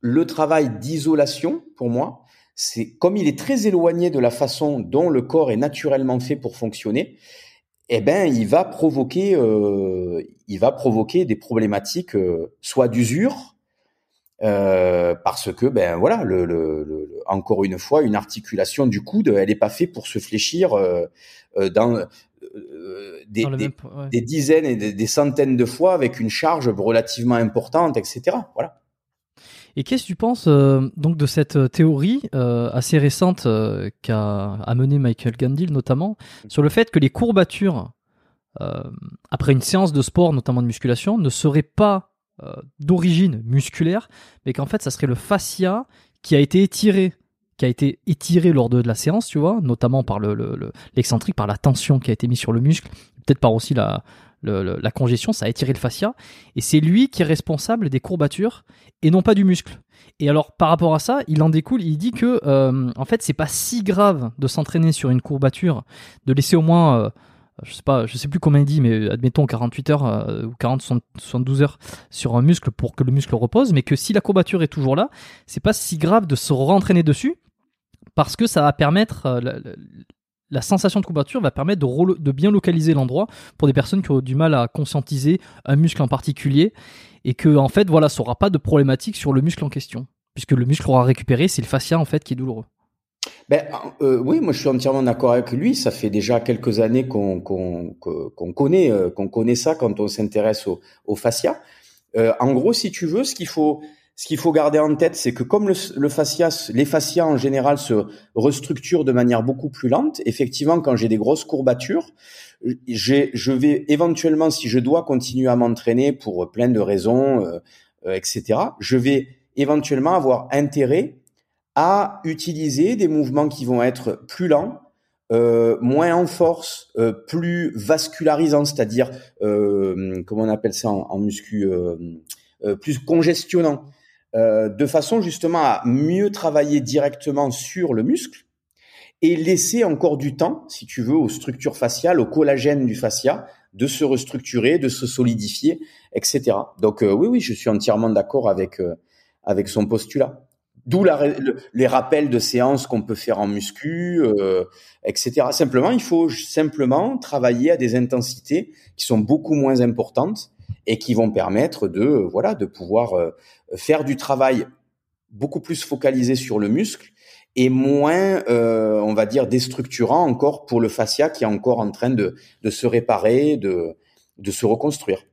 le travail d'isolation, pour moi, c'est comme il est très éloigné de la façon dont le corps est naturellement fait pour fonctionner eh ben, il va provoquer, euh, il va provoquer des problématiques, euh, soit d'usure, euh, parce que ben voilà, le, le, le, encore une fois, une articulation du coude, elle n'est pas faite pour se fléchir dans, des, des, des, dizaines et des, des, centaines de fois avec une charge relativement importante, etc. Voilà. Et qu'est-ce que tu penses euh, donc de cette euh, théorie euh, assez récente qu'a amené Michael Gandil notamment sur le fait que les courbatures après une séance de sport, notamment de musculation, ne seraient pas d'origine musculaire, mais qu'en fait ça serait le fascia qui a été étiré qui a été étiré lors de, la séance, tu vois, notamment par l'excentrique, le, par la tension qui a été mise sur le muscle, peut-être par aussi la, la congestion, ça a étiré le fascia, et c'est lui qui est responsable des courbatures et non pas du muscle. Et alors par rapport à ça, il en découle, il dit que euh, en fait c'est pas si grave de s'entraîner sur une courbature, de laisser au moins euh, je sais pas, je sais plus combien il dit, mais admettons 48 heures euh, ou 40, 72 heures sur un muscle pour que le muscle repose, mais que si la courbature est toujours là, c'est pas si grave de se rentraîner dessus parce que ça va permettre la sensation de courbature va permettre de, bien localiser l'endroit pour des personnes qui ont du mal à conscientiser un muscle en particulier et que en fait voilà, ça aura pas de problématique sur le muscle en question puisque le muscle aura récupéré, c'est le fascia en fait qui est douloureux. Ben, euh, oui, moi je suis entièrement d'accord avec lui. Ça fait déjà quelques années qu'on connaît euh, qu'on connaît ça quand on s'intéresse au, au fascia. Euh, en gros, si tu veux, ce qu'il faut ce qu'il faut garder en tête, c'est que comme le, le fascia, les fascias en général se restructurent de manière beaucoup plus lente, effectivement, quand j'ai des grosses courbatures, je vais éventuellement, si je dois continuer à m'entraîner pour plein de raisons, euh, euh, etc., je vais éventuellement avoir intérêt à utiliser des mouvements qui vont être plus lents, euh, moins en force, euh, plus vascularisants, c'est-à-dire, euh, comment on appelle ça en, en muscu, plus congestionnant. Euh, de façon justement à mieux travailler directement sur le muscle et laisser encore du temps, si tu veux, aux structures faciales, au collagène du fascia, de se restructurer, de se solidifier, etc. Donc euh, oui, oui, je suis entièrement d'accord avec euh, avec son postulat. D'où les rappels de séances qu'on peut faire en muscu, etc. Simplement, il faut simplement travailler à des intensités qui sont beaucoup moins importantes et qui vont permettre de voilà de pouvoir faire du travail beaucoup plus focalisé sur le muscle et moins, euh, on va dire, déstructurant encore pour le fascia qui est encore en train de, de se réparer, de, de se reconstruire.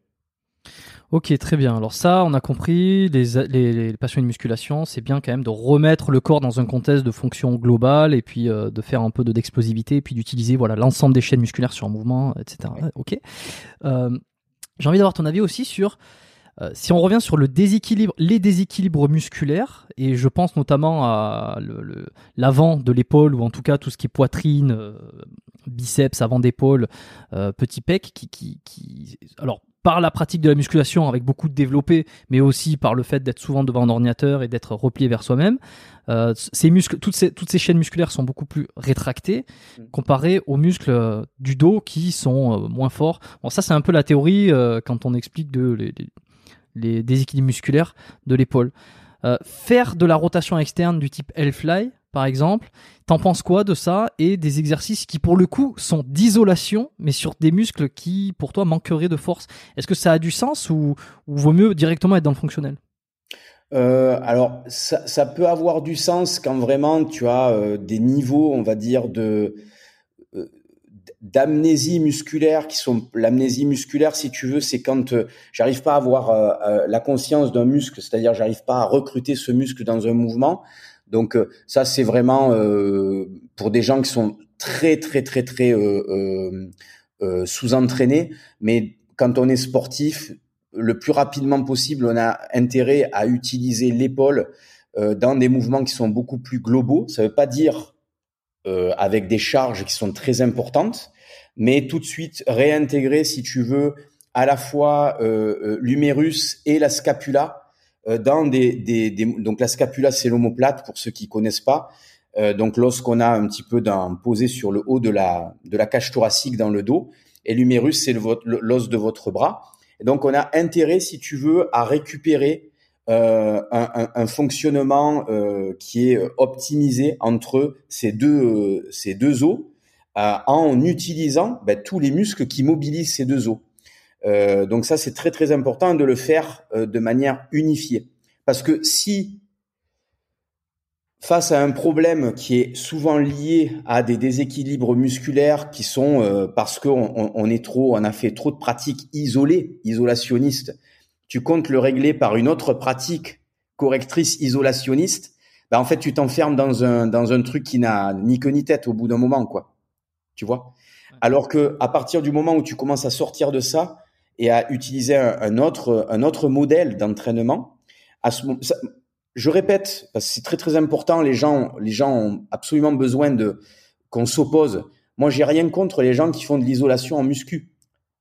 Ok, très bien. Alors ça, on a compris, les, les, les passions de musculation, c'est bien quand même de remettre le corps dans un contexte de fonction globale et puis euh, de faire un peu d'explosivité et puis d'utiliser voilà l'ensemble des chaînes musculaires sur un mouvement, etc. Ok. Euh, J'ai envie d'avoir ton avis aussi sur euh, si on revient sur le déséquilibre, les déséquilibres musculaires, et je pense notamment à l'avant de l'épaule, ou en tout cas tout ce qui est poitrine, euh, biceps, avant d'épaule, euh, petit pec, qui, qui, qui, alors par la pratique de la musculation avec beaucoup de développé, mais aussi par le fait d'être souvent devant un ordinateur et d'être replié vers soi-même, euh, ces muscles, toutes ces, toutes ces chaînes musculaires sont beaucoup plus rétractées mmh. comparées aux muscles du dos qui sont moins forts. Bon, ça c'est un peu la théorie quand on explique de les, les déséquilibres musculaires de l'épaule. Euh, faire de la rotation externe du type L-Fly, par exemple, t'en penses quoi de ça et des exercices qui, pour le coup, sont d'isolation, mais sur des muscles qui, pour toi, manqueraient de force? Est-ce que ça a du sens ou, vaut mieux directement être dans le fonctionnel? Euh, alors, ça, peut avoir du sens quand vraiment tu as euh, des niveaux, on va dire, de, d'amnésie musculaire qui sont l'amnésie musculaire si tu veux c'est quand euh, j'arrive pas à avoir euh, euh, la conscience d'un muscle c'est-à-dire j'arrive pas à recruter ce muscle dans un mouvement donc ça c'est vraiment pour des gens qui sont très très très très sous-entraînés. Mais quand on est sportif le plus rapidement possible on a intérêt à utiliser l'épaule dans des mouvements qui sont beaucoup plus globaux. Ça veut pas dire euh, avec des charges qui sont très importantes, mais tout de suite réintégrer, si tu veux, à la fois euh, euh l'humérus et la scapula dans des, des, donc la scapula c'est l'omoplate pour ceux qui connaissent pas. donc lorsqu'on a un petit peu d'un posé sur le haut de la de la cage thoracique dans le dos et l'humérus c'est l'os de votre bras. Donc on a intérêt si tu veux à récupérer euh, un, fonctionnement euh, qui est optimisé entre ces deux, euh, ces deux os en utilisant ben, tous les muscles qui mobilisent ces deux os. Donc ça, c'est très très important de le faire de manière unifiée. Parce que si face à un problème qui est souvent lié à des déséquilibres musculaires qui sont parce qu'on on est trop, on a fait trop de pratiques isolées, isolationnistes, tu comptes le régler par une autre pratique correctrice isolationniste, bah en fait tu t'enfermes dans un dans un truc qui n'a ni queue ni tête au bout d'un moment quoi. Tu vois? Alors que à partir du moment où tu commences à sortir de ça et à utiliser un, autre un autre modèle d'entraînement, je répète parce que c'est très très important, les gens les gens ont absolument besoin de qu'on s'oppose. Moi, j'ai rien contre les gens qui font de l'isolation en muscu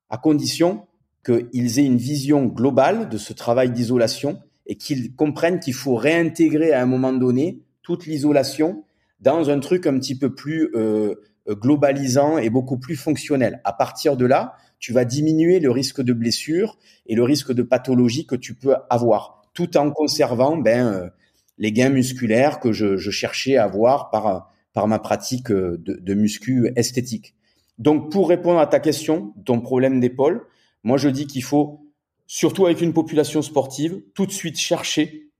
à condition qu'ils aient une vision globale de ce travail d'isolation et qu'ils comprennent qu'il faut réintégrer à un moment donné toute l'isolation dans un truc un petit peu plus euh, globalisant et beaucoup plus fonctionnel. À partir de là, tu vas diminuer le risque de blessure et le risque de pathologie que tu peux avoir, tout en conservant ben, euh, les gains musculaires que je, cherchais à avoir par, ma pratique de, de muscu esthétique. Donc, pour répondre à ta question, ton problème d'épaule, moi, je dis qu'il faut, surtout avec une population sportive, tout de suite chercher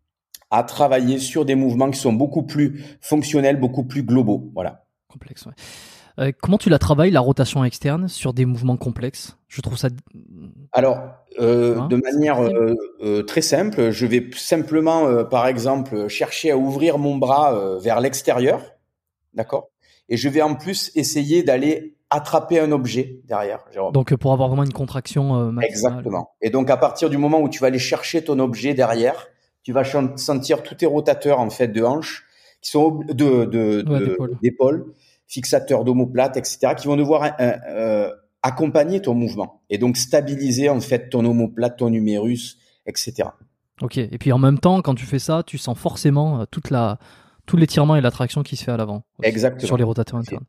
à travailler sur des mouvements qui sont beaucoup plus fonctionnels, beaucoup plus globaux. Voilà. Complexe. Euh, comment tu la travailles, la rotation externe, sur des mouvements complexes? Je trouve ça. Alors, euh, de manière euh, très simple, je vais simplement, par exemple, chercher à ouvrir mon bras vers l'extérieur, d'accord? Et je vais en plus essayer d'aller attraper un objet derrière. Donc pour avoir vraiment une contraction euh, Exactement. Et donc à partir du moment où tu vas aller chercher ton objet derrière, tu vas sentir tous tes rotateurs en fait de hanches qui sont de d'épaule, fixateurs d'omoplate, etc., qui vont devoir euh, accompagner ton mouvement et donc stabiliser en fait ton omoplate, ton humérus, etc. Ok. Et puis en même temps, quand tu fais ça, tu sens forcément euh, toute la tout l'étirement et l'attraction qui se fait à l'avant. Exactement. Sur les rotateurs internes.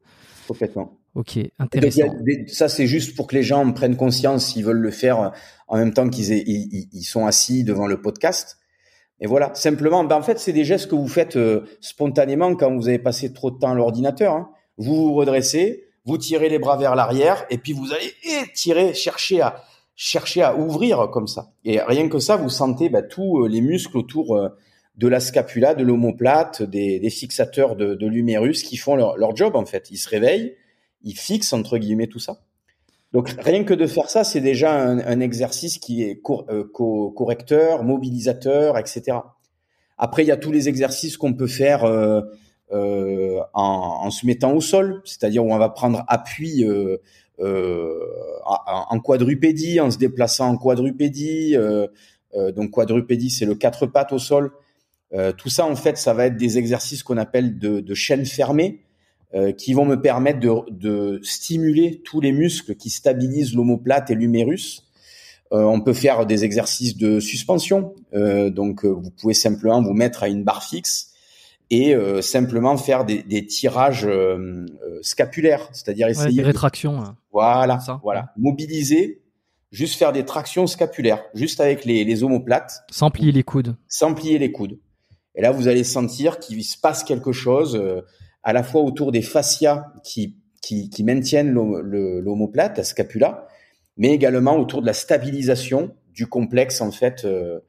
Complètement. Ok, intéressant. ça, c'est juste pour que les gens prennent conscience s'ils veulent le faire en même temps qu'ils ils, sont assis devant le podcast. Et voilà, simplement, ben en fait, c'est des gestes que vous faites euh, spontanément quand vous avez passé trop de temps à l'ordinateur. Hein. Vous vous redressez, vous tirez les bras vers l'arrière, et puis vous allez tirer, chercher à cherchez à ouvrir comme ça. Et rien que ça, vous sentez bah, tous les muscles autour de la scapula, de l'omoplate, des, des, fixateurs de, de l'humérus qui font leur, leur, job en fait. Ils se réveillent, ils fixent entre guillemets tout ça. Donc rien que de faire ça, c'est déjà un, un, exercice qui est euh, correcteur, mobilisateur, etc. Après, il y a tous les exercices qu'on peut faire euh, euh, en, en, se mettant au sol, c'est-à-dire où on va prendre appui euh, euh en quadrupédie, en se déplaçant en quadrupédie. donc quadrupédie, c'est le quatre pattes au sol. Euh, tout ça, en fait, ça va être des exercices qu'on appelle de, de chaînes fermées, euh, qui vont me permettre de, de, stimuler tous les muscles qui stabilisent l'omoplate et l'humérus. Euh, on peut faire des exercices de suspension, euh, donc euh, vous pouvez simplement vous mettre à une barre fixe et simplement faire des, des tirages scapulaires, c'est-à-dire essayer ouais, des rétractions. Hein. Voilà, voilà, mobiliser juste faire des tractions scapulaires, juste avec les, les omoplates. Sans plier les coudes. Sans plier les coudes. Et là, vous allez sentir qu'il se passe quelque chose euh, à la fois autour des fascias qui, qui, qui maintiennent l'omoplate, la scapula, mais également autour de la stabilisation du complexe en fait euh,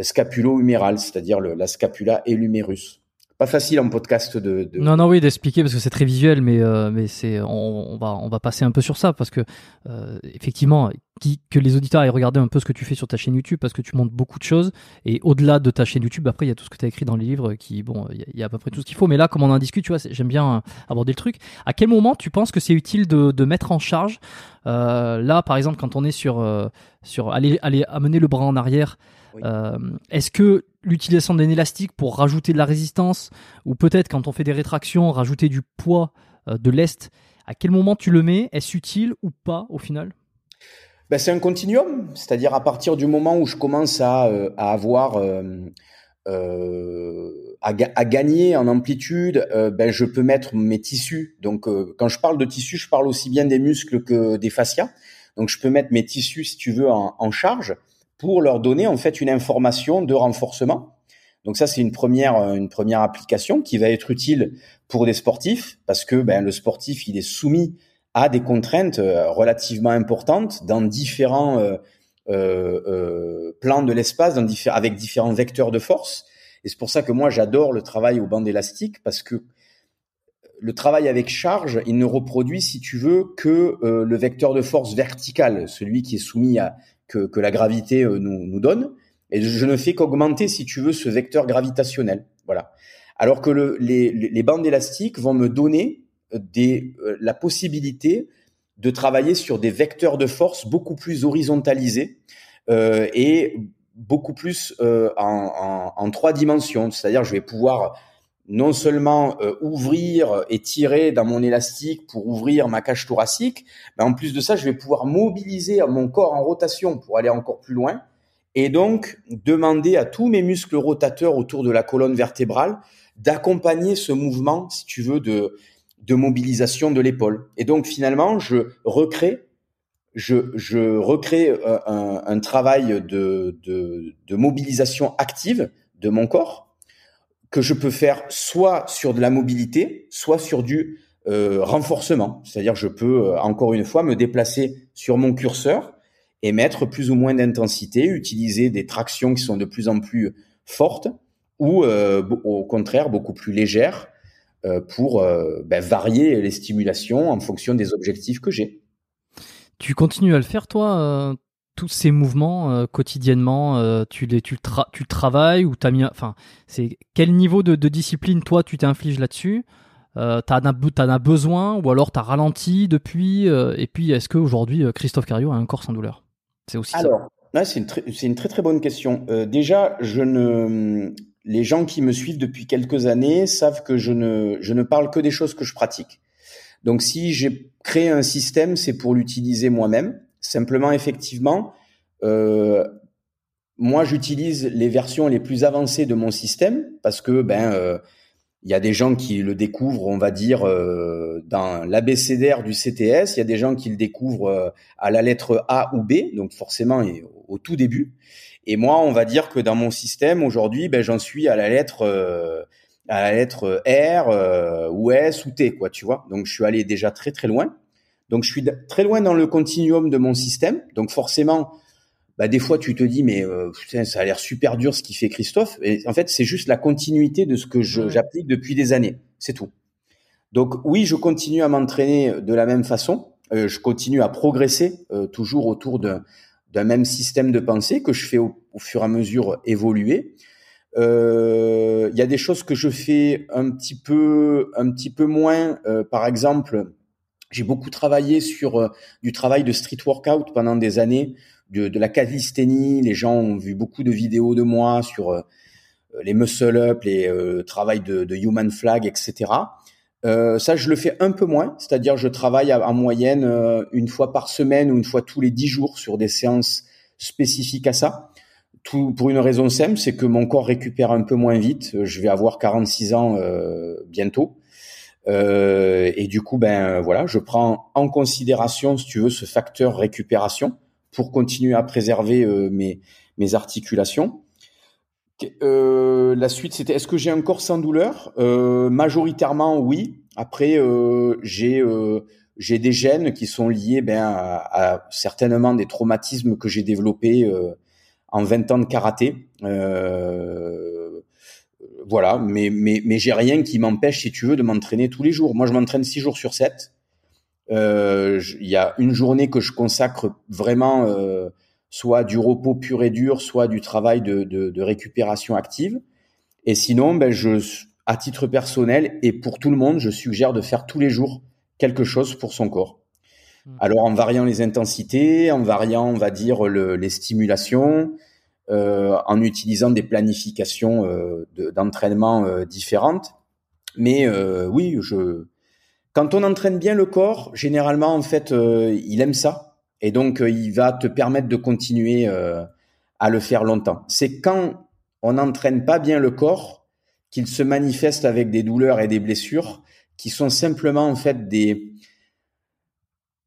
scapulo-huméral, c'est-à-dire la scapula et l'humérus pas facile en podcast de, de... non non oui d'expliquer parce que c'est très visuel mais euh, mais c'est on, on, va on va passer un peu sur ça parce que euh, effectivement qui, que les auditeurs aient regardé un peu ce que tu fais sur ta chaîne YouTube parce que tu montres beaucoup de choses et au-delà de ta chaîne YouTube après il y a tout ce que tu as écrit dans les livres qui bon il y, a à peu près tout ce qu'il faut mais là comme on en discute tu vois j'aime bien aborder le truc. À quel moment tu penses que c'est utile de, de mettre en charge euh, là par exemple quand on est sur euh, sur aller aller amener le bras en arrière euh, est-ce que l'utilisation d'un élastique pour rajouter de la résistance, ou peut-être quand on fait des rétractions, rajouter du poids euh, de l'est, à quel moment tu le mets? Est-ce utile ou pas au final? Ben, C'est un continuum, c'est-à-dire à partir du moment où je commence à, euh, à avoir... Euh, à, à, gagner en amplitude, ben, je peux mettre mes tissus. Donc, quand je parle de tissus, je parle aussi bien des muscles que des fascias. Donc, je peux mettre mes tissus, si tu veux, en, en charge pour leur donner en fait une information de renforcement. Donc ça, c'est une première, euh, une première application qui va être utile pour des sportifs parce que ben, le sportif, il est soumis à des contraintes euh, relativement importantes dans différents euh, plans de l'espace, avec différents vecteurs de force. Et c'est pour ça que moi, j'adore le travail au bandes élastique parce que le travail avec charge, il ne reproduit, si tu veux, que le vecteur de force vertical, celui qui est soumis à que, que la gravité euh, nous, nous donne. Et je ne fais qu'augmenter, si tu veux, ce vecteur gravitationnel. Voilà. Alors que le, les, les, bandes élastiques vont me donner euh, des, euh, la possibilité de travailler sur des vecteurs de force beaucoup plus horizontalisés euh, et beaucoup plus euh, en, en, en, trois dimensions. C'est-à-dire, je vais pouvoir non seulement euh, ouvrir et tirer dans mon élastique pour ouvrir ma cage thoracique, mais en plus de ça, je vais pouvoir mobiliser mon corps en rotation pour aller encore plus loin et donc demander à tous mes muscles rotateurs autour de la colonne vertébrale d'accompagner ce mouvement, si tu veux, de, de mobilisation de l'épaule. Et donc finalement, je recrée, je, je recrée euh, un, un travail de, de, de mobilisation active de mon corps que je peux faire soit sur de la mobilité, soit sur du euh, renforcement. C'est-à-dire je peux, euh, encore une fois, me déplacer sur mon curseur et mettre plus ou moins d'intensité, utiliser des tractions qui sont de plus en plus fortes ou euh, au contraire beaucoup plus légères pour ben, varier les stimulations en fonction des objectifs que j'ai. Tu continues à le faire toi tous ces mouvements euh, quotidiennement euh, tu les tu, tu travailles ou t'as mis enfin c'est quel niveau de, de, discipline toi tu t'infliges là-dessus? Euh, t'en as besoin ou alors t'as ralenti depuis euh, et puis est-ce qu'aujourd'hui Christophe Cario a un corps sans douleur? C'est aussi alors c'est une une très très bonne question. Déjà je ne les gens qui me suivent depuis quelques années savent que je ne je ne parle que des choses que je pratique. Donc si j'ai créé un système c'est pour l'utiliser moi-même Simplement, effectivement, euh, moi, j'utilise les versions les plus avancées de mon système parce que ben euh, il y a des gens qui le découvrent, on va dire, euh, dans l'abécédaire du CTS. Il y a des gens qui le découvrent euh, à la lettre A ou B, donc forcément au tout début. Et moi, on va dire que dans mon système aujourd'hui, ben j'en suis à la lettre euh, à la lettre R ou S ou T, quoi, tu vois. Donc je suis allé déjà très très loin. Donc je suis très loin dans le continuum de mon système. Donc forcément, bah, des fois tu te dis mais euh, putain, ça a l'air super dur ce qu'il fait Christophe. Et en fait, c'est juste la continuité de ce que j'applique depuis des années. C'est tout. Donc oui, je continue à m'entraîner de la même façon. Euh, je continue à progresser euh, toujours autour d'un même système de pensée que je fais au, fur et à mesure évoluer. Il y a des choses que je fais un petit peu, un petit peu moins. par exemple, j'ai beaucoup travaillé sur du travail de street workout pendant des années de, la calisthénie. Les gens ont vu beaucoup de vidéos de moi sur euh, les muscle up, les euh, de, human flag, etc. Euh, ça, je le fais un peu moins, c'est-à-dire je travaille en moyenne une fois par semaine ou une fois tous les dix jours sur des séances spécifiques à ça. Pour une raison simple, c'est que mon corps récupère un peu moins vite. Je vais avoir 46 ans bientôt. Et du coup, ben voilà, je prends en considération, si tu veux, ce facteur récupération pour continuer à préserver euh, mes, mes articulations. Euh, la suite, c'était est-ce que j'ai un corps sans douleur? Euh, Majoritairement, oui. Après, j'ai j'ai des gènes qui sont liés ben, à, certainement des traumatismes que j'ai développés en 20 ans de karaté. Voilà, mais, mais, mais j'ai rien qui m'empêche, si tu veux, de m'entraîner tous les jours. Moi, je m'entraîne 6 jours sur 7. Euh, il y a une journée que je consacre vraiment euh, soit du repos pur et dur, soit du travail de, de, de récupération active. Et sinon, ben, je, à titre personnel et pour tout le monde, je suggère de faire tous les jours quelque chose pour son corps. Hmm. Alors en variant les intensités, en variant, on va dire, le, les stimulations, euh, en utilisant des planifications euh, d'entraînement euh, différentes. Mais euh, oui, je, quand on entraîne bien le corps, généralement, en fait, euh, il aime ça. Et donc, il va te permettre de continuer à le faire longtemps. C'est quand on n'entraîne pas bien le corps qu'il se manifeste avec des douleurs et des blessures qui sont simplement, en fait, des,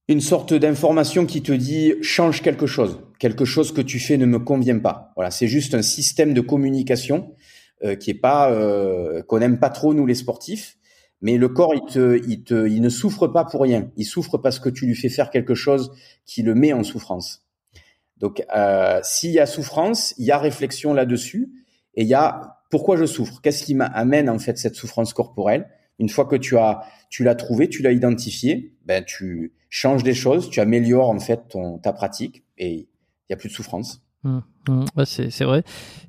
une sorte d'information qui te dit change quelque chose, quelque chose que tu fais ne me convient pas. Voilà, c'est juste un système de communication qui est pas qu'on n'aime pas trop nous les sportifs mais le corps, il, te, il, te, il ne souffre pas pour rien. Il souffre parce que tu lui fais faire quelque chose qui le met en souffrance. Donc, euh, s'il y a souffrance, il y a réflexion là-dessus, et il y a pourquoi je souffre? Qu'est-ce qui m'amène en fait cette souffrance corporelle? Une fois que tu as, tu l'as trouvé, tu l'as identifié, ben tu changes des choses, tu améliores en fait ton ta pratique, et il y a plus de souffrance. Mmh, mmh. c'est vrai.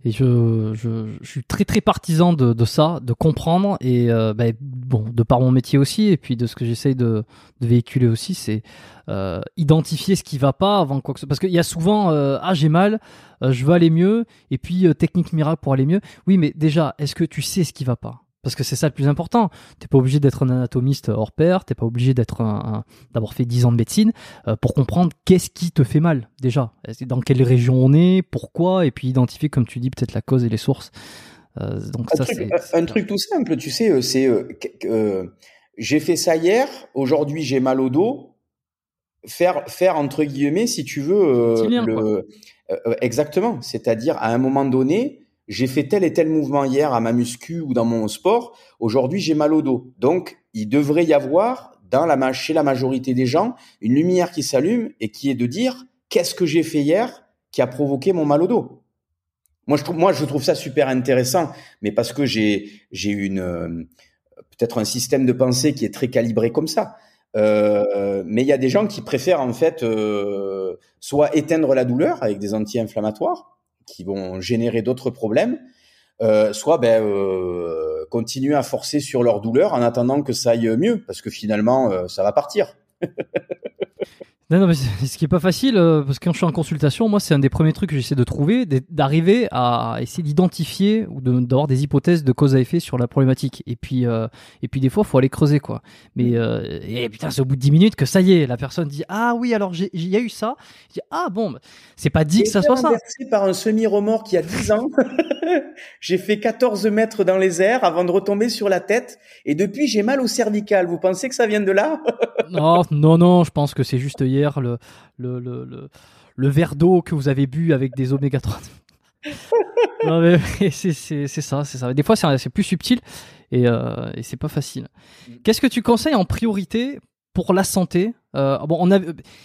Et je, je, je, suis très très partisan de, de ça, de comprendre et euh, bah, bon, de par mon métier aussi et puis de ce que j'essaye de, de, véhiculer aussi, c'est euh, identifier ce qui va pas avant quoi que ce soit. Parce qu'il y a souvent euh, ah j'ai mal, euh, je veux aller mieux et puis euh, technique miracle pour aller mieux. Oui, mais déjà, est-ce que tu sais ce qui va pas? Parce que c'est ça le plus important. T'es pas obligé d'être un anatomiste hors pair, t'es pas obligé d'être un, d'avoir fait 10 ans de médecine euh, pour comprendre qu'est-ce qui te fait mal déjà. Dans quelle région on est, pourquoi, et puis identifier, comme tu dis, peut-être la cause et les sources. Euh, donc un, ça, truc, un, truc tout simple, tu sais, euh, c'est j'ai fait ça hier, aujourd'hui j'ai mal au dos. Faire, faire entre guillemets, si tu veux, le, exactement. C'est-à-dire à un moment donné, j'ai fait tel et tel mouvement hier à ma muscu ou dans mon sport, aujourd'hui j'ai mal au dos. Donc, il devrait y avoir dans la, chez la majorité des gens une lumière qui s'allume et qui est de dire qu'est-ce que j'ai fait hier qui a provoqué mon mal au dos? Moi, je trouve, moi, ça super intéressant, mais parce que j'ai, j'ai une, euh, peut-être un système de pensée qui est très calibré comme ça. Euh, mais il y a des gens qui préfèrent en fait euh, soit éteindre la douleur avec des anti-inflammatoires, qui vont générer d'autres problèmes, euh, soit ben, euh, continuer à forcer sur leur douleur en attendant que ça aille mieux, parce que finalement, euh, ça va partir. Non, non, mais ce qui est pas facile, euh, parce que quand je suis en consultation, moi, c'est un des premiers trucs que j'essaie de trouver, d'arriver à essayer d'identifier ou d'avoir des hypothèses de cause à effet sur la problématique. Et puis, euh, et puis des fois, faut aller creuser, quoi. Mais euh, et putain, c'est au bout de 10 minutes que ça y est, la personne dit ah oui, alors il y a eu ça. Je dis ah bon, bah, c'est pas dit que ça soit ça. par un semi-remorque qui a 10 ans. j'ai fait 14 mètres dans les airs avant de retomber sur la tête, et depuis j'ai mal au cervical. Vous pensez que ça vient de là? Non, non, non, je pense que c'est juste hier le, le, le, le, verre d'eau que vous avez bu avec des oméga 3. c'est ça, c'est ça. Des fois, c'est plus subtil et, euh, et c'est pas facile. Mm. Qu'est-ce que tu conseilles en priorité pour la santé? bon, on a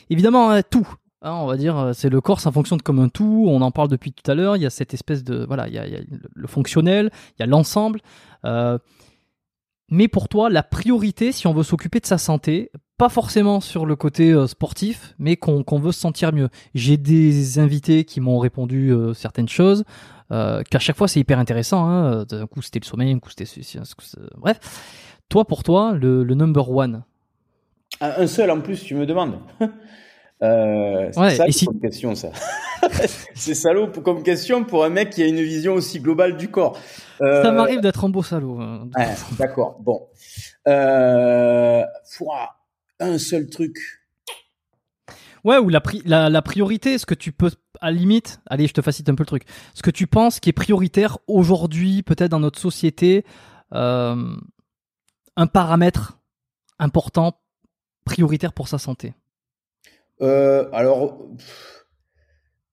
évidemment hein, tout. Hein, on va dire, c'est le corps, ça fonctionne comme un tout. On en parle depuis tout à l'heure. Il y a cette espèce de voilà, il y a, il y a le fonctionnel, il y a l'ensemble. mais pour toi, la priorité, si on veut s'occuper de sa santé, pas forcément sur le côté euh, sportif, mais qu'on veut se sentir mieux. J'ai des invités qui m'ont répondu euh, certaines choses, euh, qu'à chaque fois c'est hyper intéressant. Hein. D'un coup c'était le sommeil, un coup c'était ceci, bref. Toi pour toi, le, number one? Un seul en plus, tu me demandes. Euh, c'est salaud comme question, ça. c'est salaud comme question pour un mec qui a une vision aussi globale du corps. Ça m'arrive d'être un beau salaud. Hein. D'accord, bon. Euh, un seul truc. Ouais, ou la, la, priorité, ce que tu peux, à la limite, allez, je te facilite un peu le truc, ce que tu penses qui est prioritaire aujourd'hui, peut-être dans notre société, euh, un paramètre important, prioritaire pour sa santé? Euh, Alors,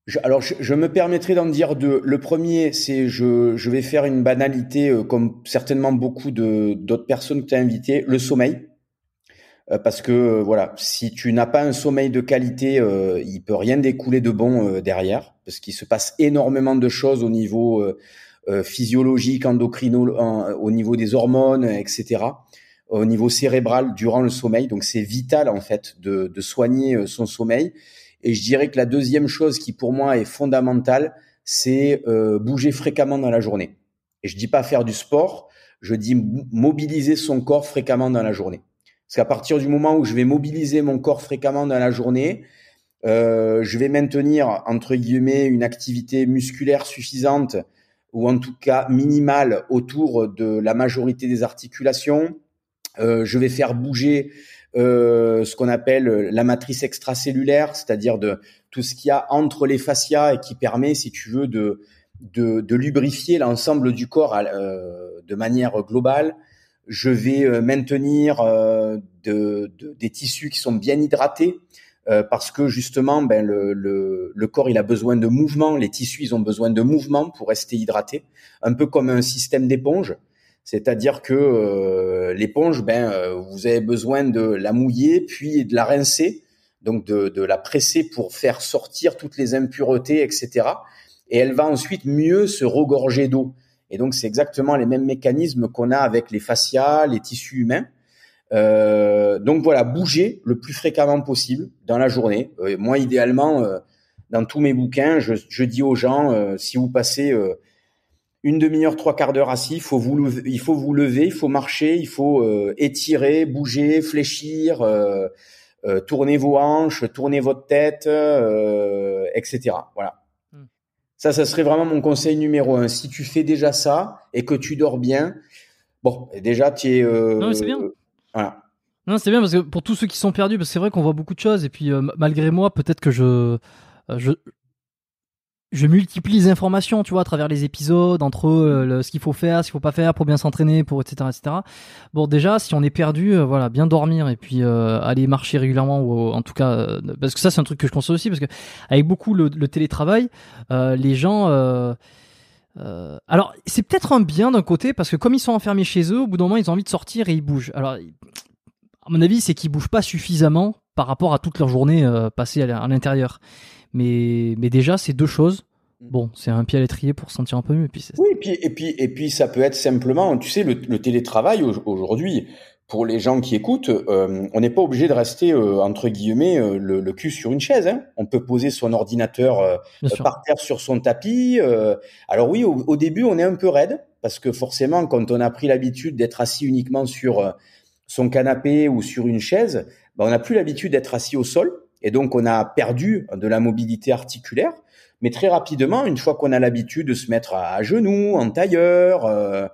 je, alors je, me permettrai d'en dire deux. Le premier, c'est je, je vais faire une banalité, euh, comme certainement beaucoup d'autres personnes que tu as invitées, le sommeil. Euh, parce que euh, voilà, si tu n'as pas un sommeil de qualité, euh, il peut rien découler de bon euh, derrière, parce qu'il se passe énormément de choses au niveau physiologique, endocrino, au niveau des hormones, etc., au niveau cérébral durant le sommeil. Donc c'est vital en fait de, de, soigner son sommeil. Et je dirais que la deuxième chose qui pour moi est fondamentale, c'est bouger fréquemment dans la journée. Et je dis pas faire du sport, je dis mobiliser son corps fréquemment dans la journée. Parce qu'à partir du moment où je vais mobiliser mon corps fréquemment dans la journée, euh, je vais maintenir entre guillemets une activité musculaire suffisante ou en tout cas minimale autour de la majorité des articulations. Euh, je vais faire bouger euh, ce qu'on appelle la matrice extracellulaire, c'est-à-dire de tout ce qu'il y a entre les fascias et qui permet, si tu veux, de de, de lubrifier l'ensemble du corps euh, de manière globale je vais euh, maintenir euh, de, des tissus qui sont bien hydratés euh, parce que justement, ben, le, corps il a besoin de mouvement, les tissus ont besoin de mouvement pour rester hydratés, un peu comme un système d'éponge. C'est-à-dire que l'éponge, ben, vous avez besoin de la mouiller puis de la rincer, donc de, de la presser pour faire sortir toutes les impuretés, etc. Et elle va ensuite mieux se regorger d'eau. Et donc, c'est exactement les mêmes mécanismes qu'on a avec les fascias, les tissus humains. Euh, donc voilà, bouger le plus fréquemment possible dans la journée. Euh, moi, idéalement, euh, dans tous mes bouquins, je, je dis aux gens, euh, si vous passez euh, une demi-heure, trois quarts d'heure assis, il faut vous lever, il faut vous lever, il faut marcher, il faut étirer, bouger, fléchir, tourner vos hanches, tourner votre tête, etc. Voilà. Ça, ça serait vraiment mon conseil numéro un. Si tu fais déjà ça et que tu dors bien, bon, déjà, tu es. Euh, non, c'est bien. voilà. Non, c'est bien parce que pour tous ceux qui sont perdus, parce que c'est vrai qu'on voit beaucoup de choses et puis euh, malgré moi, peut-être que je, euh, je, je multiplie les informations, tu vois, à travers les épisodes, entre euh, ce qu'il faut faire, ce qu'il faut pas faire pour bien s'entraîner, pour etc., etc. Bon, déjà, si on est perdu, euh, voilà, bien dormir et puis euh, aller marcher régulièrement ou en tout cas, parce que ça, c'est un truc que je conseille aussi, parce que avec beaucoup le, télétravail, les gens. alors, c'est peut-être un bien d'un côté parce que comme ils sont enfermés chez eux, au bout d'un moment, ils ont envie de sortir et ils bougent. Alors, à mon avis, c'est qu'ils bougent pas suffisamment par rapport à toute leur journée passée à l'intérieur. Mais, mais déjà, c'est deux choses. Mm. Bon, c'est un pied à l'étrier pour se sentir un peu mieux. Puis oui, et puis, et, puis, et puis ça peut être simplement, tu sais, le, télétravail aujourd'hui, pour les gens qui écoutent, euh, on n'est pas obligé de rester, euh, entre guillemets, euh, le, cul sur une chaise. Hein. On peut poser son ordinateur par terre sur son tapis. alors oui, au, début, on est un peu raide, parce que forcément, quand on a pris l'habitude d'être assis uniquement sur son canapé ou sur une chaise, ben, on n'a plus l'habitude d'être assis au sol. Et donc, on a perdu de la mobilité articulaire. Mais très rapidement, une fois qu'on a l'habitude de se mettre à, genoux, en tailleur, euh,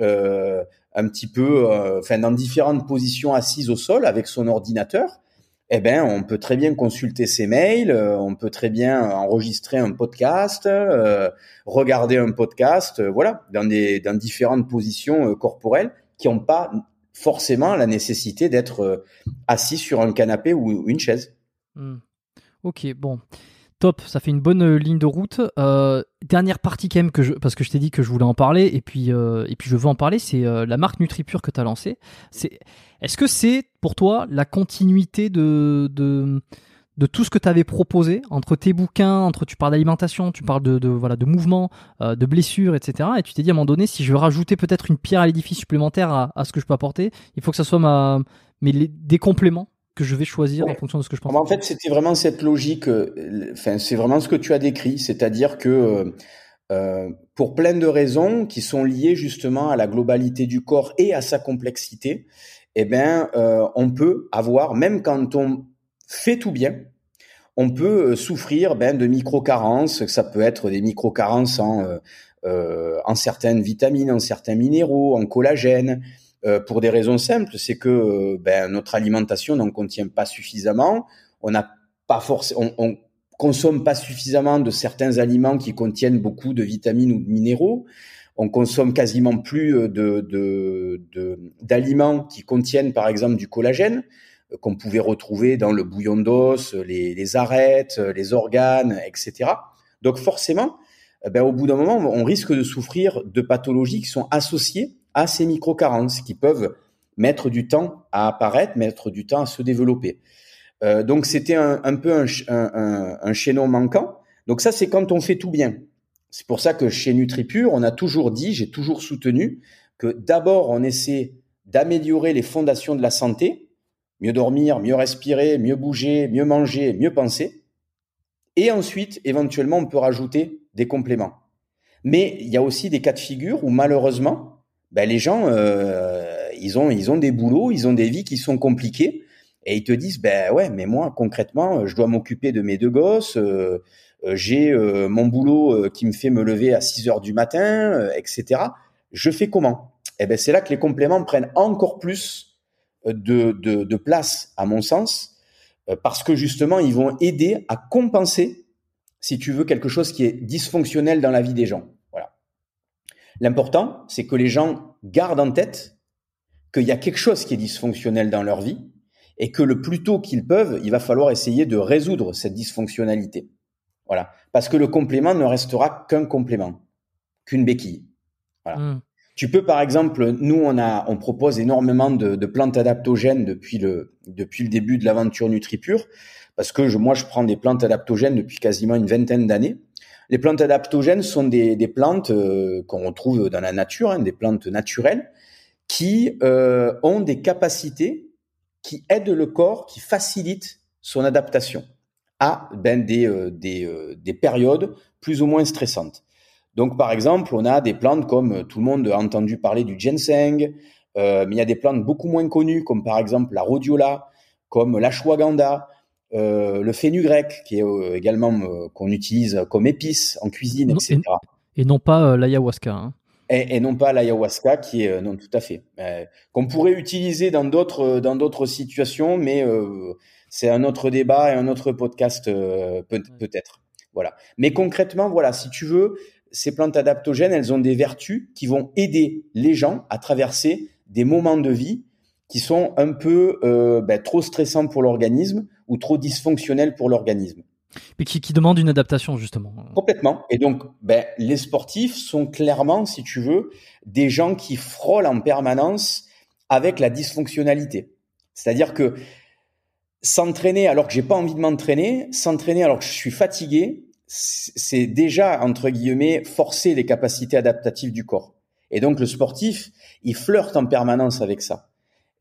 euh, un petit peu, euh, enfin, dans différentes positions assises au sol avec son ordinateur, eh ben, on peut très bien consulter ses mails, on peut très bien enregistrer un podcast, regarder un podcast, voilà, dans des dans différentes positions corporelles qui n'ont pas forcément la nécessité d'être assis sur un canapé ou une chaise. Hmm. Ok, bon. Top, ça fait une bonne euh, ligne de route. Euh, dernière partie quand même que je, parce que je t'ai dit que je voulais en parler et puis euh, et puis je veux en parler, c'est la marque NutriPure que tu as lancée. C'est, est-ce que c'est pour toi la continuité de de, de tout ce que tu avais proposé entre tes bouquins, entre tu parles d'alimentation, tu parles de, voilà de mouvement, de blessures, etc. Et tu t'es dit à un moment donné, si je veux rajouter peut-être une pierre à l'édifice supplémentaire à, à, ce que je peux apporter, il faut que ça soit ma mais des compléments que je vais choisir en fonction de ce que je pense. En fait, c'était vraiment cette logique. Euh, enfin, c'est vraiment ce que tu as décrit, c'est-à-dire que euh, euh, pour plein de raisons qui sont liées justement à la globalité du corps et à sa complexité, eh ben, euh, on peut avoir, même quand on fait tout bien, on peut euh, souffrir ben, de micro-carences. Ça peut être des micro-carences en, euh, en certaines vitamines, en certains minéraux, en collagène. Euh, pour des raisons simples, c'est que euh, ben, notre alimentation n'en contient pas suffisamment. On n'a pas forcément, on, on, consomme pas suffisamment de certains aliments qui contiennent beaucoup de vitamines ou de minéraux. On consomme quasiment plus euh, de, d'aliments qui contiennent par exemple du collagène qu'on pouvait retrouver dans le bouillon d'os, les, arêtes, les organes, etc. Donc forcément, ben, au bout d'un moment, on risque de souffrir de pathologies qui sont associées à ces micro-carences qui peuvent mettre du temps à apparaître, mettre du temps à se développer. Euh, donc c'était un, peu un, chaînon manquant. Donc ça, c'est quand on fait tout bien. C'est pour ça que chez NutriPure, on a toujours dit, j'ai toujours soutenu que d'abord, on essaie d'améliorer les fondations de la santé, mieux dormir, mieux respirer, mieux bouger, mieux manger, mieux penser. Et ensuite, éventuellement, on peut rajouter des compléments. Mais il y a aussi des cas de figure où malheureusement, ben les gens, euh, ils ont ils ont des boulots, ils ont des vies qui sont compliquées et ils te disent ben ouais, mais moi concrètement, je dois m'occuper de mes deux gosses, euh, euh j'ai mon boulot qui me fait me lever à 6 heures du matin, etc. Je fais comment? Et eh ben c'est là que les compléments prennent encore plus de, de place, à mon sens, parce que justement ils vont aider à compenser, si tu veux, quelque chose qui est dysfonctionnel dans la vie des gens. L'important, c'est que les gens gardent en tête qu'il y a quelque chose qui est dysfonctionnel dans leur vie et que le plus tôt qu'ils peuvent, il va falloir essayer de résoudre cette dysfonctionnalité. Voilà. Parce que le complément ne restera qu'un complément, qu'une béquille. Voilà. Mmh. Tu peux, par exemple, nous, on a, on propose énormément de, de plantes adaptogènes depuis le, depuis le début de l'aventure NutriPure, parce que je, moi, je prends des plantes adaptogènes depuis quasiment une vingtaine d'années. Les plantes adaptogènes sont des, plantes euh, qu'on trouve dans la nature, hein, des plantes naturelles, qui euh, ont des capacités qui aident le corps, qui facilitent son adaptation à ben, des, euh, des, des, périodes plus ou moins stressantes. Donc, par exemple, on a des plantes comme tout le monde a entendu parler du ginseng, mais il y a des plantes beaucoup moins connues, comme par exemple la rhodiola, comme l'ashwagandha, euh, le fenugrec qui est euh, également euh, qu'on utilise comme épice en cuisine, etc. Et, non pas l'ayahuasca. Hein. Et, et, non pas l'ayahuasca qui est non tout à fait qu'on pourrait utiliser dans d'autres dans d'autres situations, mais c'est un autre débat et un autre podcast peut, peut-être. Voilà. Mais concrètement, voilà, si tu veux, ces plantes adaptogènes, elles ont des vertus qui vont aider les gens à traverser des moments de vie qui sont un peu ben, trop stressants pour l'organisme ou trop dysfonctionnels pour l'organisme. Mais qui, qui demandent une adaptation justement. Complètement. Et donc, ben, les sportifs sont clairement, si tu veux, des gens qui frôlent en permanence avec la dysfonctionnalité. C'est-à-dire que s'entraîner alors que j'ai pas envie de m'entraîner, s'entraîner alors que je suis fatigué, c'est déjà entre guillemets forcer les capacités adaptatives du corps. Et donc le sportif, il flirte en permanence avec ça.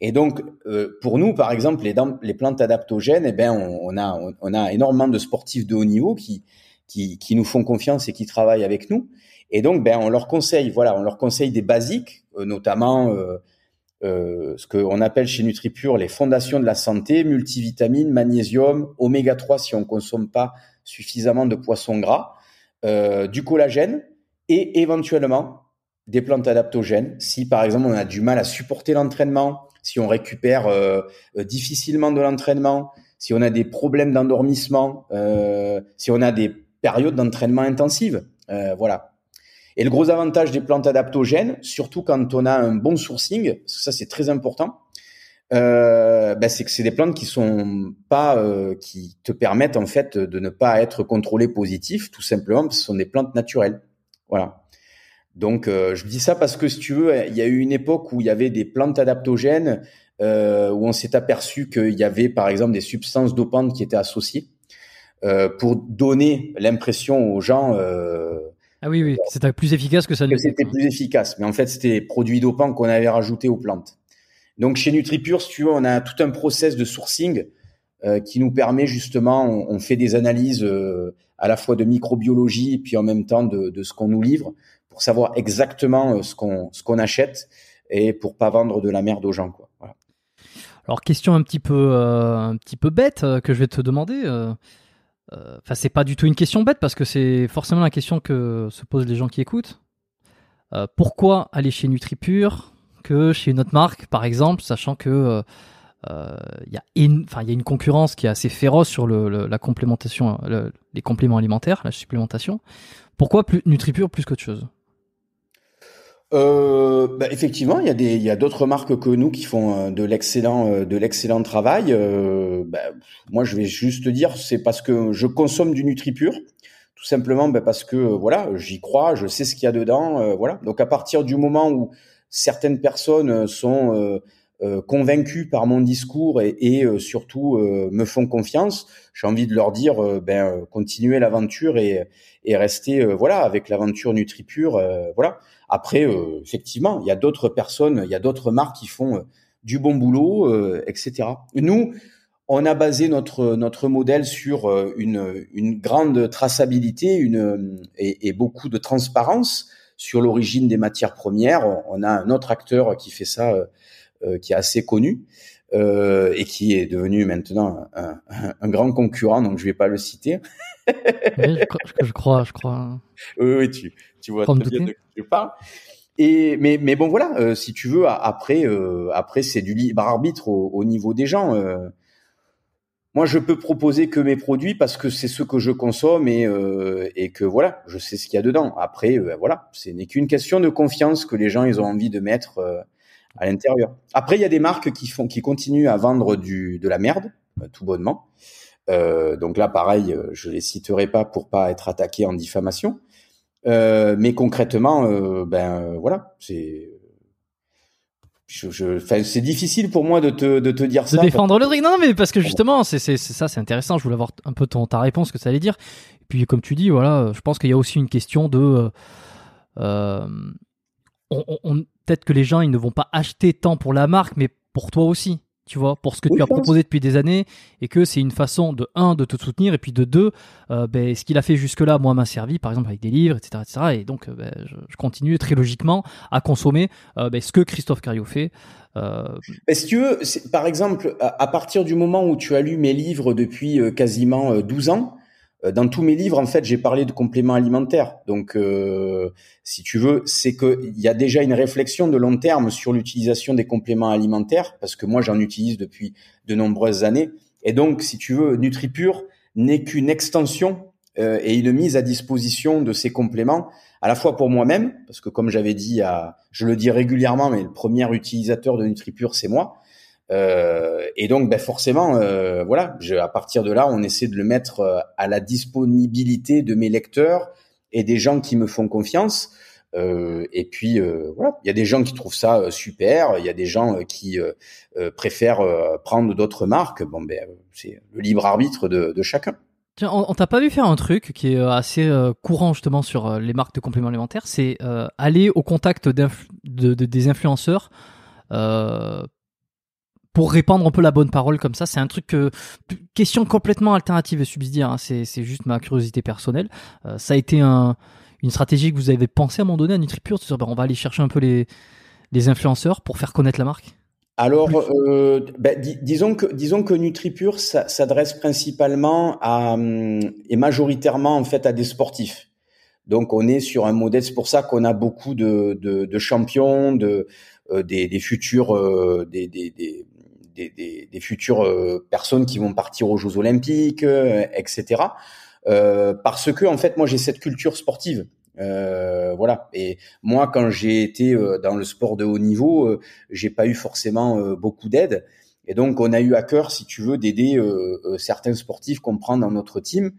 Et donc, euh, pour nous, par exemple, les, les plantes adaptogènes, eh ben, on, on a, on, a énormément de sportifs de haut niveau qui, qui, qui, nous font confiance et qui travaillent avec nous. Et donc, ben, on leur conseille, voilà, on leur conseille des basiques, euh, notamment euh, euh, ce qu'on appelle chez NutriPure les fondations de la santé, multivitamines, magnésium, oméga 3 si on consomme pas suffisamment de poissons gras, euh, du collagène et éventuellement des plantes adaptogènes. Si par exemple on a du mal à supporter l'entraînement, si on récupère euh, euh, difficilement de l'entraînement, si on a des problèmes d'endormissement, euh, si on a des périodes d'entraînement intensives. voilà. Et le gros avantage des plantes adaptogènes, surtout quand on a un bon sourcing, ça c'est très important, euh, ben c'est que c'est des plantes qui sont pas euh, qui te permettent en fait de ne pas être contrôlé positif tout simplement parce que ce sont des plantes naturelles voilà donc euh, je dis ça parce que si tu veux il y a eu une époque où il y avait des plantes adaptogènes euh, où on s'est aperçu qu'il y avait par exemple des substances dopantes qui étaient associées euh, pour donner l'impression aux gens ah oui oui c'était plus efficace que ça que c'était plus efficace. Mais en fait c'était des produits dopants qu'on avait rajoutés aux plantes. Donc chez NutriPure, si tu veux, on a tout un process de sourcing euh, qui nous permet justement, on, fait des analyses euh, à la fois de microbiologie et puis en même temps de, de ce qu'on nous livre pour savoir exactement euh, ce qu'on ce qu'on achète et pour pas vendre de la merde aux gens quoi. Alors question un petit peu euh, un petit peu bête euh, que je vais te demander. Enfin c'est pas du tout une question bête parce que c'est forcément la question que se posent les gens qui écoutent. pourquoi aller chez NutriPure que chez une autre marque, par exemple, sachant que euh, euh, il y, a y a une concurrence qui est assez féroce sur le, la complémentation, les compléments alimentaires, la supplémentation. Pourquoi plus, NutriPure plus qu'autre chose? Euh, bah, effectivement, il y a des, il y a d'autres marques que nous qui font de l'excellent, de l'excellent travail. bah, moi, je vais juste te dire, c'est parce que je consomme du NutriPure, tout simplement, bah, parce que voilà, j'y crois, je sais ce qu'il y a dedans, voilà. Donc à partir du moment où certaines personnes euh, sont euh, euh, convaincues par mon discours et, et surtout me font confiance, j'ai envie de leur dire ben continuez l'aventure et, et restez voilà avec l'aventure NutriPure voilà. Après effectivement, il y a d'autres personnes, il y a d'autres marques qui font du bon boulot etc. Nous on a basé notre notre modèle sur une une grande traçabilité, une et, et beaucoup de transparence sur l'origine des matières premières. On a un autre acteur qui fait ça, euh, euh, qui est assez connu. Euh, et qui est devenu maintenant un, un, grand concurrent, donc je vais pas le citer. oui, je, crois, je crois. Oui, oui, tu, tu vois très bien de qui je parle. Et mais mais bon voilà, euh, si tu veux, après euh, après c'est du libre arbitre au, au niveau des gens. Euh, moi, je peux proposer que mes produits parce que c'est ce que je consomme et, et que voilà, je sais ce qu'il y a dedans. Après, euh, voilà, ce n'est qu'une question de confiance que les gens ils ont envie de mettre à l'intérieur. Après, il y a des marques qui font, qui continuent à vendre du de la merde, tout bonnement. Donc là, pareil, je les citerai pas pour pas être attaqué en diffamation. Mais concrètement, ben voilà, c'est je, je c'est difficile pour moi de te, de te dire ça. De défendre le truc. Non, mais parce que justement, c'est ça, c'est intéressant. Je voulais avoir un peu ton, ta réponse, que ça allait dire. Et puis, comme tu dis, voilà, je pense qu'il y a aussi une question de. Euh, euh on, on, Peut-être que les gens, ils ne vont pas acheter tant pour la marque, mais pour toi aussi tu vois, pour ce que tu as proposé depuis des années, et que c'est une façon de un de te soutenir, et puis de deux, euh, ben, ce qu'il a fait jusque-là, moi, m'a servi, par exemple avec des livres, etc., etc. Et donc, euh, ben, je, je, continue très logiquement à consommer euh, ben, ce que Christophe Cario fait. Euh... si tu veux, par exemple, à, à, partir du moment où tu as lu mes livres depuis quasiment 12 ans, dans tous mes livres, en fait, j'ai parlé de compléments alimentaires. Donc, euh, si tu veux, c'est qu'il y a déjà une réflexion de long terme sur l'utilisation des compléments alimentaires, parce que moi, j'en utilise depuis de nombreuses années. Et donc, si tu veux, NutriPure n'est qu'une extension euh, et une mise à disposition de ces compléments, à la fois pour moi-même, parce que comme j'avais dit, à, je le dis régulièrement, mais le premier utilisateur de NutriPure, c'est moi. Euh, et donc, ben forcément, euh, voilà, je, à partir de là, on essaie de le mettre euh, à la disponibilité de mes lecteurs et des gens qui me font confiance. Euh, et puis voilà, il y a des gens qui trouvent ça super, il y a des gens qui préfèrent prendre d'autres marques. Bon, ben c'est le libre arbitre de, de chacun. Tiens, on, on t'a pas vu faire un truc qui est assez courant justement sur les marques de compléments alimentaires, c'est aller au contact de, de, des influenceurs euh, pour répandre un peu la bonne parole comme ça. C'est un truc que question complètement alternative et subsidiaire. Hein. C'est juste ma curiosité personnelle. Euh, ça a été un, une stratégie que vous avez pensé à un moment donné à NutriPure, de ben, on va aller chercher un peu les, les influenceurs pour faire connaître la marque? Alors, euh, ben, disons que disons que NutriPure s'adresse principalement à hum, et majoritairement en fait à des sportifs. Donc on est sur un modèle, c'est pour ça qu'on a beaucoup de, de, de champions, de euh, des, des, futurs euh, des, des, des, des, futures euh, personnes qui vont partir aux Jeux Olympiques, euh, etc. Euh, parce que en fait, moi, j'ai cette culture sportive. Euh, voilà. Et moi, quand j'ai été dans le sport de haut niveau, euh, j'ai pas eu forcément beaucoup d'aide. Et donc, on a eu à cœur, si tu veux, d'aider certains sportifs qu'on prend dans notre team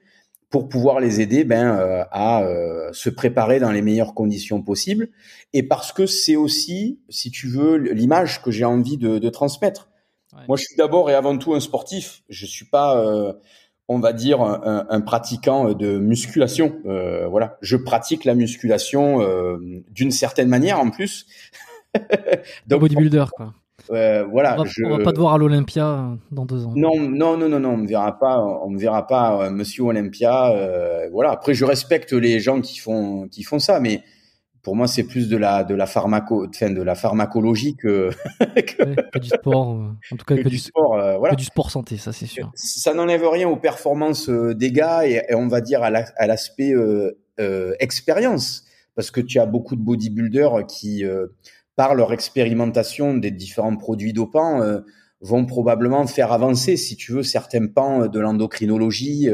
pour pouvoir les aider ben, à se préparer dans les meilleures conditions possibles. Et parce que c'est aussi, si tu veux, l'image que j'ai envie de, de transmettre. Ouais. Moi, je suis d'abord et avant tout un sportif. Je suis pas on va dire un, un, pratiquant de musculation. Euh, voilà, je pratique la musculation euh, d'une certaine manière en plus. Donc, bodybuilder quoi. Euh, voilà, on va, je... va pas te voir à l'Olympia dans deux ans. Non, non, non, non, non, on me verra pas, on me verra pas, euh, Monsieur Olympia. Euh, voilà. Après, je respecte les gens qui font qui font ça, mais pour moi, c'est plus de la de la pharmaco, enfin, de la pharmacologie que que... Ouais, que, du sport. En tout cas, que, que du, sport, euh, voilà. que du sport santé, ça c'est sûr. Ça n'enlève rien aux performances des gars et, et on va dire à l'aspect euh, euh, expérience, parce que tu as beaucoup de bodybuilders qui, euh, par leur expérimentation des différents produits dopants, euh, vont probablement faire avancer, si tu veux, certains pans de l'endocrinologie,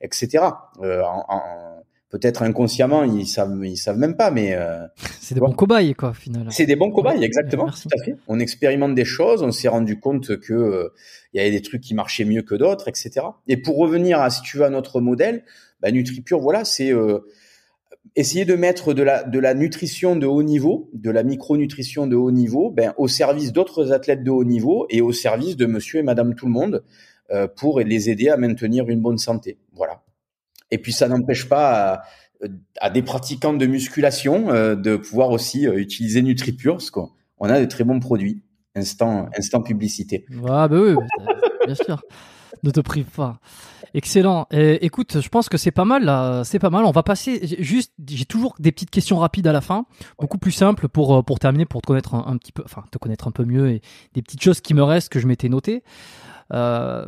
etc. En, en, peut-être inconsciemment, ils savent, ils savent même pas, mais euh, c'est des bons cobayes quoi, finalement. C'est des bons cobayes, exactement, tout à fait. On expérimente des choses, on s'est rendu compte que euh, il y avait des trucs qui marchaient mieux que d'autres, etc. Et pour revenir à, si tu veux, à notre modèle, bah, NutriPure, voilà, c'est euh, essayer de mettre de la de la nutrition de haut niveau, de la micronutrition de haut niveau, ben au service d'autres athlètes de haut niveau et au service de Monsieur et Madame tout le monde pour les aider à maintenir une bonne santé. Voilà. Et puis ça n'empêche pas à, à, des pratiquants de musculation euh, de pouvoir aussi euh, utiliser NutriPure, parce qu'on a de très bons produits. Instant, publicité. Ah bah oui, bien sûr. Ne te prive pas. Excellent. Écoute, je pense que c'est pas mal. C'est pas mal. On va passer. Juste, j'ai toujours des petites questions rapides à la fin, beaucoup plus simples pour pour terminer, pour te connaître un, petit peu, enfin te connaître un peu mieux et des petites choses qui me restent que je m'étais notées. Euh,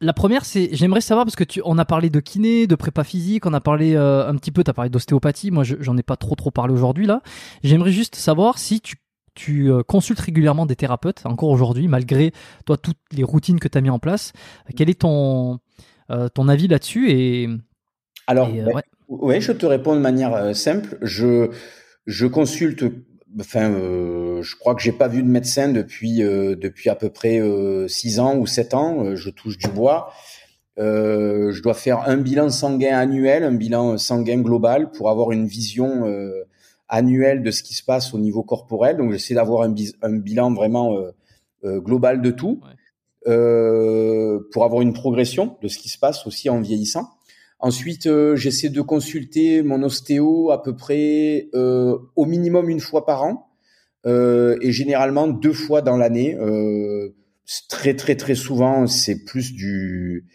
la première, c'est j'aimerais savoir parce que tu, on a parlé de kiné, de prépa physique, on a parlé euh, un petit peu, tu as parlé d'ostéopathie. Moi, j'en ai pas trop trop parlé aujourd'hui là. J'aimerais juste savoir si tu tu euh, consultes régulièrement des thérapeutes encore aujourd'hui, malgré toi toutes les routines que tu as mis en place. Quel est ton euh, ton avis là-dessus et alors et, ouais. ouais. je te réponds de manière simple. Je je consulte enfin, euh, je crois que j'ai pas vu de médecin depuis euh, depuis à peu près euh, six ans ou sept ans. je touche du bois. je dois faire un bilan sanguin annuel, un bilan sanguin global pour avoir une vision annuelle de ce qui se passe au niveau corporel. Donc, j'essaie d'avoir un, un, bilan vraiment global de tout. Ouais. pour avoir une progression de ce qui se passe aussi en vieillissant. Ensuite, euh, j'essaie de consulter mon ostéo à peu près euh, au minimum une fois par an euh, et généralement deux fois dans l'année. Euh, très très très souvent, c'est plus du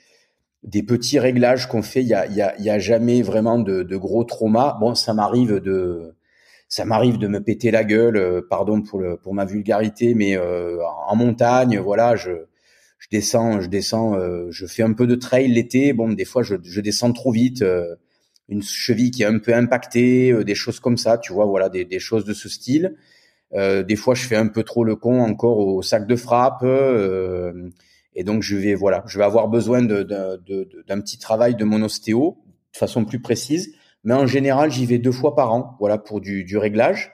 des petits réglages qu'on fait. Il y a, y, a, y a jamais vraiment de, de gros traumas. Bon, ça m'arrive de ça m'arrive de me péter la gueule, euh, pardon pour le pour ma vulgarité, mais euh, en montagne, voilà, je je descends, je descends, euh, je fais un peu de trail l'été. Bon, des fois, je, je descends trop vite, euh, une cheville qui est un peu impactée, euh, des choses comme ça, tu vois, voilà, des, des choses de ce style. des fois, je fais un peu trop le con encore au sac de frappe, et donc je vais, voilà, je vais avoir besoin d'un de, de, de, petit travail de mon ostéo de façon plus précise. Mais en général, j'y vais deux fois par an, voilà, pour du, du réglage.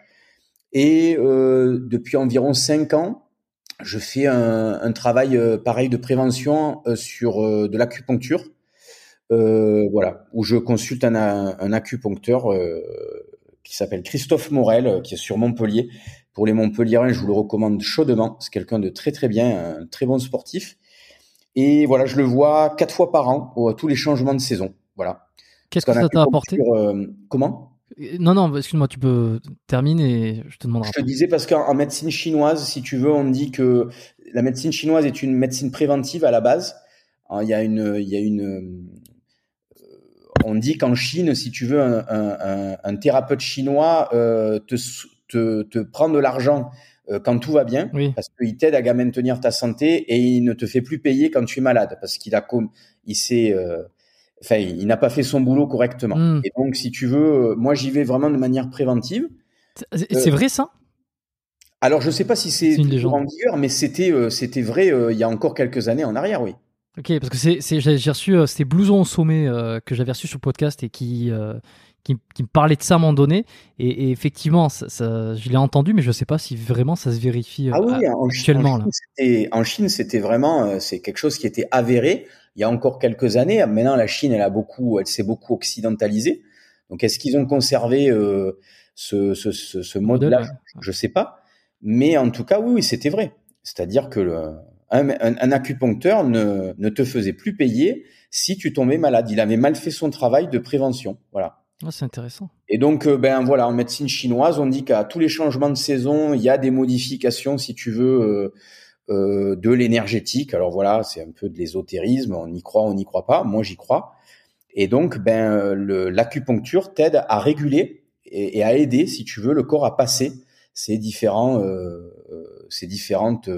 Et depuis environ cinq ans, je fais un, un travail euh, pareil de prévention euh, sur euh, de l'acupuncture. voilà, où je consulte un, un acupuncteur qui s'appelle Christophe Morel, qui est sur Montpellier. Pour les Montpelliérains, je vous le recommande chaudement. C'est quelqu'un de très très bien, un très bon sportif. Et voilà, je le vois quatre fois par an, à tous les changements de saison. Voilà. Qu'est-ce que ça t'a apporté? euh, Comment? Non, non, excuse-moi, tu peux terminer et je te demanderai. Je te disais parce qu'en médecine chinoise, si tu veux, on dit que la médecine chinoise est une médecine préventive à la base. Il y a une, il y a une, on dit qu'en Chine, si tu veux, un, un, un thérapeute chinois euh, te, te, te, prend de l'argent euh, quand tout va bien, oui. parce qu'il t'aide à maintenir ta santé et il ne te fait plus payer quand tu es malade, parce qu'il a comme, il sait. Euh, enfin, il n'a pas fait son boulot correctement. Mm. Et donc, si tu veux, moi, j'y vais vraiment de manière préventive. C'est euh, vrai ça? Alors, je sais pas si c'est toujours en vigueur, mais c'était euh, c'était vrai euh, il y a encore quelques années en arrière, oui. Ok, parce que c'est, j'ai, reçu, euh, c'était Blouson au sommet euh, que j'avais reçu sur le podcast et qui, euh, qui, qui me parlait de ça à un moment donné. Et, et effectivement, ça, ça- je l'ai entendu, mais je sais pas si vraiment ça se vérifie euh, Ah oui, en, actuellement. en. Chine, c'était- en Chine, c'était vraiment, euh, c'est quelque chose qui était avéré il y a encore quelques années. Maintenant, la Chine, elle a beaucoup, elle s'est beaucoup occidentalisée. Donc, est-ce qu'ils ont conservé euh, ce, ce, ce, ce mode-là? Je sais pas. Mais en tout cas, oui, oui, c'était vrai. C'est-à-dire que le, un, un- un acupuncteur ne, ne te faisait plus payer si tu tombais malade. Il avait mal fait son travail de prévention. Voilà. Ah, c'est intéressant. Et donc, euh, ben voilà, en médecine chinoise, on dit qu'à tous les changements de saison, il y a des modifications, si tu veux, euh, euh, de l'énergétique. Alors voilà, c'est un peu de l'ésotérisme. On y croit, on n'y croit pas. Moi, j'y crois. Et donc, ben l'acupuncture t'aide à réguler et, et à aider, si tu veux, le corps à passer ces différents, euh, euh, ces différentes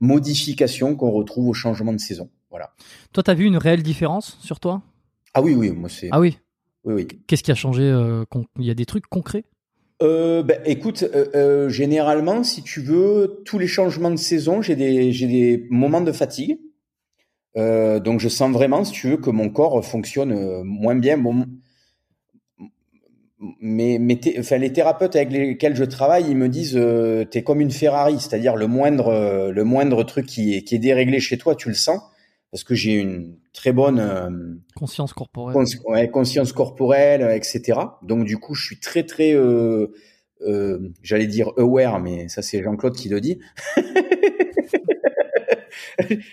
modifications qu'on retrouve au changement de saison. Voilà. Toi, t'as vu une réelle différence sur toi? Ah oui, oui, moi c'est. Ah oui? Oui, oui. Qu'est-ce qui a changé Il y a des trucs concrets? Euh, ben, écoute, euh, euh, généralement, si tu veux, tous les changements de saison, j'ai des, j'ai des moments de fatigue. Euh, donc, je sens vraiment, si tu veux, que mon corps fonctionne moins bien. Bon, mais, mais les thérapeutes avec lesquels je travaille, ils me disent, t'es comme une Ferrari, c'est-à-dire le moindre, le moindre truc qui est, qui est déréglé chez toi, tu le sens, parce que j'ai une très bonne euh, Conscience corporelle. Cons- ouais, conscience corporelle, etc. Donc du coup, je suis très très, euh, euh, j'allais dire aware, mais ça c'est Jean-Claude qui le dit.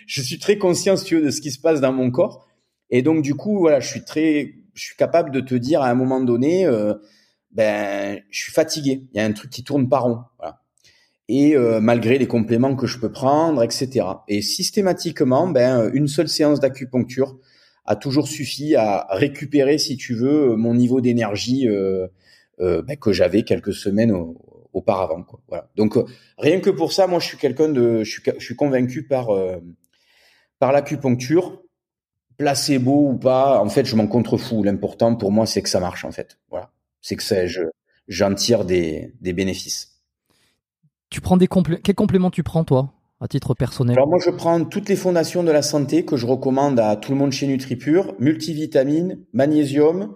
je suis très conscient, si tu veux, de ce qui se passe dans mon corps. Et donc du coup, voilà, je suis très, je suis capable de te dire à un moment donné, ben, je suis fatigué. Il y a un truc qui tourne pas rond. Voilà. Et euh, malgré les compléments que je peux prendre, etc. Et systématiquement, ben, une seule séance d'acupuncture a toujours suffi à récupérer, si tu veux, mon niveau d'énergie euh, euh, ben, que j'avais quelques semaines au- auparavant. Voilà. Donc rien que pour ça, moi, je suis quelqu'un de, je suis, je suis convaincu par par l'acupuncture, placebo ou pas. En fait, je m'en contrefous. L'important pour moi, c'est que ça marche. En fait, voilà, c'est que ça, je j'en tire des des bénéfices. Tu prends des Quels compléments tu prends, toi, à titre personnel? Alors moi, je prends toutes les fondations de la santé que je recommande à tout le monde chez NutriPure, multivitamines, magnésium,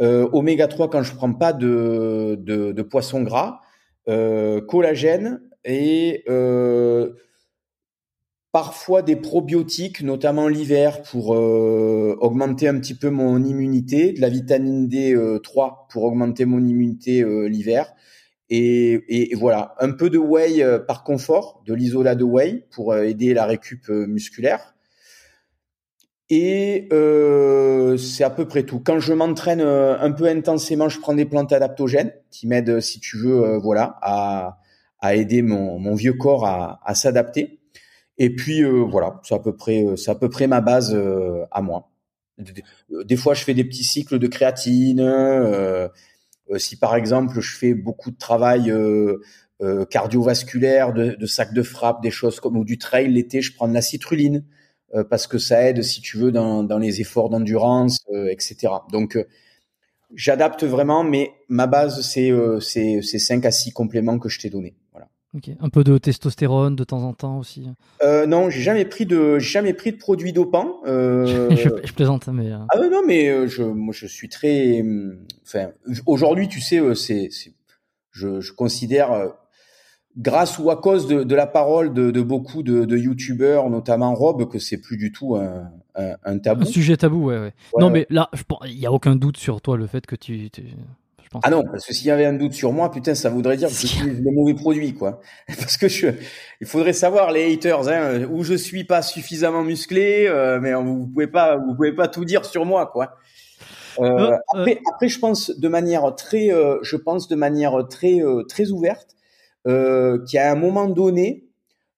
euh, oméga 3 quand je prends pas de, de, poisson gras, euh, collagène et euh, parfois des probiotiques, notamment l'hiver pour augmenter un petit peu mon immunité, de la vitamine D3 pour augmenter mon immunité l'hiver. Et, voilà, un peu de whey euh, par confort, de l'isolat de whey pour euh, aider la récup euh, musculaire. Et c'est à peu près tout. Quand je m'entraîne un peu intensément, je prends des plantes adaptogènes qui m'aident, si tu veux, voilà, à, aider mon, vieux corps à, s'adapter. Et puis voilà, c'est à peu près, c'est à peu près ma base à moi. Des fois, je fais des petits cycles de créatine. Euh, si par exemple je fais beaucoup de travail euh, euh, cardiovasculaire, de, de sac de frappe, des choses comme ou du trail l'été, je prends de la citrulline euh, parce que ça aide, si tu veux, dans, les efforts d'endurance, etc. Donc j'adapte vraiment, mais ma base c'est euh, c'est ces cinq à six compléments que je t'ai donnés. Voilà. Ok. Un peu de testostérone de temps en temps aussi. Euh, non, j'ai jamais pris de jamais pris de produits dopants. Euh, je, je plaisante, mais. euh, Ah ouais, non, mais je, moi, je suis très. hum, Enfin, aujourd'hui, tu sais, c'est, je, je considère, grâce ou à cause de, de la parole de, de beaucoup de, de youtubeurs, notamment Rob, que c'est plus du tout un, un, un tabou. Un sujet tabou, ouais, ouais. Ouais, non, mais là, il n'y a aucun doute sur toi, le fait que tu. Pense. Ah non, parce que s'il y avait un doute sur moi, putain, ça voudrait dire que j'utilise les mauvais produits, quoi. Parce que je, il faudrait savoir les haters, hein, où je suis pas suffisamment musclé, euh, mais vous pouvez pas, vous pouvez pas tout dire sur moi, quoi. Euh, Euh, après, après, je pense de manière très, euh, je pense de manière très, euh, très ouverte, euh, qu'à un moment donné,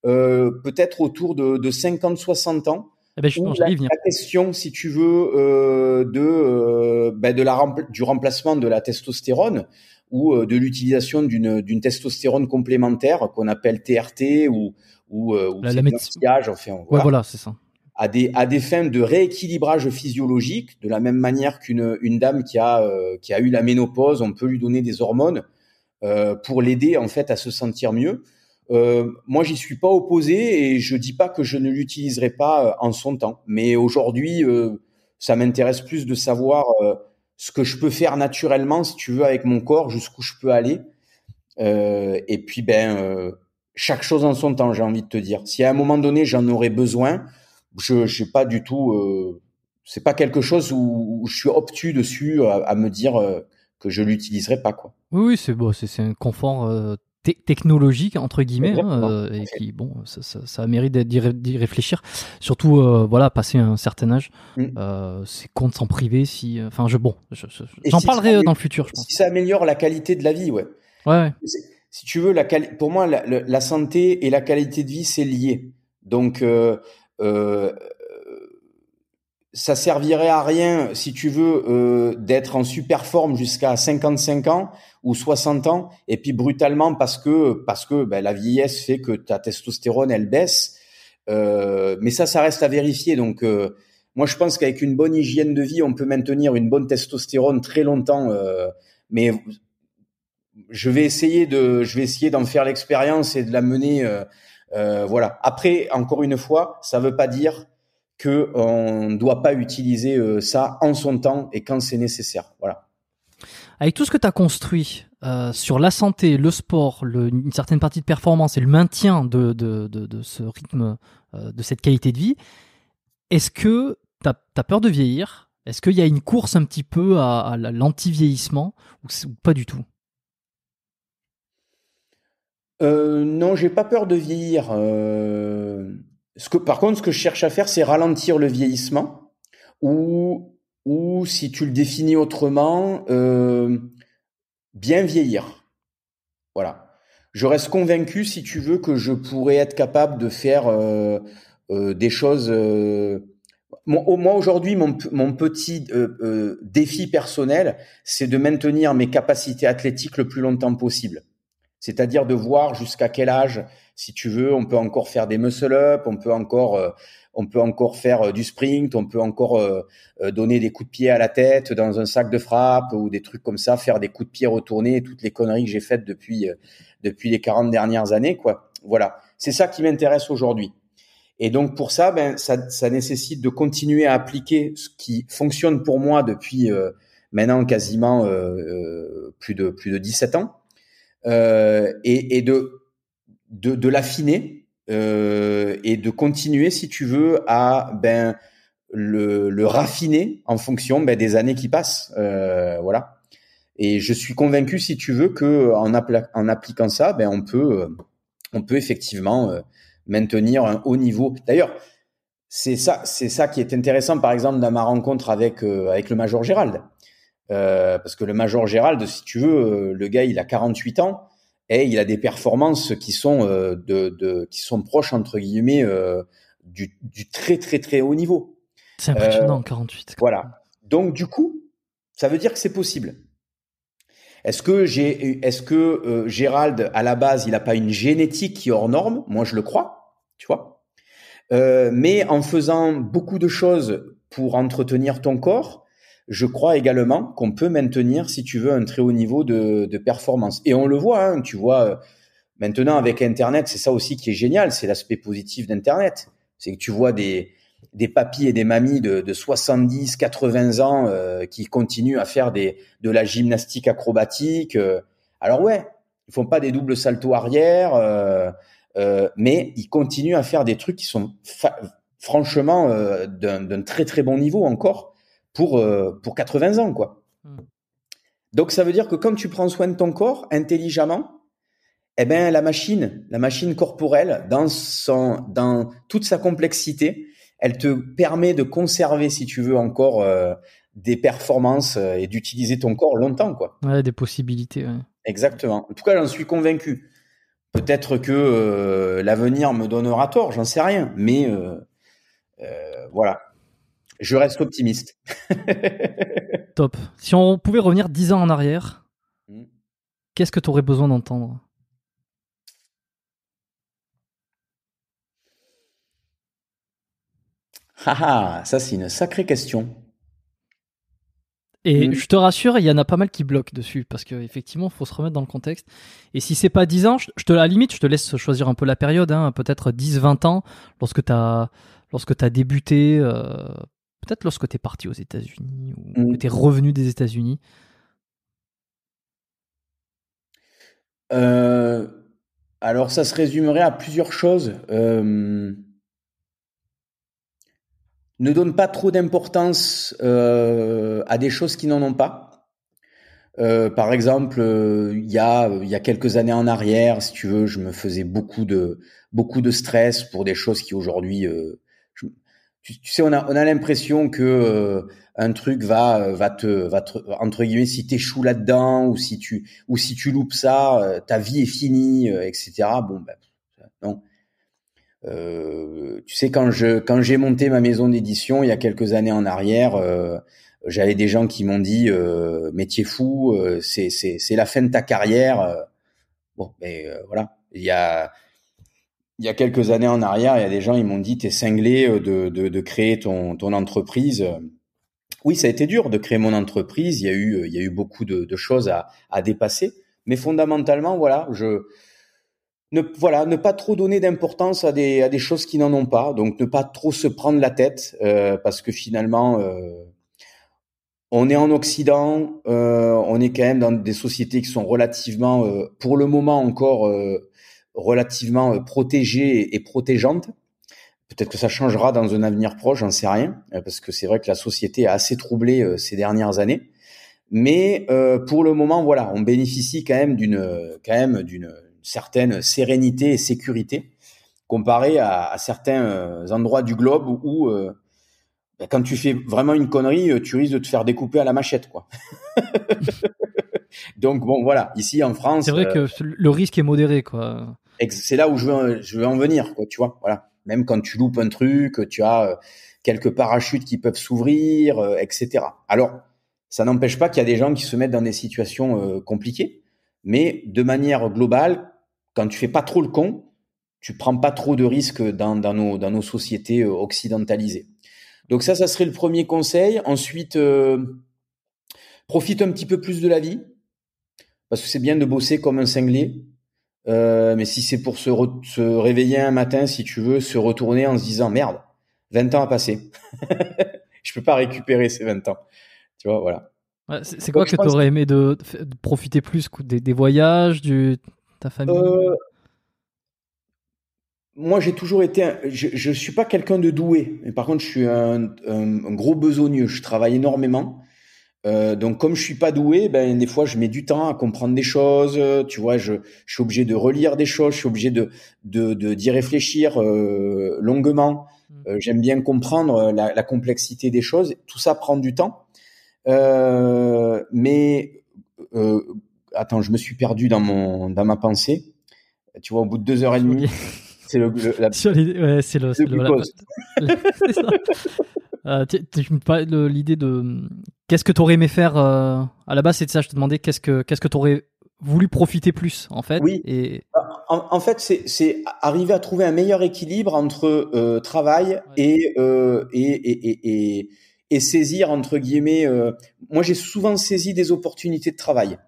euh, peut-être autour de, de 50-60 ans, Eh ben, la, venir. question, si tu veux, euh, de, euh, ben, de la rempl- du remplacement de la testostérone ou euh, de l'utilisation d'une testostérone complémentaire qu'on appelle TRT ou ou, ou La- la médecine- enfin, Ouais, voilà, c'est ça. à des à des fins de rééquilibrage physiologique, de la même manière qu'une une dame qui a qui a eu la ménopause, on peut lui donner des hormones pour l'aider en fait à se sentir mieux. Euh, moi, j'y suis pas opposé et je dis pas que je ne l'utiliserai pas euh, en son temps. Mais aujourd'hui, euh, ça m'intéresse plus de savoir ce que je peux faire naturellement, si tu veux, avec mon corps, jusqu'où je peux aller. et puis, ben, chaque chose en son temps, j'ai envie de te dire. Si à un moment donné j'en aurais besoin, je n'ai pas du tout. c'est pas quelque chose où, je suis obtus dessus à, me dire que je l'utiliserai pas, quoi. Oui, c'est bon, c'est un confort technologique entre guillemets hein, euh, et qui bon ça, ça, ça mérite d'y réfléchir. Surtout euh, voilà passer un certain âge mm. euh, c'est con de s'en priver si enfin je bon j'en parlerai dans le futur je pense. si ça améliore la qualité de la vie ouais. Ouais, si tu veux la pour moi la, la, santé et la qualité de vie c'est lié. Donc euh, ça servirait à rien, si tu veux, euh, d'être en super forme jusqu'à 55 ans ou 60 ans, et puis brutalement parce que parce que ben, la vieillesse fait que ta testostérone elle baisse. Euh, mais ça, ça reste à vérifier. Donc, euh, moi, je pense qu'avec une bonne hygiène de vie, on peut maintenir une bonne testostérone très longtemps. Euh, mais je vais essayer de, je vais essayer d'en faire l'expérience et de la mener. Euh, voilà. Après, encore une fois, ça veut pas dire qu'on ne doit pas utiliser euh, ça en son temps et quand c'est nécessaire. Voilà. Avec tout ce que tu as construit euh, sur la santé, le sport, une certaine partie de performance et le maintien de, ce rythme, euh, de cette qualité de vie, est-ce que tu as, peur de vieillir? Est-ce qu'il y a une course un petit peu à, l'anti-vieillissement ou, pas du tout? Non, j'ai pas peur de vieillir. Ce que, par contre, ce que je cherche à faire, c'est ralentir le vieillissement, ou, ou si tu le définis autrement, euh, bien vieillir. Voilà. Je reste convaincu, si tu veux, que je pourrais être capable de faire euh, euh, des choses. moi aujourd'hui, mon, mon, petit défi personnel, c'est de maintenir mes capacités athlétiques le plus longtemps possible. C'est-à-dire de voir jusqu'à quel âge si tu veux, on peut encore faire des muscle-up, on peut encore, euh, on peut encore faire euh, du sprint, on peut encore euh, donner des coups de pied à la tête dans un sac de frappe ou des trucs comme ça, faire des coups de pied retournés, toutes les conneries que j'ai faites depuis depuis les 40 dernières années, quoi. Voilà, c'est ça qui m'intéresse aujourd'hui. Et donc pour ça, ben ça, ça, nécessite de continuer à appliquer ce qui fonctionne pour moi depuis maintenant quasiment plus de plus de 17 ans, et, et de de, de l'affiner euh, et de continuer, si tu veux, à ben le, le raffiner en fonction ben, des années qui passent. Euh, voilà. Et je suis convaincu, si tu veux, que en, en appliquant ça, ben on peut, euh, on peut effectivement euh, maintenir un haut niveau. D'ailleurs, c'est ça, c'est ça qui est intéressant, par exemple, dans ma rencontre avec euh, avec le Major Gérald, parce que le Major Gérald, si tu veux, le gars, il a 48 ans et il a des performances qui sont euh, de, qui sont proches entre guillemets euh, du, très très très haut niveau. C'est impressionnant, 48. Euh, voilà. Donc du coup, ça veut dire que c'est possible. Est-ce que j'ai, est-ce que Gérald à la base, il n'a pas une génétique qui est hors norme? Moi, je le crois, tu vois. mais en faisant beaucoup de choses pour entretenir ton corps, je crois également qu'on peut maintenir, si tu veux, un très haut niveau de, performance. Et on le voit, hein, tu vois, euh, maintenant avec Internet, c'est ça aussi qui est génial, c'est l'aspect positif d'Internet. C'est que tu vois des, des papis et des mamies de, 70, 80 ans euh, qui continuent à faire des, de la gymnastique acrobatique. Euh. Alors ouais, ils font pas des doubles saltos arrière, mais ils continuent à faire des trucs qui sont franchement d'un très très bon niveau encore pour, euh, pour 80 ans, quoi. Hmm. Donc, ça veut dire que quand tu prends soin de ton corps intelligemment, eh ben, la machine, la machine corporelle, dans son, dans toute sa complexité, elle te permet de conserver, si tu veux, encore euh, des performances euh, et d'utiliser ton corps longtemps, quoi. Ouais, des possibilités. Ouais. Exactement. En tout cas, j'en suis convaincu. Peut-être que l'avenir me donnera tort, j'en sais rien. Mais voilà. Je reste optimiste. Top. Si on pouvait revenir dix ans en arrière, hmm. qu'est-ce que tu aurais besoin d'entendre? Ah, ça c'est une sacrée question. Et Mhm. je te rassure, il y en a pas mal qui bloquent dessus parce qu'effectivement, il faut se remettre dans le contexte. Et si c'est pas 10 ans, je te, à la limite, je te laisse choisir un peu la période, hein, peut-être 10-20 ans, lorsque tu as, lorsque as débuté, euh, peut-être lorsque tu es parti aux États-Unis ou Mhm. que tu es revenu des États-Unis. Euh, alors, ça se résumerait à plusieurs choses. Euh, ne donne pas trop d'importance euh, à des choses qui n'en ont pas. Par exemple, il y a y a quelques années en arrière, si tu veux, je me faisais beaucoup de beaucoup de stress pour des choses qui aujourd'hui, tu, tu sais, on a on a l'impression que euh, un truc va va te va te entre guillemets si t'échoues là-dedans ou si tu ou si tu loupes ça, euh, ta vie est finie, euh, etc. Bon ben non. Euh, tu sais quand je quand j'ai monté ma maison d'édition il y a quelques années en arrière. euh, j'avais des gens qui m'ont dit euh, métier fou, euh, c'est c'est c'est la fin de ta carrière. euh. Bon, mais euh, voilà. Il y a il y a quelques années en arrière, il y a des gens ils m'ont dit t'es cinglé euh, de, créer ton entreprise. Oui, ça a été dur de créer mon entreprise. Il y a eu beaucoup de, choses à dépasser, mais fondamentalement voilà, je ne pas trop donner d'importance à des choses qui n'en ont pas. Donc ne pas trop se prendre la tête euh, parce que finalement euh, on est en Occident, on est quand même dans des sociétés qui sont relativement, pour le moment encore, relativement euh, protégées et protégeantes. Peut-être que ça changera dans un avenir proche, j'en sais rien, euh, parce que c'est vrai que la société a assez troublé euh, ces dernières années. Mais pour le moment, voilà, on bénéficie quand même d'une, quand même d'une certaine sérénité et sécurité comparé à, à certains endroits du globe où, ben, quand tu fais vraiment une connerie, tu risques de te faire découper à la machette, quoi. Donc bon, voilà, ici en France, C'est vrai euh, que le risque est modéré, quoi. C'est là où je veux, en venir, tu vois. Voilà, même quand tu loupes un truc, tu as euh, quelques parachutes qui peuvent s'ouvrir, euh, etc. Alors, ça n'empêche pas qu'il y a des gens qui se mettent dans des situations euh, compliquées, mais de manière globale, quand tu fais pas trop le con, tu prends pas trop de risques dans, nos sociétés occidentalisées. Donc ça, ça serait le premier conseil. Ensuite, profite un petit peu plus de la vie, parce que c'est bien de bosser comme un cinglé. Euh, mais si c'est pour se, re- se réveiller un matin, si tu veux, se retourner en se disant merde, 20 ans à passer. je peux pas récupérer ces 20 ans. Tu vois, voilà. Ouais, c'est c'est quoi Donc, que tu aurais aimé de, de profiter plus des, des voyages, du, ta famille? Euh, moi, j'ai toujours été. un- je, je suis pas quelqu'un de doué, mais par contre, je suis un, un- un gros besogneux. Je travaille énormément. Euh, donc, comme je suis pas doué, ben des fois, je mets du temps à comprendre des choses. Tu vois, je, je suis obligé de relire des choses. Je suis obligé de de de- d'y réfléchir euh, longuement. Euh, J'aime bien comprendre la, la complexité des choses. Tout ça prend du temps. Mais attends, je me suis perdu dans mon dans ma pensée. Tu vois, au bout de deux heures et demie, c'est le, le- la l'idée- ouais, c'est le, c'est le- la-. Euh, tu- me parlais de l'idée de qu'est-ce que tu aurais aimé faire euh, à la base c'est ça je te demandais qu'est-ce que qu'est-ce que tu aurais voulu profiter plus en fait Oui. et En, en fait, c'est c'est arriver à trouver un meilleur équilibre entre euh, travail et, et, et, et, et, et saisir, entre guillemets, moi j'ai souvent saisi des opportunités de travail.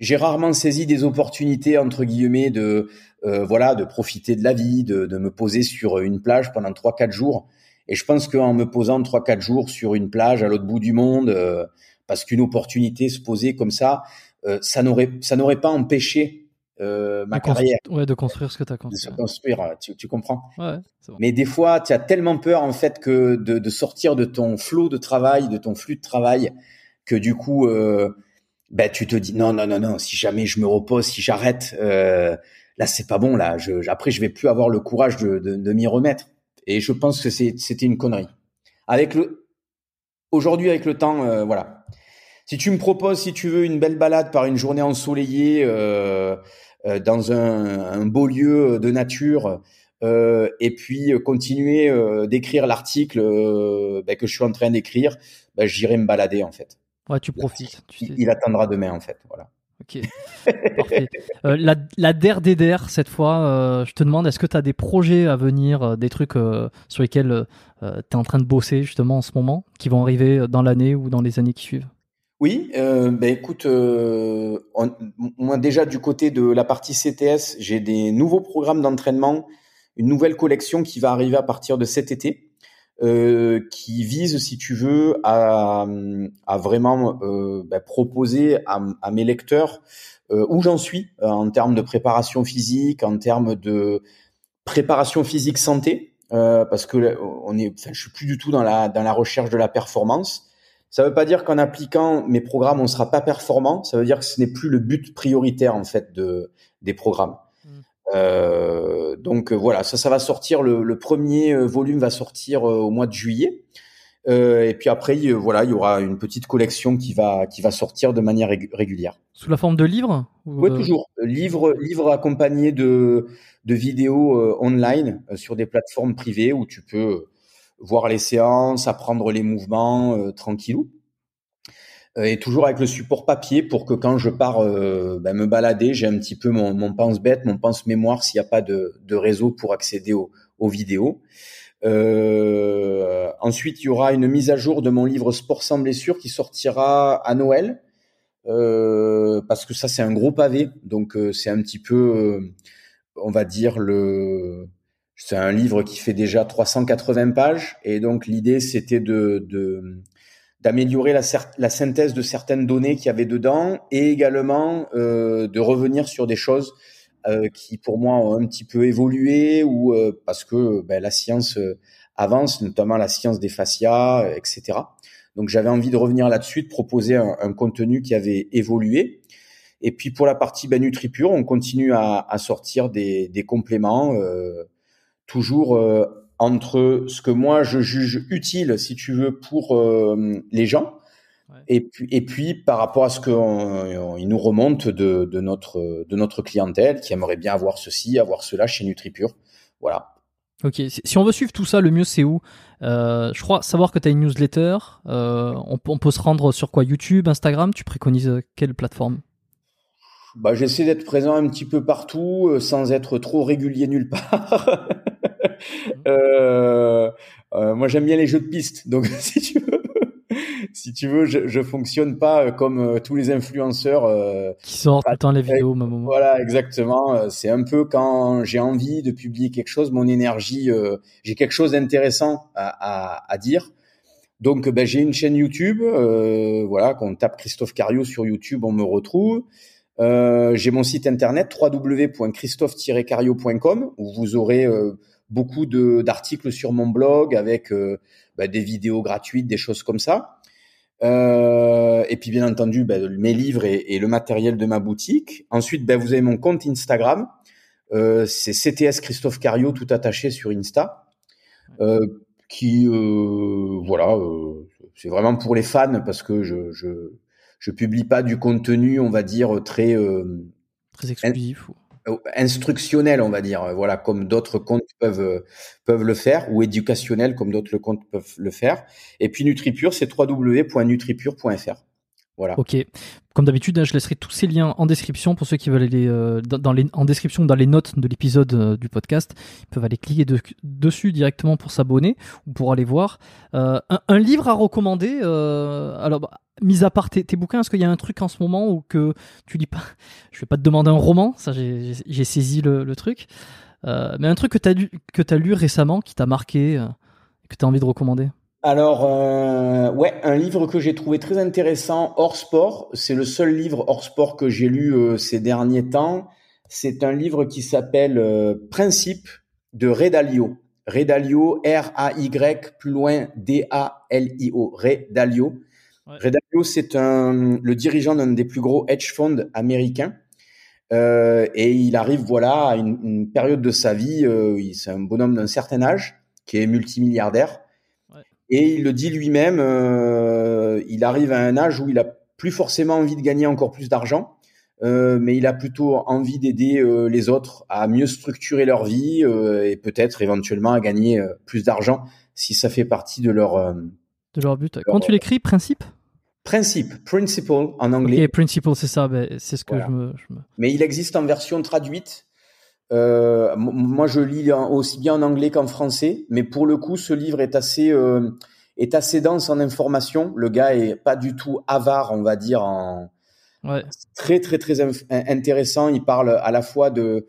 J'ai rarement saisi des opportunités, entre guillemets, de, euh, voilà, de profiter de la vie, de, de me poser sur une plage pendant trois quatre jours. Et je pense qu'en me posant trois quatre jours sur une plage à l'autre bout du monde, euh, parce qu'une opportunité se posait comme ça, euh, ça n'aurait ça n'aurait pas empêché euh, ma de carrière ouais, de construire ce que tu as de se construit construire. Tu, tu comprends ouais, bon. Mais des fois, tu as tellement peur en fait que de, de sortir de ton flot de travail, de ton flux de travail, que du coup, euh, ben tu te dis non non non non. Si jamais je me repose, si j'arrête, euh, là c'est pas bon. Là, je, après je vais plus avoir le courage de, de, de m'y remettre. Et je pense que c'est- c'était une connerie. Avec le aujourd'hui avec le temps, euh, voilà. Si tu me proposes, si tu veux, une belle balade par une journée ensoleillée euh, euh, dans un, un beau lieu de nature, euh, et puis euh, continuer euh, d'écrire l'article euh, ben, que je suis en train d'écrire, ben, j'irai me balader en fait. ouais tu profites tu Il, sais. il attendra demain en fait. Voilà. Ok. Parfait. Euh, la la der cette fois euh, je te demande est-ce que tu as des projets à venir euh, des trucs euh, sur lesquels tu es en train de bosser justement en ce moment qui vont arriver dans l'année ou dans les années qui suivent? Oui, ben écoute, moi déjà du côté de la partie CTS, j'ai des nouveaux programmes d'entraînement, une nouvelle collection qui va arriver à partir de cet été, euh, qui vise, si tu veux, à, à vraiment euh, ben, proposer à, à mes lecteurs euh, où j'en suis euh, en termes de préparation physique, en termes de préparation physique santé, euh, parce que on est, enfin, je suis plus du tout dans la dans la recherche de la performance. Ça ne veut pas dire qu'en appliquant mes programmes, on ne sera pas performant. Ça veut dire que ce n'est plus le but prioritaire en fait de des programmes. Euh, donc euh, voilà, ça, ça va sortir. Le, le premier euh, volume va sortir au mois de juillet. Euh, et puis après, il- voilà, il y aura une petite collection qui va qui va sortir de manière rég- régulière. Sous la forme de livres ou, Oui, euh, toujours. Livre, livre accompagné de, de vidéos euh, online sur des plateformes privées où tu peux voir les séances, apprendre les mouvements tranquillou. Euh, et toujours avec le support papier pour que quand je pars euh, ben, me balader, j'ai un petit peu mon, mon pense-bête, mon pense-mémoire s'il n'y a pas de, de réseau pour accéder aux, vidéos. Euh, ensuite, il y aura une mise à jour de mon livre Sport sans blessure qui sortira à Noël. Euh, parce que ça c'est un gros pavé, donc euh, c'est un petit peu, on va dire le, c'est un livre qui fait déjà 380 pages et donc l'idée c'était de, de d'améliorer la, la synthèse de certaines données qu'il y avait dedans et également euh, de revenir sur des choses euh, qui pour moi ont un petit peu évolué ou euh, parce que ben, la science euh, avance, notamment la science des fascias, euh, etc. Donc j'avais envie de revenir là-dessus, de proposer un, un contenu qui avait évolué. Et puis pour la partie ben, NutriPure, on continue à, à sortir des, des compléments, euh, toujours entre ce que moi je juge utile, si tu veux, pour euh, les gens, Ouais. et puis et puis par rapport à ce qu'ils nous remontent de, de notre de notre clientèle qui aimerait bien avoir ceci, avoir cela chez NutriPure. Voilà. Ok, si on veut suivre tout ça, le mieux c'est où? Euh, Je crois savoir que tu as une newsletter. Euh, on, peut- on peut se rendre sur quoi? YouTube, Instagram? Tu préconises quelle plateforme? Bah, j'essaie d'être présent un petit peu partout, sans être trop régulier nulle part. Euh, euh, moi, j'aime bien les jeux de piste, donc si tu veux, si tu veux, je, je fonctionne pas euh, comme tous les influenceurs. euh, Qui sort tout les vidéos au même moment voilà, exactement. C'est un peu quand j'ai envie de publier quelque chose, mon énergie, j'ai quelque chose d'intéressant à, à, à dire. Donc, ben, j'ai une chaîne YouTube, voilà, quand on tape Christophe Cario sur YouTube, on me retrouve. Euh, j'ai mon site internet www.christophe-cario.com où vous aurez euh, beaucoup d'articles sur mon blog avec euh, ben, des vidéos gratuites, des choses comme ça. Euh, et puis bien entendu ben, mes livres et, le matériel de ma boutique. Ensuite, ben, vous avez mon compte Instagram, euh, c'est CTS Christophe Cario tout attaché sur Insta, qui voilà, c'est vraiment pour les fans parce que je, je je publie pas du contenu, on va dire très Très exclusif. Instructionnel, on va dire, euh, voilà, comme d'autres comptes peuvent euh, peuvent le faire, ou éducationnel comme d'autres comptes peuvent le faire. Et puis NutriPure, c'est www.nutripure.fr. Voilà. Ok. Comme d'habitude, hein, je laisserai tous ces liens en description pour ceux qui veulent aller euh, dans, en description dans les notes de l'épisode euh, du podcast. Ils peuvent aller cliquer de- dessus directement pour s'abonner ou pour aller voir. Euh, un, livre à recommander. alors, bah, mis à part tes, bouquins, est-ce qu'il y a un truc en ce moment où que tu lis pas? Je vais pas te demander un roman, ça j'ai saisi le, truc. Mais un truc que tu as, as lu récemment qui t'a marqué, que tu as envie de recommander? Alors, euh, ouais, un livre que j'ai trouvé très intéressant hors sport. C'est le seul livre hors sport que j'ai lu euh, ces derniers temps. C'est un livre qui s'appelle euh, Principe de Ray Dalio. Ray plus loin, D-A-L-I-O. Ray Dalio. Ouais. Ray Dalio, c'est le dirigeant d'un des plus gros hedge funds américains. Euh, et il arrive, voilà, à une, une période de sa vie, euh, c'est un bonhomme d'un certain âge, qui est multimilliardaire. Et il le dit lui-même, euh, il arrive à un âge où il a plus forcément envie de gagner encore plus d'argent, euh, mais il a plutôt envie d'aider euh, les autres à mieux structurer leur vie euh, et peut-être éventuellement à gagner euh, plus d'argent si ça fait partie de leur euh, de leur but Quand tu l'écris, principe? Principe, principle en anglais. Ok, principle, c'est ça, ben, c'est ce que Voilà. je me. je me- mais il existe en version traduite. Euh, moi, je lis aussi bien en anglais qu'en français, mais pour le coup, ce livre est assez, euh, est assez dense en information. Le gars est pas du tout avare, on va dire, en Ouais. très très très intéressant. Il parle à la fois de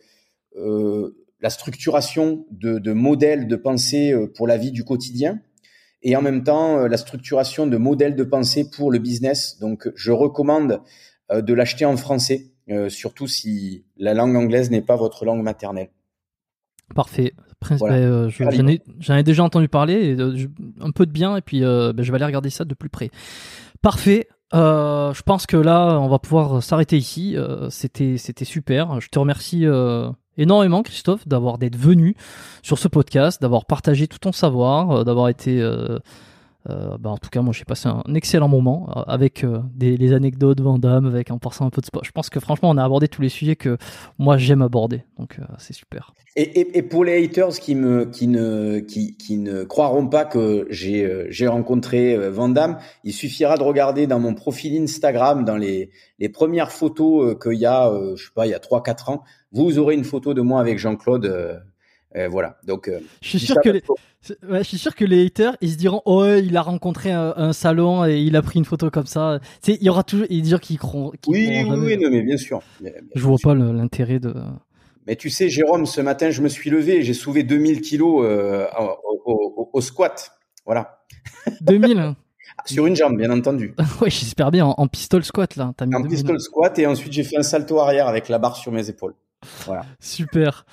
euh, la structuration de, de modèles de pensée euh, pour la vie du quotidien et en même temps euh, la structuration de modèles de pensée pour le business. Donc je recommande euh, de l'acheter en français, euh, surtout si la langue anglaise n'est pas votre langue maternelle. Parfait. Voilà. ben, euh, je- j'en ai, j'en ai déjà entendu parler, et, euh, je- un peu de bien, et puis ben, je vais aller regarder ça de plus près. Parfait. Euh, je pense que là, on va pouvoir s'arrêter ici. Euh, c'était, c'était super. Je te remercie euh, énormément, Christophe, d'avoir d'être venu sur ce podcast, d'avoir partagé tout ton savoir, d'avoir été. Euh, bah, en tout cas, moi, j'ai passé un excellent moment euh, avec euh, des, les anecdotes Van Damme, avec en passant un peu de sport. Je pense que franchement, on a abordé tous les sujets que moi j'aime aborder, donc c'est super. Et, pour les haters qui ne croiront pas que j'ai rencontré Van Damme, il suffira de regarder dans mon profil Instagram dans les les premières photos qu'il y a je sais pas il y a trois quatre ans, vous aurez une photo de moi avec Jean-Claude euh, voilà. Donc euh, Je suis sûr que les, ouais, je suis sûr que les haters, ils se diront, oh, il a rencontré un, un salon et il a pris une photo comme ça. Tu sais, il y aura toujours, il dire qu'ils croiront, oui, oui, jamais. oui, non, mais bien sûr. Bien- bien Je vois sûr. pas l'intérêt de. Mais tu sais, Jérôme, ce matin, je me suis levé et j'ai soulevé 2000 kilos euh, au, au, au- au squat. Voilà. 2000 hein. Sur une jambe, bien entendu. Ouais, j'espère bien, en, en pistol squat, là. T'as mis En 2000. pistol squat et ensuite j'ai fait un salto arrière avec la barre sur mes épaules. Voilà. Super.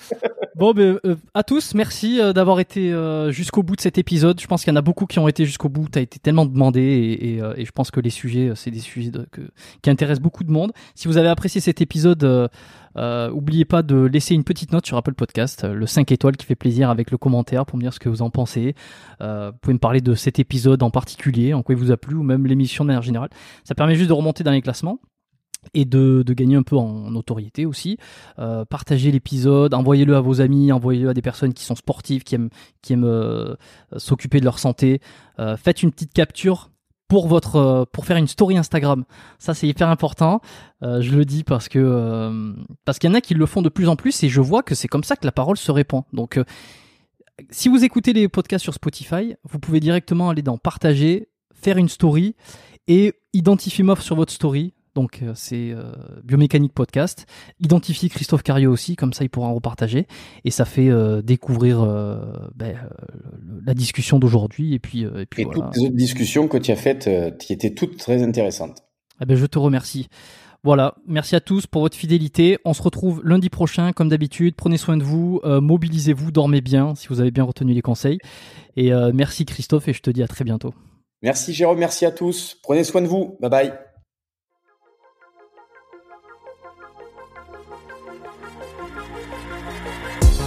Bon, ben, euh, à tous, merci euh, d'avoir été euh, jusqu'au bout de cet épisode. Je pense qu'il y en a beaucoup qui ont été jusqu'au bout. T'as été tellement demandé et, et, euh, et je pense que les sujets, euh, c'est des sujets de- que, qui intéressent beaucoup de monde. Si vous avez apprécié cet épisode, euh, oubliez pas de laisser une petite note sur Apple Podcast, le 5 étoiles qui fait plaisir avec le commentaire pour me dire ce que vous en pensez. Vous pouvez me parler de cet épisode en particulier, en quoi il vous a plu ou même l'émission de manière générale. Ça permet juste de remonter dans les classements et de, gagner un peu en notoriété aussi. Euh, partagez l'épisode, envoyez-le à vos amis, envoyez-le à des personnes qui sont sportives, qui aiment, euh, s'occuper de leur santé. Euh, faites une petite capture pour faire une story Instagram. Ça c'est hyper important. Je le dis parce que parce qu'il y en a qui le font de plus en plus et je vois que c'est comme ça que la parole se répand. Donc si vous écoutez les podcasts sur Spotify, vous pouvez directement aller dans partager, faire une story et identifiez-moi sur votre story. Donc euh, c'est euh, Biomécanique Podcast. Identifiez Christophe Cario aussi, comme ça il pourra en repartager. Et ça fait euh, découvrir euh, ben, la discussion d'aujourd'hui. Et puis, et puis Et voilà. toutes les autres discussions que tu as faites, qui étaient toutes très intéressantes. Eh ben, je te remercie. Voilà, merci à tous pour votre fidélité. On se retrouve lundi prochain, comme d'habitude. Prenez soin de vous, mobilisez-vous, dormez bien si vous avez bien retenu les conseils. Et merci Christophe et je te dis à très bientôt. Merci Jérôme, merci à tous. Prenez soin de vous. Bye bye.